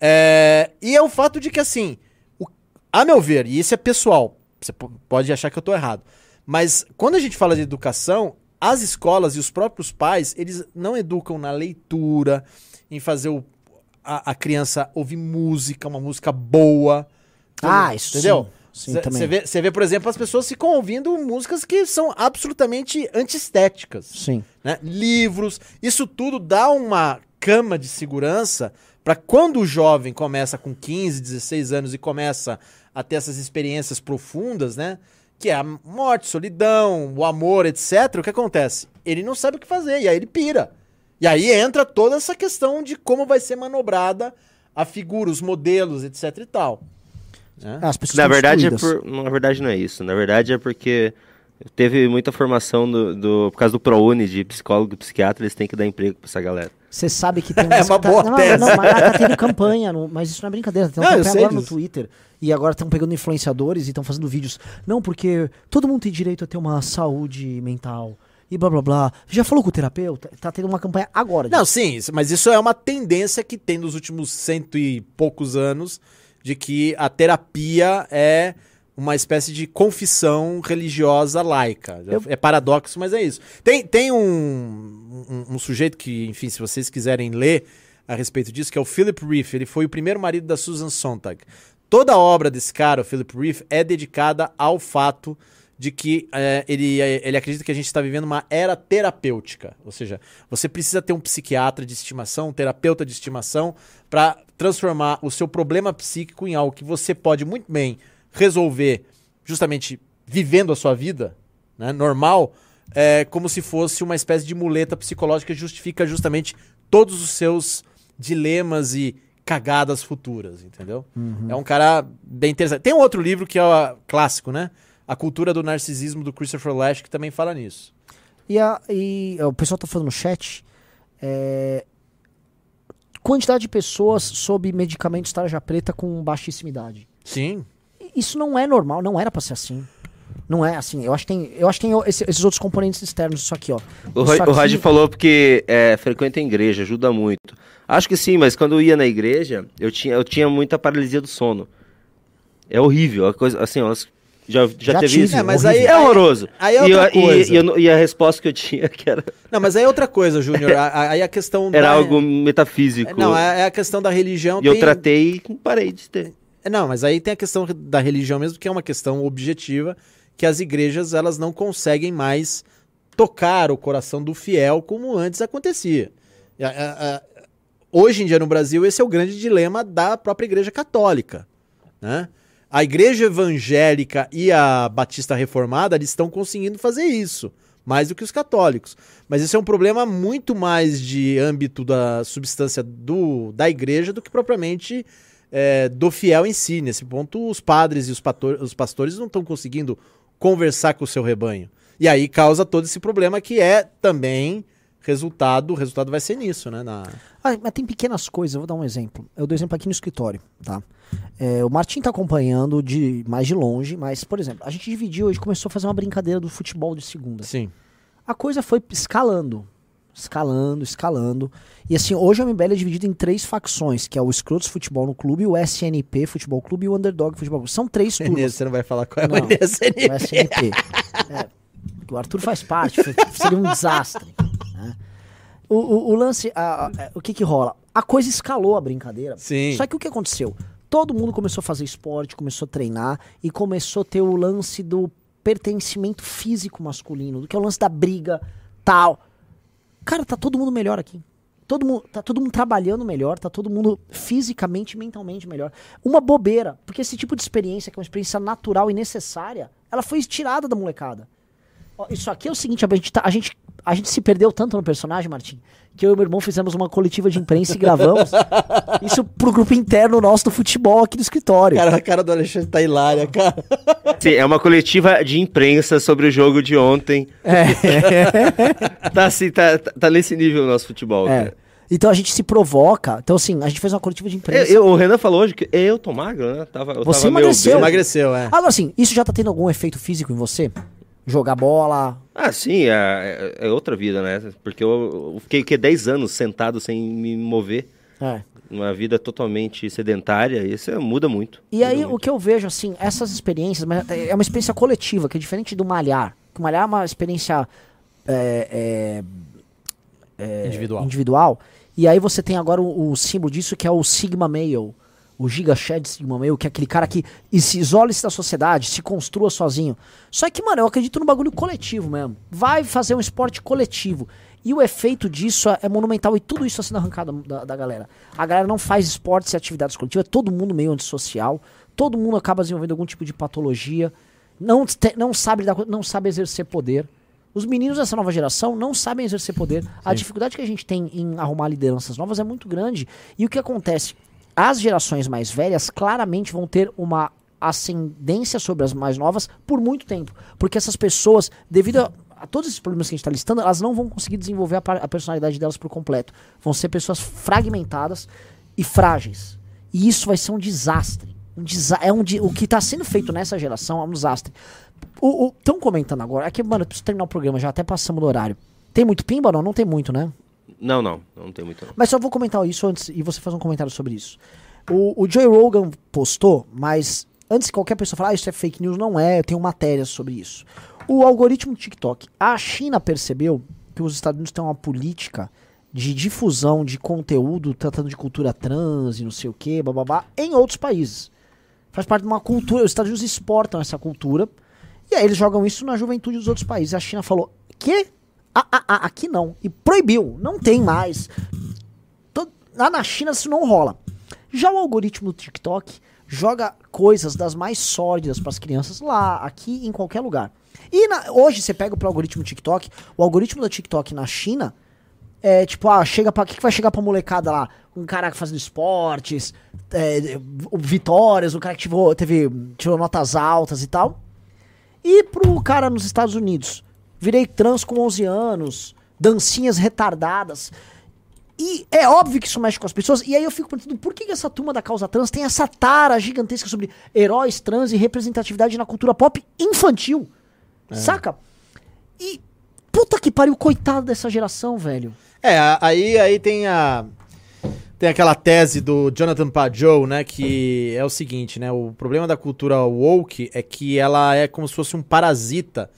É, e é o fato de que, assim, o- a meu ver, e isso é pessoal, você po- pode achar que eu estou errado, mas quando a gente fala de educação, as escolas e os próprios pais, eles não educam na leitura, em fazer o- a, a criança ouvir música, uma música boa. Ah, isso Entendeu? sim. Sim, Você vê, cê vê, por exemplo, as pessoas ficam ouvindo músicas que são absolutamente antiestéticas Sim. né? livros, isso tudo dá uma cama de segurança para quando o jovem começa com 15, 16 anos e começa a ter essas experiências profundas, né? Que é a morte, solidão, o amor, etc. O que acontece? Ele não sabe o que fazer, e aí ele pira. E aí entra toda essa questão de como vai ser manobrada a figura, os modelos, etc e tal. né? As pessoas Na estão verdade, é por, na verdade, não é isso. Na verdade, é porque teve muita formação do, do- por causa do ProUni de psicólogo e psiquiatra, eles têm que dar emprego pra essa galera. Você sabe que (laughs) tem É uma tá, boa não, tese. Não, mas tá tendo campanha, no- mas isso não é brincadeira. Tem uma Não, campanha agora no disso. Twitter. E agora estão pegando influenciadores e estão fazendo vídeos. Não, porque todo mundo tem direito a ter uma saúde mental. E blá blá blá. Já falou com o terapeuta? Tá tendo uma campanha agora. Não, sim, isso- mas isso é uma tendência que tem nos últimos cento e poucos anos de que a terapia é uma espécie de confissão religiosa laica. Eu- É paradoxo, mas é isso. Tem, tem um, um, um sujeito que, enfim, se vocês quiserem ler a respeito disso, que é o Philip Reef. Ele foi o primeiro marido da Susan Sontag. Toda a obra desse cara, o Philip Reef, é dedicada ao fato de que é, ele, ele acredita que a gente está vivendo uma era terapêutica. Ou seja, você precisa ter um psiquiatra de estimação, um terapeuta de estimação, para transformar o seu problema psíquico em algo que você pode muito bem resolver justamente vivendo a sua vida né, normal, é, como se fosse uma espécie de muleta psicológica que justifica justamente todos os seus dilemas e cagadas futuras, entendeu? É um cara bem interessante. Tem um outro livro que é ó, clássico, né? A Cultura do Narcisismo, do Christopher Lash, que também fala nisso. E, a- e, ó, o pessoal tá falando no chat. é, quantidade de pessoas sob medicamentos tarja preta com baixíssima idade. Sim. Isso não é normal, não era pra ser assim. Não é assim. Eu acho que tem, eu acho que tem esse- esses outros componentes externos disso aqui, ó. O, Isso aqui- falou porque é, frequenta a igreja, ajuda muito. Acho que sim, mas quando eu ia na igreja, eu tinha, eu tinha muita paralisia do sono. É horrível. A coisa, assim, ó, já, já, Já teve tive, isso? É, mas horrível. aí- é horroroso. aí é e, outra eu- e- coisa. E, eu não- e a resposta que eu tinha que era, Não, mas aí é outra coisa, Júnior. (laughs) Aí a questão era da... algo metafísico. Não, é, é a questão da religião. e eu tem- tratei e parei de ter. É, Não, mas aí tem a questão da religião mesmo, que é uma questão objetiva, que as igrejas elas não conseguem mais tocar o coração do fiel como antes acontecia. Hoje em dia no Brasil, esse é o grande dilema da própria Igreja Católica. Né? A Igreja Evangélica e a Batista Reformada eles estão conseguindo fazer isso, mais do que os católicos. Mas esse é um problema muito mais de âmbito da substância do, da igreja do que propriamente é, do fiel em si. Nesse ponto, os padres e os, os pastores não estão conseguindo conversar com o seu rebanho. E aí causa todo esse problema que é também resultado, o resultado vai ser nisso, né? Na... Ah, mas tem pequenas coisas, eu vou dar um exemplo. Eu dou exemplo aqui no escritório, tá? É, o Martim tá acompanhando de mais de longe, mas, por exemplo, a gente dividiu, hoje começou a fazer uma brincadeira do futebol de segunda. Sim. A coisa foi escalando, escalando, escalando. E assim, hoje a MBL é dividida em três facções, que é o Scrotos Futebol no Clube, o SNP Futebol Clube e o Underdog Futebol Clube. São três turmas. Você não vai falar qual é Não, o SNP. O SNP. É, o Arthur faz parte, seria um desastre. né? O, o- o lance, a- a- o que que rola? A coisa escalou a brincadeira. Sim. Só que o que aconteceu? Todo mundo começou a fazer esporte, começou a treinar e começou a ter o lance do pertencimento físico masculino, do que é o lance da briga, tal. Cara, tá todo mundo melhor aqui. Todo mundo, tá todo mundo trabalhando melhor, tá todo mundo fisicamente e mentalmente melhor. Uma bobeira, porque esse tipo de experiência, que é uma experiência natural e necessária, ela foi tirada da molecada. Ó, Isso aqui é o seguinte, a gente, tá- a, gente, a gente se perdeu tanto no personagem, Martim, que eu e meu irmão fizemos uma coletiva de imprensa e gravamos (laughs) isso pro grupo interno nosso do futebol aqui do escritório. Cara, a cara do Alexandre tá hilária, cara. Sim, é uma coletiva de imprensa sobre o jogo de ontem. (laughs) Tá assim, tá, tá, nesse nível o nosso futebol, É. cara. Então a gente se provoca. Então, assim, a gente fez uma coletiva de Eu- imprensa. eu- o Renan falou hoje que eu tô magro, né? Tava, eu Você tava meio emagreceu. obeso. Emagreceu, é. Agora, assim, isso já tá tendo algum efeito físico em você? Jogar bola? Ah, sim, é, é- é outra vida, né? Porque eu, eu fiquei que 10 anos sentado sem me mover. É. Uma vida totalmente sedentária, e isso é- muda muito. E Muda aí, muito. o que eu vejo, assim, essas experiências, mas é uma experiência coletiva, que é diferente do malhar. O malhar é uma experiência é, é, Individual. individual. E aí você tem agora o, o símbolo disso, que é o Sigma Male. O Giga Shed Sigma Male, que é aquele cara que e se isole-se da sociedade, se construa sozinho. Só que, mano, eu acredito no bagulho coletivo mesmo. Vai fazer um esporte coletivo. E o efeito disso é- monumental. E tudo isso está sendo arrancado da, da galera. A galera não faz esportes e atividades coletivas, é todo mundo meio antissocial. Todo mundo acaba desenvolvendo algum tipo de patologia. Não, te- não, sabe, com- não sabe exercer poder. Os meninos dessa nova geração não sabem exercer poder. A dificuldade que a gente tem em arrumar lideranças novas é muito grande. E o que acontece? As gerações mais velhas claramente vão ter uma ascendência sobre as mais novas por muito tempo. Porque essas pessoas, devido a, a todos esses problemas que a gente está listando, elas não vão conseguir desenvolver a, a personalidade delas por completo. Vão ser pessoas fragmentadas e frágeis. E isso vai ser um desastre. Um desa é um di- o que está sendo feito nessa geração é um desastre. Estão comentando agora. Aqui, mano, eu preciso terminar o programa já, até passamos do horário. Tem muito pimba não? Não tem muito, né? Não, não, não tem muito não. Mas só vou comentar isso antes e você faz um comentário sobre isso. O, o Joe Rogan postou, mas antes que qualquer pessoa fale, ah, isso é fake news, não é, eu tenho matérias sobre isso. O algoritmo TikTok. A China percebeu que os Estados Unidos têm uma política de difusão de conteúdo tratando de cultura trans e não sei o que, bababá, em outros países. Faz parte de uma cultura, os Estados Unidos exportam essa cultura e aí eles jogam isso na juventude dos outros países. A China falou, que? Ah, ah, ah, aqui não. E proibiu, não tem mais. To- Lá na China isso não rola. Já o algoritmo do TikTok joga coisas das mais sórdidas para as crianças lá, aqui, em qualquer lugar. E na- hoje você pega pro algoritmo TikTok, o algoritmo do TikTok na China é tipo, ah, chega pra. O que, que vai chegar pra molecada lá? Um cara fazendo esportes, é, o- vitórias, um cara que tirou, teve, tirou notas altas e tal. E pro cara nos Estados Unidos, virei trans com 11 anos, dancinhas retardadas. E é óbvio que isso mexe com as pessoas. E aí eu fico perguntando por que, essa turma da causa trans tem essa tara gigantesca sobre heróis trans e representatividade na cultura pop infantil. Saca? E puta que pariu, coitado dessa geração, velho. É, aí, aí tem a. Tem aquela tese do Jonathan Pajot, né? Que é o seguinte, né? O problema da cultura woke é que ela é como se fosse um parasita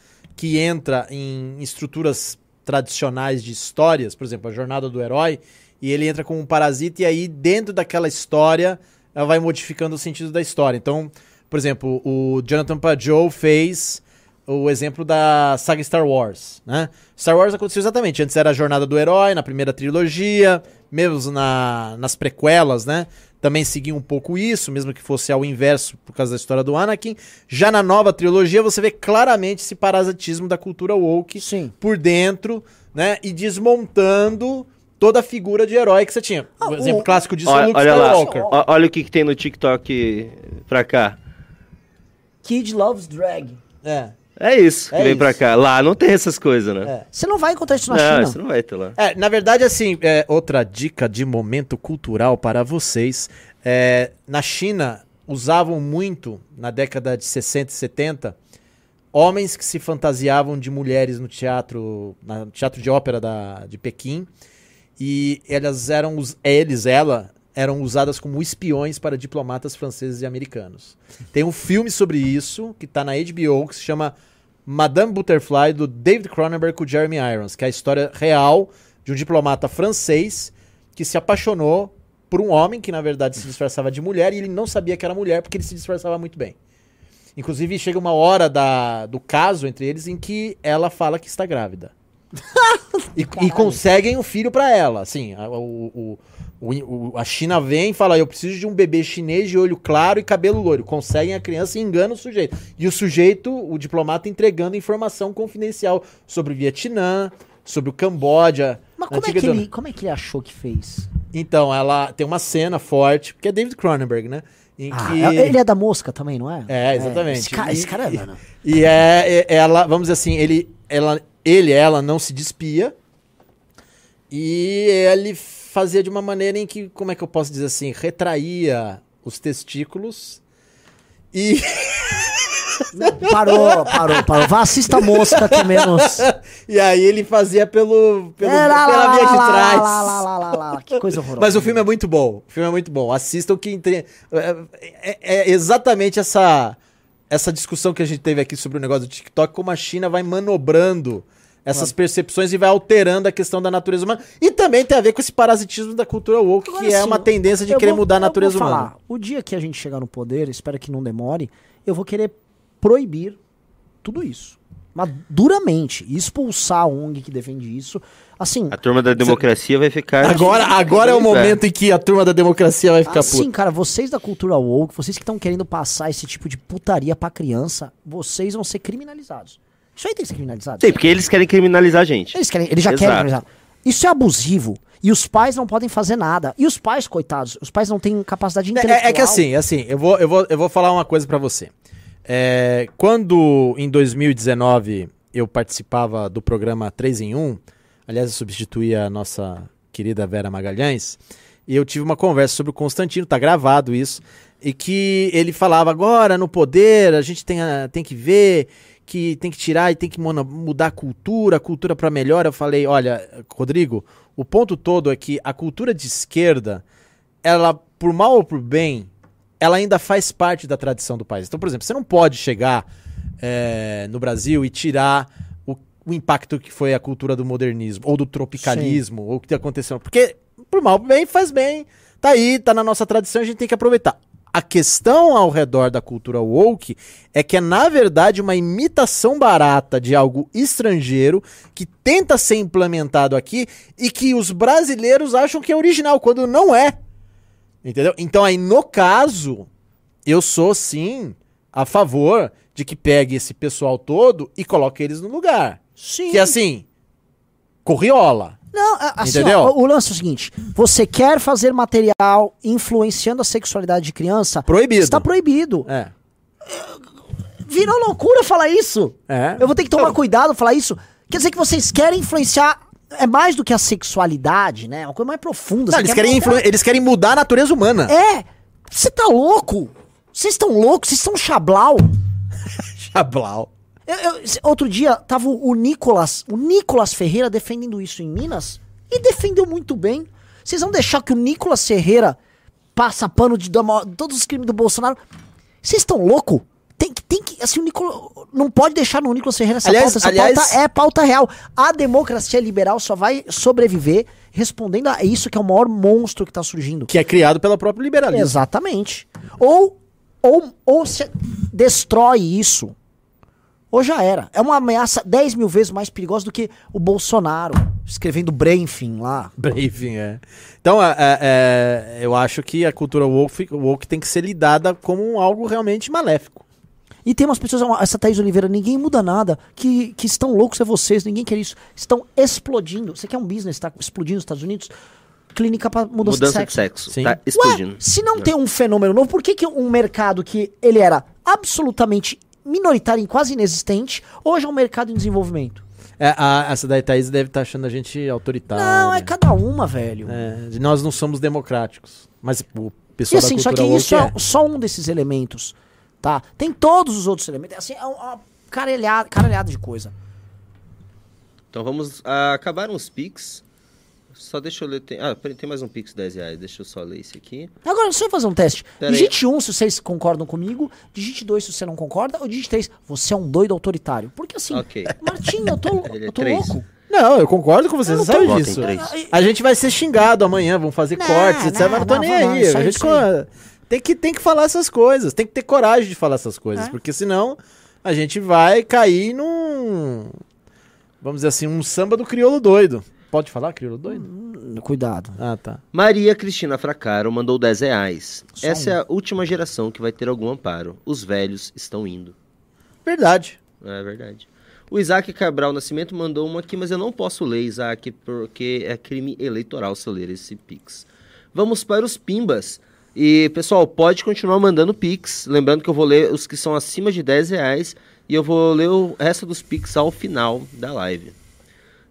que entra em estruturas tradicionais de histórias, por exemplo, a jornada do herói, e ele entra como um parasita, e aí dentro daquela história ela vai modificando o sentido da história. Então, por exemplo, o Jonathan Pajot fez o exemplo da saga Star Wars, né? Star Wars aconteceu exatamente. Antes era a jornada do herói, na primeira trilogia, mesmo na, nas prequelas, né? Também seguia um pouco isso, mesmo que fosse ao inverso por causa da história do Anakin. Já na nova trilogia, você vê claramente esse parasitismo da cultura woke Sim. por dentro, né? E desmontando toda a figura de herói que você tinha. Ah, o exemplo o- clássico disso é o Olha, Luke olha lá, Skywalker. ó- olha o que, que tem no TikTok pra cá. Kid loves drag. É. É isso que É vem isso. pra cá. Lá não tem essas coisas, né? É. Você não vai encontrar isso na não, China. isso não vai ter lá. É, na verdade, assim, é, outra dica de momento cultural para vocês. É, na China, usavam muito, na década de 60 e 70, homens que se fantasiavam de mulheres no teatro, no teatro de ópera da, de Pequim. E elas eram, us- eles, ela, eram usadas como espiões para diplomatas franceses e americanos. Tem um filme sobre isso, que está na HBO, que se chama Madame Butterfly, do David Cronenberg com o Jeremy Irons, que é a história real de um diplomata francês que se apaixonou por um homem que, na verdade, se disfarçava de mulher e ele não sabia que era mulher porque ele se disfarçava muito bem. Inclusive, chega uma hora da, do caso entre eles em que ela fala que está grávida. (laughs) e, e conseguem um filho pra ela. Assim, a, o, o- o- a China vem e fala: Eu preciso de um bebê chinês de olho claro e cabelo loiro. Conseguem a criança e enganam o sujeito. E o sujeito, o diplomata, entregando informação confidencial sobre o Vietnã, sobre o Camboja. Mas como é, que ele, como é que ele achou que fez? Então, ela tem uma cena forte, porque é David Cronenberg, né? Ah, que... é- ele é da mosca também, não é? É, exatamente. esse, cara, esse cara é, mano. E é, é- ela, vamos dizer assim, ele, ela, ele, ela não se despia. E ele fazia de uma maneira em que, como é que eu posso dizer assim, retraía os testículos. E (laughs) Parou, parou, parou. Vá, assista a mosca que menos. (laughs) e aí ele fazia pelo, pelo É, lá, pela lá, via lá, de trás. lá, lá, lá, lá, lá. Que coisa horrorosa. Mas o filme é muito bom. O filme é muito bom. Assistam que entre... é, é- é exatamente essa essa discussão que a gente teve aqui sobre o negócio do TikTok, como a China vai manobrando essas percepções e vai alterando a questão da natureza humana. E também tem a ver com esse parasitismo da cultura woke, Agora, que é assim, uma tendência de querer vou- mudar a natureza falar, humana. O dia que a gente chegar no poder, espero que não demore, eu vou querer proibir tudo isso. Mas duramente. E expulsar a ONG que defende isso. Assim, A turma da democracia vai ficar. Agora, agora é o momento em que a turma da democracia vai ficar assim, puta. cara, vocês da cultura woke, vocês que estão querendo passar esse tipo de putaria pra criança, vocês vão ser criminalizados. Isso aí tem que ser criminalizado. Sim, porque eles querem criminalizar a gente. Eles, querem, eles já Exato. querem criminalizar. Isso é abusivo. E os pais não podem fazer nada. E os pais, coitados, os pais não têm capacidade intelectual. É, é que assim, é assim, eu vou, eu vou, eu vou falar uma coisa pra você. É, quando em 2019 eu participava do programa 3 em 1, aliás, eu substituía a nossa querida Vera Magalhães, e eu tive uma conversa sobre o Constantino, tá gravado isso, e que ele falava agora no poder, a gente tem, a- tem que ver que tem que tirar e tem que mudar a cultura, a cultura para melhor. Eu falei, olha, Rodrigo, o ponto todo é que a cultura de esquerda, ela, por mal ou por bem, ela ainda faz parte da tradição do país. Então, por exemplo, você não pode chegar é, no Brasil e tirar o, o impacto que foi a cultura do modernismo, ou do tropicalismo, ou o que aconteceu. Porque, por mal ou por bem, faz bem. Tá aí, tá na nossa tradição, a gente tem que aproveitar. A questão ao redor da cultura woke é que é, na verdade, uma imitação barata de algo estrangeiro que tenta ser implementado aqui e que os brasileiros acham que é original, quando não é. Entendeu? Então, aí, no caso, eu sou sim a favor de que pegue esse pessoal todo e coloque eles no lugar. Sim. Que assim, corriola. Não, assim, Entendeu? ó, o lance é o seguinte: você quer fazer material influenciando a sexualidade de criança? Proibido. Está proibido. É. Virou loucura falar isso. É. Eu vou ter que tomar cuidado falar isso. Quer dizer que vocês querem influenciar. É mais do que a sexualidade, né? É uma coisa mais profunda. Não, eles, quer querem mudar- influ- eles querem mudar a natureza humana. É! Você tá louco? Vocês estão loucos? Vocês são chablau? (laughs) Chablau. Eu- eu- outro dia tava o, Nicolas, o Nicolas Ferreira defendendo isso em Minas e defendeu muito bem. Vocês vão deixar que o Nicolas Ferreira passa pano de todos os crimes do Bolsonaro? Vocês estão louco? Tem que, tem que, assim, o Nicolas não pode deixar no Nicolas Ferreira essa Aliás- pauta. Essa aliás- pauta é pauta real. A democracia liberal só vai sobreviver respondendo a isso que é o maior monstro que tá surgindo. Que é criado pelo próprio liberalismo. Exatamente. Ou, ou, ou se destrói isso, Ou já era. É uma ameaça 10 mil vezes mais perigosa do que o Bolsonaro escrevendo Brainfin lá. (laughs) Briefing, é. Então, é, é, é, eu acho que a cultura woke, woke tem que ser lidada como algo realmente maléfico. E tem umas pessoas, essa Thaís Oliveira, ninguém muda nada, que, que estão loucos é vocês, ninguém quer isso. Estão explodindo. Você quer um business, tá explodindo nos Estados Unidos? Clínica para mudança, Mudança de de sexo. sexo. Sim. Tá Ué, explodindo. se não tem um fenômeno novo, por que, que um mercado que ele era absolutamente minoritário e quase inexistente, hoje é um mercado em desenvolvimento? É, a, essa daí Thaís deve estar achando a gente autoritário. Não, é cada uma, velho. É, nós não somos democráticos. Mas o E pessoal assim, da só que isso woke é só um desses elementos, tá? Tem todos os outros elementos. Assim, é uma caralhada, caralhada de coisa. Então vamos ah, acabar uns Pix. Só deixa eu ler. Tem, ah, peraí, tem mais um Pix de 10 reais. Deixa eu só ler esse aqui. Agora, deixa eu fazer um teste. Pera digite 1 um, se vocês concordam comigo, digite 2 se você não concorda, ou digite 3, você é um doido autoritário. Porque assim, Ok. Martinho, eu tô, (laughs) Ele é eu tô três. louco. Não, eu concordo com você, Eu você não sabe disso. A gente vai ser xingado amanhã, vão fazer Não, cortes, etc. não, mas não tô não, nem vamos aí. A gente tem, que, tem que falar essas coisas, tem que ter coragem de falar essas coisas, É. porque senão a gente vai cair num. Vamos dizer assim, um samba do crioulo doido. Pode falar crioulo doido? Hum, Cuidado. Ah, tá. Maria Cristina Fracaro mandou 10 reais. Só Essa um. é a última geração que vai ter algum amparo. Os velhos estão indo. Verdade. É verdade. O Isaac Cabral Nascimento mandou uma aqui, mas eu não posso ler, Isaac, porque é crime eleitoral se eu ler esse Pix. Vamos para os Pimbas. E, pessoal, pode continuar mandando Pix. Lembrando que eu vou ler os que são acima de 10 reais e eu vou ler o resto dos Pix ao final da live.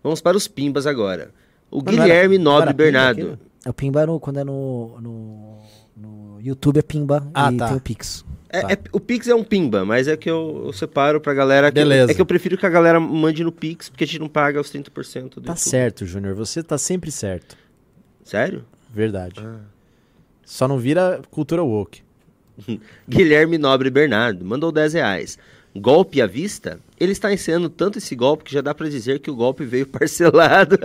Vamos para os Pimbas agora. O não Guilherme não Nobre era Pimba Bernardo. aquilo? É o Pimba é no- quando é no, no, no YouTube é Pimba Ah, e tá. tem o Pix. É, Tá. é- o Pix é um pimba, mas é que eu, eu separo pra galera. Que Beleza. é que eu prefiro que a galera mande no Pix, porque a gente não paga os 30% do Tá YouTube. certo, Júnior. Você tá sempre certo. Sério? Verdade. Ah. Só não vira cultura woke. (laughs) Guilherme Nobre Bernardo mandou 10 reais. Golpe à vista? Ele está ensinando tanto esse golpe que já dá pra dizer que o golpe veio (laughs) parcelado.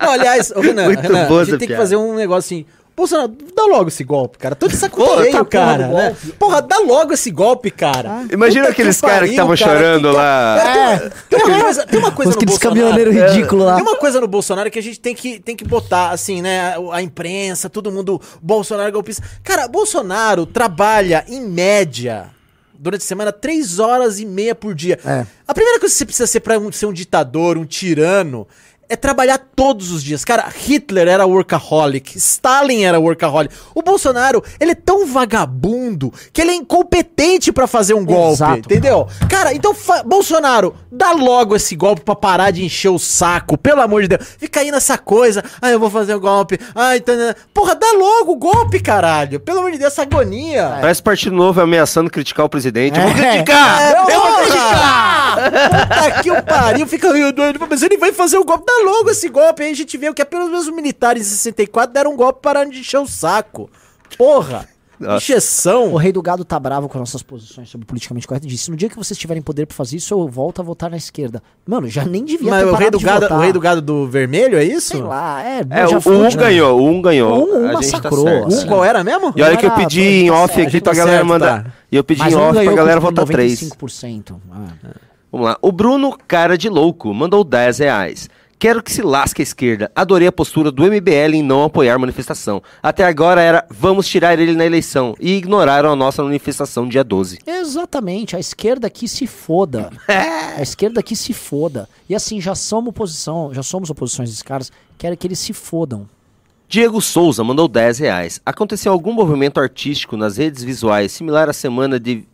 Não, aliás, ô, Renan, Muito Renan, boa a gente tem que piada. fazer um negócio assim. Bolsonaro, dá logo esse golpe, cara. Tô de saco Pô, cheio, tá cara. porra do né? Porra, dá logo esse golpe, cara. Imagina Puta aqueles que caras que estavam cara. chorando Tem que- lá. É, Tem uma coisa, tem uma coisa os no Bolsonaro. caminhoneiros ridículos lá. Tem uma coisa no Bolsonaro que a gente tem que, tem que botar, assim, né? A imprensa, todo mundo, Bolsonaro golpista. Cara, Bolsonaro trabalha, em média, durante a semana, três horas e meia por dia. É. A primeira coisa que você precisa ser pra um- ser um ditador, um tirano, é trabalhar todos os dias. Cara, Hitler era workaholic, Stalin era workaholic. O Bolsonaro, ele é tão vagabundo que ele é incompetente pra fazer um golpe, Exato. entendeu? Cara, então, fa- Bolsonaro, dá logo esse golpe pra parar de encher o saco, pelo amor de Deus. Fica aí nessa coisa, ah, eu vou fazer o golpe, ah, então... Porra, dá logo o golpe, caralho. Pelo amor de Deus, essa agonia. Parece Partido Novo ameaçando criticar o presidente. Eu vou É. criticar! É, eu vou criticar! Puta que o pariu, fica aí doido, mas ele vai fazer o golpe, dá logo esse golpe, aí a gente vê o que é pelo menos os militares em 64 deram um golpe parando de encher o saco. Porra! Encheção. O rei do gado tá bravo com nossas posições sobre politicamente correto e disse: no dia que vocês tiverem poder pra fazer isso, eu volto a votar na esquerda. Mano, já nem devia Mas ter o rei, do de gado, votar. o rei do gado do vermelho, é isso? Sei lá, é. É, o, foi, um já. ganhou, o um ganhou. O um gente tá massacrou, certo. assim. Um qual era mesmo? E olha que eu Era pedi dois, em tá off certo, aqui tá pra galera certo, mandar. tá. E eu pedi Mas em um off pra ganhou galera votar 3. 95%. Ah. Vamos lá. O Bruno Cara de Louco mandou 10 reais. Quero que se lasque a esquerda. Adorei a postura do MBL em não apoiar manifestação. Até agora era vamos tirar ele na eleição. E ignoraram a nossa manifestação dia 12. Exatamente, a esquerda aqui se foda. (laughs) a esquerda aqui se foda. E assim, já somos oposição, já somos oposições desses caras, quero que eles se fodam. Diego Souza mandou 10 reais. Aconteceu algum movimento artístico nas redes visuais similar à semana de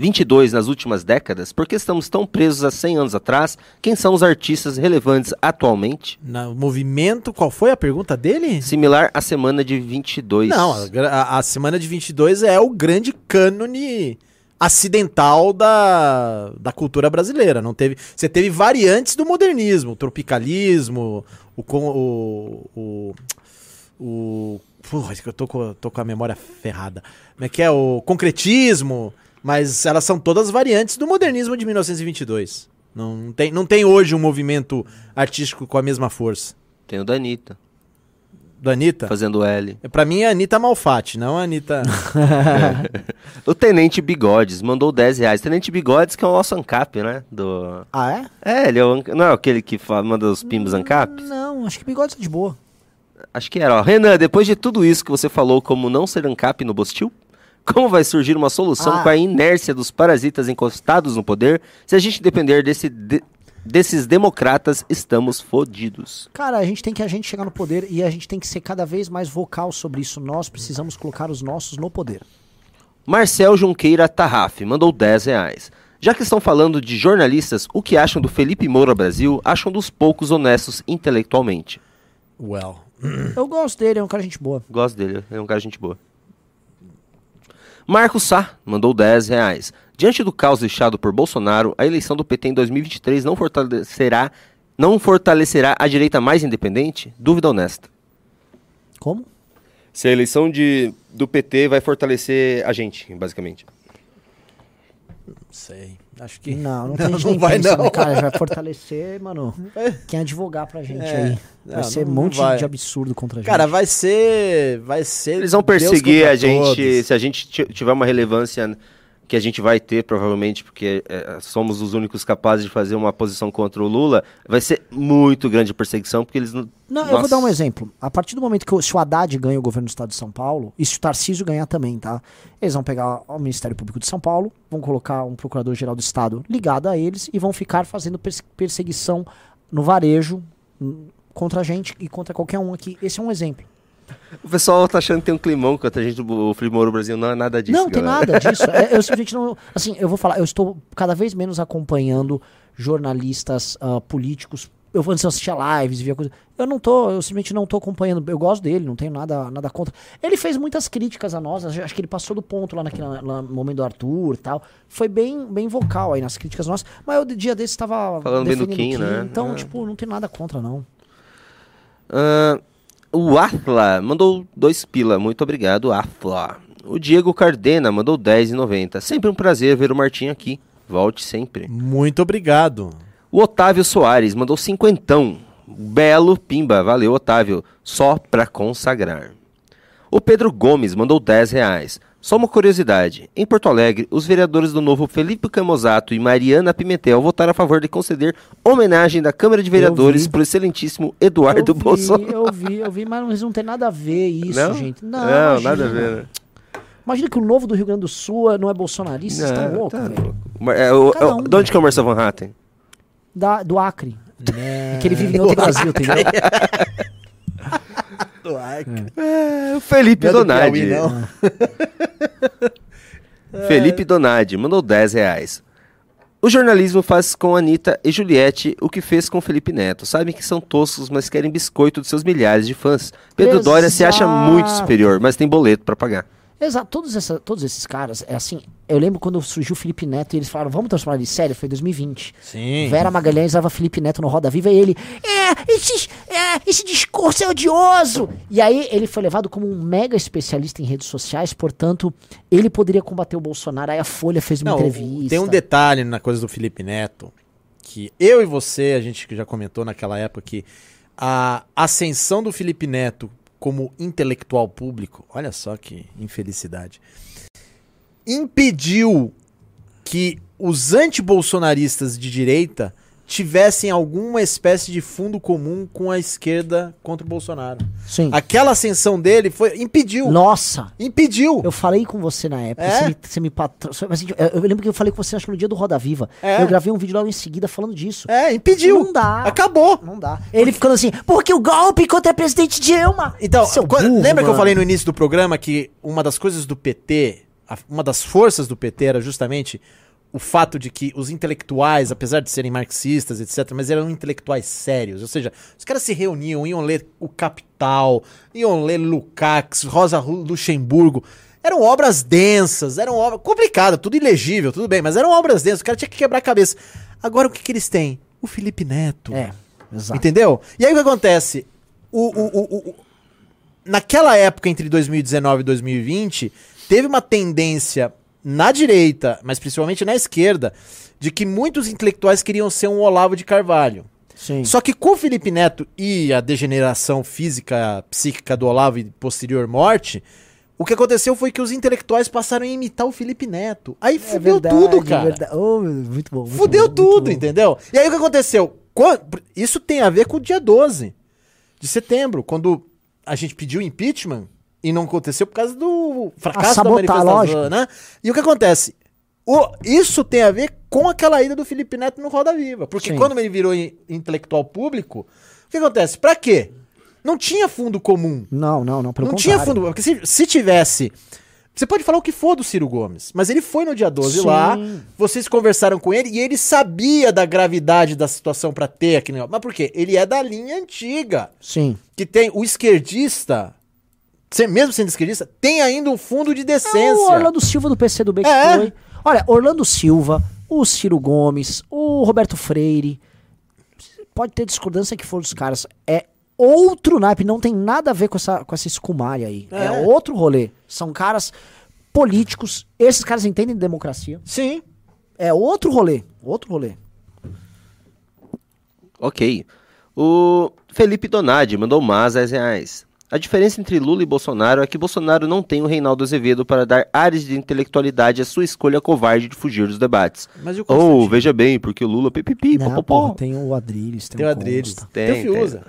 22 nas últimas décadas? Por que estamos tão presos a 100 anos atrás? Quem são os artistas relevantes atualmente? No movimento, qual foi a pergunta dele? Similar à semana de 22. Não, a, a- semana de 22 é o grande cânone acidental da, da cultura brasileira. Não teve, você teve variantes do modernismo, o tropicalismo, o o, o, o que eu tô com, tô com a memória ferrada. Como é que é o concretismo? Mas elas são todas variantes do modernismo de 1922. Não, não tem, não tem hoje um movimento artístico com a mesma força. Tem o da Anitta. Do Anitta? fazendo L. Pra mim é a Anitta Malfatti, não a Anitta. (laughs) O Tenente Bigodes mandou 10 reais. Tenente Bigodes, que é o nosso ANCAP, né? Do... Ah, é? É, ele é o, não é aquele que manda os pimbos ANCAP? Não, acho que bigode tá de boa. Acho que era, ó. Renan, depois de tudo isso que você falou como não ser ANCAP no Bostil, como vai surgir uma solução Ah. com a inércia dos parasitas encostados no poder? Se a gente depender desse de- desses democratas, estamos fodidos. Cara, a gente tem que a gente chegar no poder e a gente tem que ser cada vez mais vocal sobre isso. Nós precisamos colocar os nossos no poder. Marcel Junqueira Tarraf mandou 10 reais. Já que estão falando de jornalistas, o que acham do Felipe Moura Brasil? Acham dos poucos honestos intelectualmente. Well. Eu gosto dele, é um cara de gente boa. Gosto dele, é um cara gente boa. Marcos Sá mandou 10 reais. Diante do caos deixado por Bolsonaro, a eleição do PT em 2023 não fortalecerá, não fortalecerá a direita mais independente? Dúvida honesta. Como? Se a eleição de, do PT vai fortalecer a gente, basicamente. Não sei. Acho que. Não, não, (laughs) Não, vai, pensa, não. né, cara? Vai fortalecer, mano. Quem advogar pra gente É. aí. Vai Não, ser não- um monte vai. de absurdo contra a gente. Cara, vai ser. Vai ser. Eles vão perseguir a gente, todos. se a gente ti- tiver uma relevância que a gente vai ter, provavelmente, porque é, somos os únicos capazes de fazer uma posição contra o Lula, vai ser muito grande a perseguição, porque eles não. Não, eu vou dar um Nossa. exemplo. A partir do momento que o, se o Haddad ganha o governo do estado de São Paulo, e se o Tarcísio ganhar também, tá? Eles vão pegar o Ministério Público de São Paulo, vão colocar um procurador-geral do estado ligado a eles e vão ficar fazendo perse- perseguição no varejo contra a gente e contra qualquer um aqui. Esse é um exemplo. O pessoal tá achando que tem um climão contra a gente do Moro Brasil. Não é nada disso. não, tem galera. nada disso. (laughs) É, eu simplesmente não. Assim, eu vou falar, eu estou cada vez menos acompanhando jornalistas ah, políticos. Eu vou antes eu assistia lives, via coisa. Eu não tô, eu simplesmente não tô acompanhando. Eu gosto dele, não tenho nada, nada contra. Ele fez muitas críticas a nós, acho que ele passou do ponto lá naquele lá no momento do Arthur e tal. Foi bem, bem vocal aí nas críticas nossas. Mas eu, dia desse, estava Falando bem do Kim, o né? Então, É. tipo, não tem nada contra, não. Ah, o Atla mandou dois pila. Muito obrigado, Atla. O Diego Cardena mandou 10,90. Sempre um prazer ver o Martinho aqui. Volte sempre. Muito obrigado. O Otávio Soares mandou cinquentão. Belo pimba, valeu Otávio. Só pra consagrar. O Pedro Gomes mandou 10 reais. Só uma curiosidade. Em Porto Alegre, os vereadores do novo Felipe Camozato e Mariana Pimentel votaram a favor de conceder homenagem da Câmara de Vereadores para o excelentíssimo Eduardo eu vi, Bolsonaro. Eu vi, eu vi, mas não tem nada a ver isso, Não? gente. Não, Não, nada a imagina. ver, né? Imagina que o novo do Rio Grande do Sul não é bolsonarista, vocês Não, estão loucos, tá velho. louco. É, o- é um. de onde que é o Marcel Van Hatten? Da, do Acre. Que ele vive em outro Brasil, entendeu? (laughs) É, o Felipe Não é do Donadi. Piauí, não. (laughs) Felipe Donadi mandou 10 reais. O jornalismo faz com Anitta e Juliette o que fez com Felipe Neto. Sabem que são toscos, mas querem biscoito dos seus milhares de fãs. Pedro Dória se acha muito Exato. superior, mas tem boleto pra pagar. Exato, todos, essa, todos esses caras, é assim, eu lembro quando surgiu o Felipe Neto e eles falaram, vamos transformar ele sério, foi em 2020. Sim. Vera Magalhães dava Felipe Neto no Roda Viva e ele, é, esse, é, esse discurso é odioso. E aí ele foi levado como um mega especialista em redes sociais, portanto, ele poderia combater o Bolsonaro. Aí a Folha fez uma Não, entrevista. tem um detalhe na coisa do Felipe Neto, que eu e você, a gente que já comentou naquela época que a ascensão do Felipe Neto como intelectual público, olha só que infelicidade, impediu que os antibolsonaristas de direita tivessem alguma espécie de fundo comum com a esquerda contra o Bolsonaro. Sim. Aquela ascensão dele foi impediu, Nossa, impediu. Eu falei com você na época, É? você me, você me patro... mas, assim, eu, lembro que eu falei com você acho que no dia do Roda Viva. É. Eu gravei um vídeo logo em seguida falando disso. É, impediu. Não dá. Acabou. Não dá. Ele ficando assim, porque o golpe contra a presidente Dilma. Então, burro, lembra que eu mano. falei no início do programa que uma das coisas do PT, uma das forças do PT era justamente o fato de que os intelectuais, apesar de serem marxistas, etc., mas eram intelectuais sérios. Ou seja, os caras se reuniam, iam ler o Capital, iam ler Lukács, Rosa Lu- Luxemburgo. Eram obras densas, eram obras complicadas, tudo ilegível, tudo bem, mas eram obras densas, o cara tinha que quebrar a cabeça. Agora o que, que eles têm? O Felipe Neto. É, exato. Entendeu? E aí o que acontece? O, o, o- o- naquela época, entre 2019 e 2020, teve uma tendência na direita, mas principalmente na esquerda, de que muitos intelectuais queriam ser um Olavo de Carvalho. Sim. Só que com o Felipe Neto e a degeneração física, psíquica do Olavo e posterior morte, o que aconteceu foi que os intelectuais passaram a imitar o Felipe Neto. Aí fudeu verdade, tudo, cara. verdade. Oh, muito bom. muito Fudeu bom, tudo, bom. entendeu? E aí o que aconteceu? Isso tem a ver com o dia 12 de setembro, quando a gente pediu impeachment e não aconteceu por causa do fracasso da manifestação, lógico. né? E o que acontece? O- isso tem a ver com aquela ida do Felipe Neto no Roda Viva. Porque Sim. quando ele virou in- intelectual público, o que acontece? Pra quê? Não tinha fundo comum. Não, não, não. Pelo não contrário. tinha fundo. Porque se, se tivesse. Você pode falar o que for do Ciro Gomes, mas ele foi no dia 12 Sim. lá, vocês conversaram com ele e ele sabia da gravidade da situação pra ter negócio. Mas por quê? Ele é da linha antiga. Sim. Que tem o esquerdista, mesmo sendo esquerdista, tem ainda um fundo de É decência. o Orlando Silva do PCdoB que É. foi. Olha, Orlando Silva, o Ciro Gomes, o Roberto Freire. Pode ter discordância que for dos caras. É outro naipe, não tem nada a ver com essa, com essa escumalha aí. É. É. outro rolê. São caras políticos. Esses caras entendem de democracia. Sim. É outro rolê. Outro rolê. Ok. O Felipe Donadi mandou mais 10 reais. A diferença entre Lula e Bolsonaro é que Bolsonaro não tem o Reinaldo Azevedo para dar áreas de intelectualidade à sua escolha covarde de fugir dos debates. Mas o Ou, Constantino? veja bem, porque o Lula pipipi, Não, popopó. porra, tem o Adrilles, tem, Tem o o Adriles, Costa. tem, Tem, o Fiuza.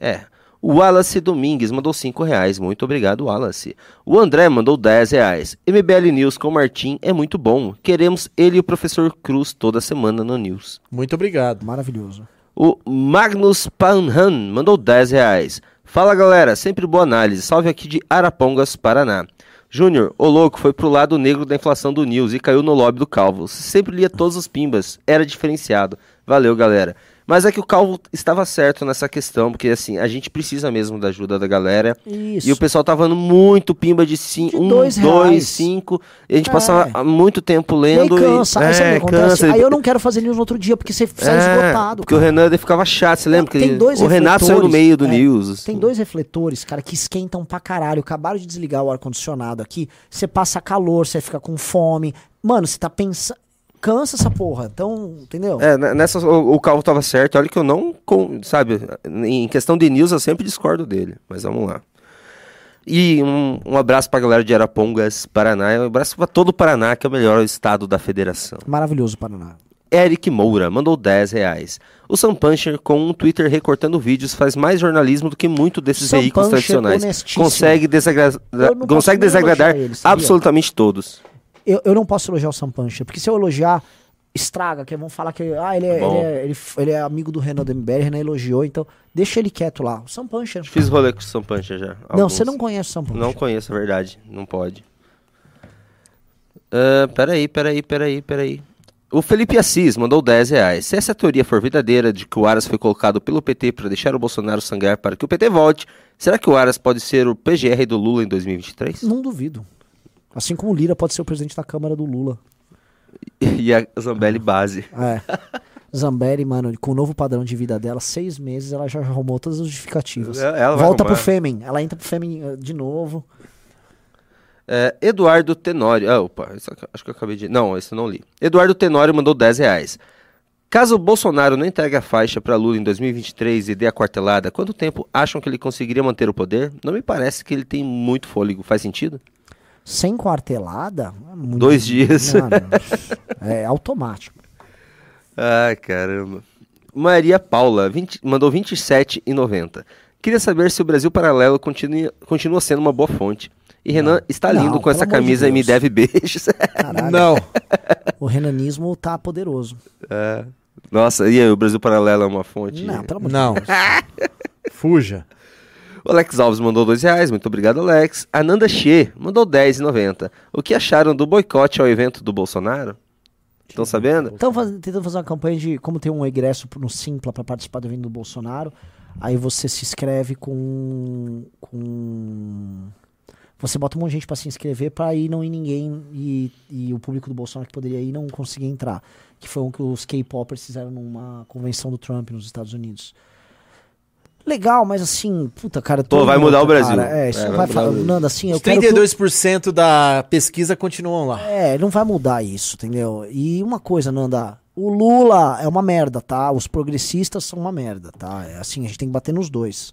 É. O Wallace Domingues mandou 5 reais. Muito obrigado, Wallace. O André mandou 10 reais. MBL News com o Martim é muito bom. Queremos ele e o professor Cruz toda semana no News. Muito obrigado. Maravilhoso. O Magnus Panhan mandou 10 reais. Fala galera, sempre boa análise. Salve aqui de Arapongas, Paraná. Júnior, o louco foi pro lado negro da inflação do News e caiu no lobby do Calvo. Sempre lia todos os pimbas, era diferenciado. Valeu, galera. Mas é que o Calvo estava certo nessa questão, porque assim, a gente precisa mesmo da ajuda da galera. Isso. E o pessoal tava dando muito pimba de 5, De 1, dois 2, reais. 5. E a gente É. passava muito tempo E aí lendo. cansa. aí sabe o é, cansa. Aí eu não quero fazer news no outro dia, porque você sai É, esgotado. Porque o cara. Renan ele ficava chato, você lembra? que Tem dois o Renato saiu no meio do é, News. Tem dois refletores, cara, que esquentam pra caralho. Acabaram de desligar o ar-condicionado aqui. Você passa calor, você fica com fome. Mano, você tá pensando. Cansa essa porra. Então, entendeu? É, ne- nessa o, o Calvo tava certo. Olha que eu não, com- sabe, em questão de news eu sempre discordo dele. Mas vamos lá. E um, um abraço pra galera de Arapongas, Paraná. E um abraço pra todo o Paraná, que é o melhor estado da federação. Maravilhoso, Paraná. Eric Moura mandou 10 reais. O Sam Puncher, com um Twitter recortando vídeos, faz mais jornalismo do que muito desses Sam veículos Puncher, tradicionais. honestíssimo. Consegue, desagra- consegue desagradar ele, absolutamente todos. Eu, eu não posso elogiar o Sam Puncher, porque se eu elogiar, estraga, que vão falar que ah, ele, é, Bom. ele, é, ele, ele é amigo do Renan do MBL, Renan elogiou, então deixa ele quieto lá. O Sam Puncher. Fiz rolê com o Sam Puncher já. Não, alguns. você não conhece o Sam Puncher. Não conheço, é verdade. Não pode. Ah, peraí, peraí, peraí, peraí. O Felipe Assis mandou 10 reais. Se essa teoria for verdadeira de que o Aras foi colocado pelo PT para deixar o Bolsonaro sangrar para que o PT volte, será que o Aras pode ser o PGR do Lula em 2023? Não duvido. Assim como o Lira pode ser o presidente da Câmara do Lula. e a Zambelli base. É. Zambelli, mano, com o novo padrão de vida dela, seis meses ela já arrumou todas as justificativas. É, ela Volta pro. Fêmen. Ela entra pro Fêmen eh, de novo. É, Eduardo Tenório. Ah, opa, acho que eu acabei de. Não, esse eu não li. Eduardo Tenório mandou 10 reais. Caso o Bolsonaro não entregue a faixa para Lula em 2023 e dê a quartelada, quanto tempo acham que ele conseguiria manter o poder? Não me parece que ele tem muito fôlego. Faz sentido? Sem quartelada. é muito- Dois dias. Mano, é automático. Ai, caramba. Maria Paula 20 mandou 27,90. Queria saber se o Brasil Paralelo continua, continua sendo uma boa fonte. E Renan está Não, lindo com essa amor de camisa e me deve beijos. Caralho. Não. O renanismo tá poderoso. É. Nossa, e aí, o Brasil Paralelo é uma fonte? Não, pelo amor Não. de Deus. Fuja. O Alex Alves mandou dois reais, muito obrigado, Alex. Ananda Xê mandou 10,90. O que acharam do boicote ao evento do Bolsonaro? Estão sabendo? Estão tentando fazer uma campanha de como ter um egresso no Simpla para participar do evento do Bolsonaro. Aí você se inscreve com. com... Você bota um monte de gente para se inscrever para ir não ir ninguém e, e o público do Bolsonaro que poderia ir não conseguia entrar. Que foi o que os K-popers fizeram numa convenção do Trump nos Estados Unidos. Legal, mas assim, puta, cara. Pô, todo vai mudar o Brasil. cara, É, isso É, não vai vai mudar o falar. Brasil. Nanda, assim, eu Os quero que o- 32% da pesquisa continuam lá. é, não vai mudar isso, entendeu? E uma coisa, Nanda, O Lula é uma merda, tá? Os progressistas são uma merda, tá? É assim, a gente tem que bater nos dois.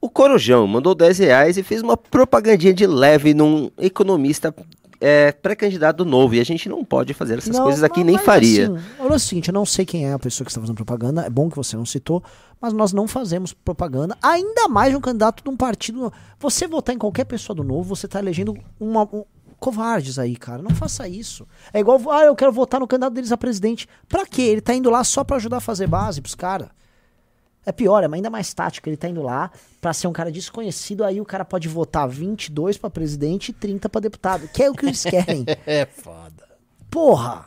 O Corujão mandou 10 reais e fez uma propagandinha de leve num economista é, pré-candidato novo. E a gente não pode fazer essas Não, coisas aqui, mas- nem mas faria. Assim, olha o seguinte, eu não sei quem é a pessoa que está fazendo propaganda, é bom que você não citou, mas nós não fazemos propaganda, ainda mais de um candidato de um partido. Você votar em qualquer pessoa do novo, você está elegendo uma. um- covardes aí, cara. Não faça isso. É igual, ah, eu quero votar no candidato deles a presidente. Pra quê? Ele tá indo lá só pra ajudar a fazer base pros caras. É pior, é ainda mais tático. Ele tá indo lá pra ser um cara desconhecido, aí o cara pode votar 22 pra presidente e 30 pra deputado. Que é o que eles querem. (laughs) É foda. Porra!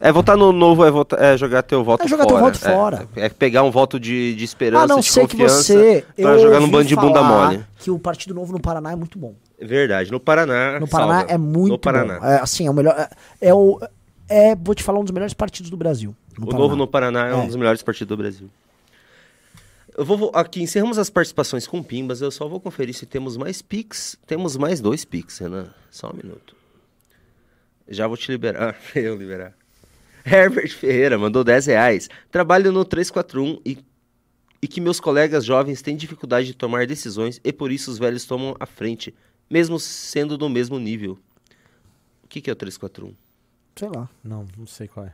É votar no novo, é, votar, é jogar teu voto É jogar fora. teu voto É, fora. É, pegar um voto de, de esperança, A não de ser que confiança, você. pra eu jogar num ouvi bando de bunda falar mole. Que o Partido Novo no Paraná é muito bom. É Verdade, no Paraná. No Paraná salva. é muito No Paraná. bom. É, assim, é o melhor. É, é o. É, vou te falar, um dos melhores partidos do Brasil. no o Paraná. Novo no Paraná é, um É. dos melhores partidos do Brasil. Eu vou, vou- aqui encerramos as participações com Pimbas. Eu só vou conferir se temos mais Pix. Temos mais dois Pix, Renan. Só um minuto. Já vou te liberar. (laughs) eu liberar. Herbert Ferreira mandou 10 reais. Trabalho no 341 e, e que meus colegas jovens têm dificuldade de tomar decisões e por isso os velhos tomam a frente, mesmo sendo do mesmo nível. O que, que é o 341? Sei lá. Não, não sei qual é.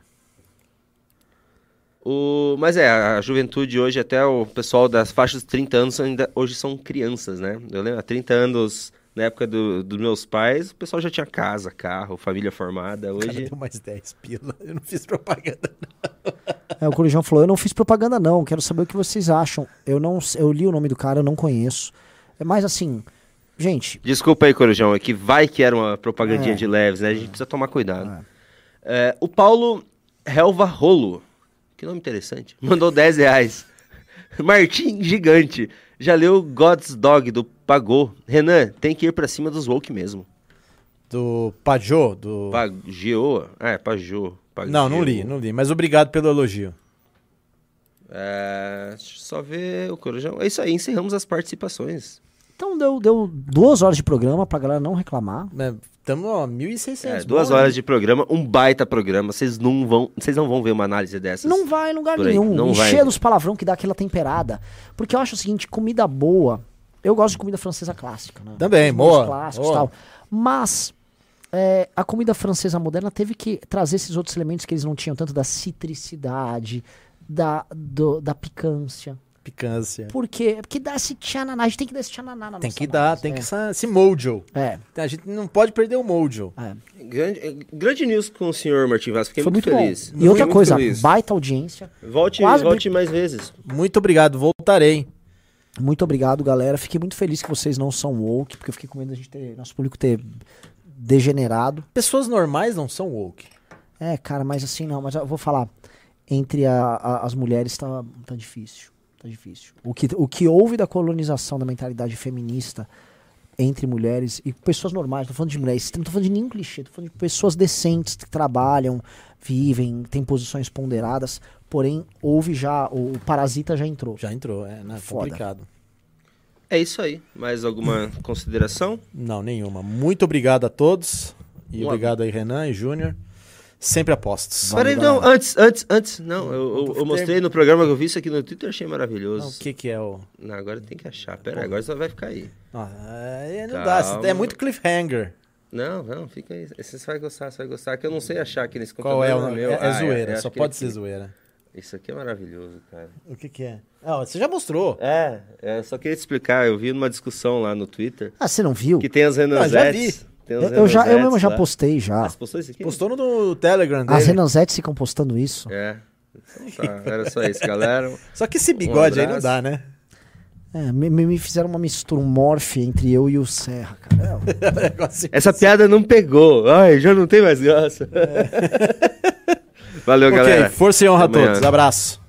O, mas é, a juventude hoje, até o pessoal das faixas de 30 anos ainda hoje são crianças, né? Eu lembro, há 30 anos, na época do- dos meus pais, o pessoal já tinha casa, carro, família formada. O cara Hoje, deu mais 10 pila. Eu não fiz propaganda. (laughs) É, o Corujão falou: eu não fiz propaganda, não. Quero saber o que vocês acham. Eu não eu li o nome do cara, eu não conheço. É mais assim. Gente, desculpa aí, Corujão, é que vai que era uma propagandinha É. de leves, né? A gente precisa tomar cuidado. É, o Paulo Helva Rolo, que nome interessante, (laughs) mandou 10 reais. Martim Gigante, já leu God's Dog do Pagô. Renan, tem que ir pra cima dos woke mesmo. Do Pajô, do... Pagio? Ah, é, Pajô. Não, não li, não li. Mas obrigado pelo elogio. É, deixa eu só ver o Corujão. É isso aí, encerramos as participações. Então deu, deu duas horas de programa pra galera não reclamar. Estamos, ó, 1.600. É, duas bom, horas né? de programa, um baita programa. Vocês não vão, vocês não vão ver uma análise dessas. Não vai em lugar nenhum. não vai. Encher dos palavrão que dá aquela temperada. Porque eu acho o seguinte, comida boa. Eu gosto de comida francesa clássica, né? Também, Os boa, clássicos e boa. tal. Mas é, a comida francesa moderna teve que trazer esses outros elementos que eles não tinham, tanto da citricidade, da, do- da picância. Picância. Por quê? Porque dá esse tchananá. A gente tem que dar esse tchananá na Tem nossa que dar, análise, tem é. que essa, esse mojo. É, A gente não pode perder o mojo. é. Grande, é, grande news com o senhor Martin Vaz. Fiquei Foi muito, muito, feliz. bom. E outra muito coisa, feliz. baita audiência. Volte, quase- volte mais vezes. Muito obrigado, voltarei. Muito obrigado, galera. Fiquei muito feliz que vocês não são woke, porque eu fiquei com medo da gente ter, nosso público ter degenerado. Pessoas normais não são woke. É, cara, mas assim não, mas eu vou falar. Entre a- a- as mulheres tá, tá difícil. Tá difícil. O que, o que houve da colonização da mentalidade feminista entre mulheres e pessoas normais, tô falando de mulheres, não tô falando de nenhum clichê, tô falando de pessoas decentes que trabalham, vivem, têm posições ponderadas, porém houve já, o, o parasita já entrou. Já entrou, é né, Foda. complicado. É isso aí. Mais alguma consideração? Não, nenhuma. Muito obrigado a todos. E Um obrigado aí, Renan e Júnior. Sempre apostos. Peraí, não, antes, antes, antes. Não, eu, eu- eu mostrei no programa que eu vi isso aqui no Twitter, achei maravilhoso. Não, o que que é o... Não, agora tem que achar. Pera aí, agora só vai ficar aí. Ah, é, não Calma. dá, é muito cliffhanger. Não, não, fica aí. Você vai gostar, você vai gostar, que eu não sei achar aqui nesse Qual é o computador, nome? meu. É, é Ah, zoeira, acho só pode aqui. ser zoeira. Isso aqui é maravilhoso, cara. O que que é? Ah, você já mostrou. É, é, só queria te explicar. Eu vi numa discussão lá no Twitter Ah, você não viu? que tem as Renanzettes. Tem Eu, as eu já, eu mesmo já lá. postei já. Ah, postou isso aqui? Postou no, Telegram dele. As Renanzettes ficam postando isso. É. Então tá, era só isso, galera. (laughs) Só que esse bigode aí não dá, né? É, me, me- fizeram uma mistura, um morfe entre eu e o Serra, cara. É, (laughs) Essa piada não pegou. Ai, já não tem mais graça. (laughs) Valeu, ok, galera. força e honra a todos. Abraço.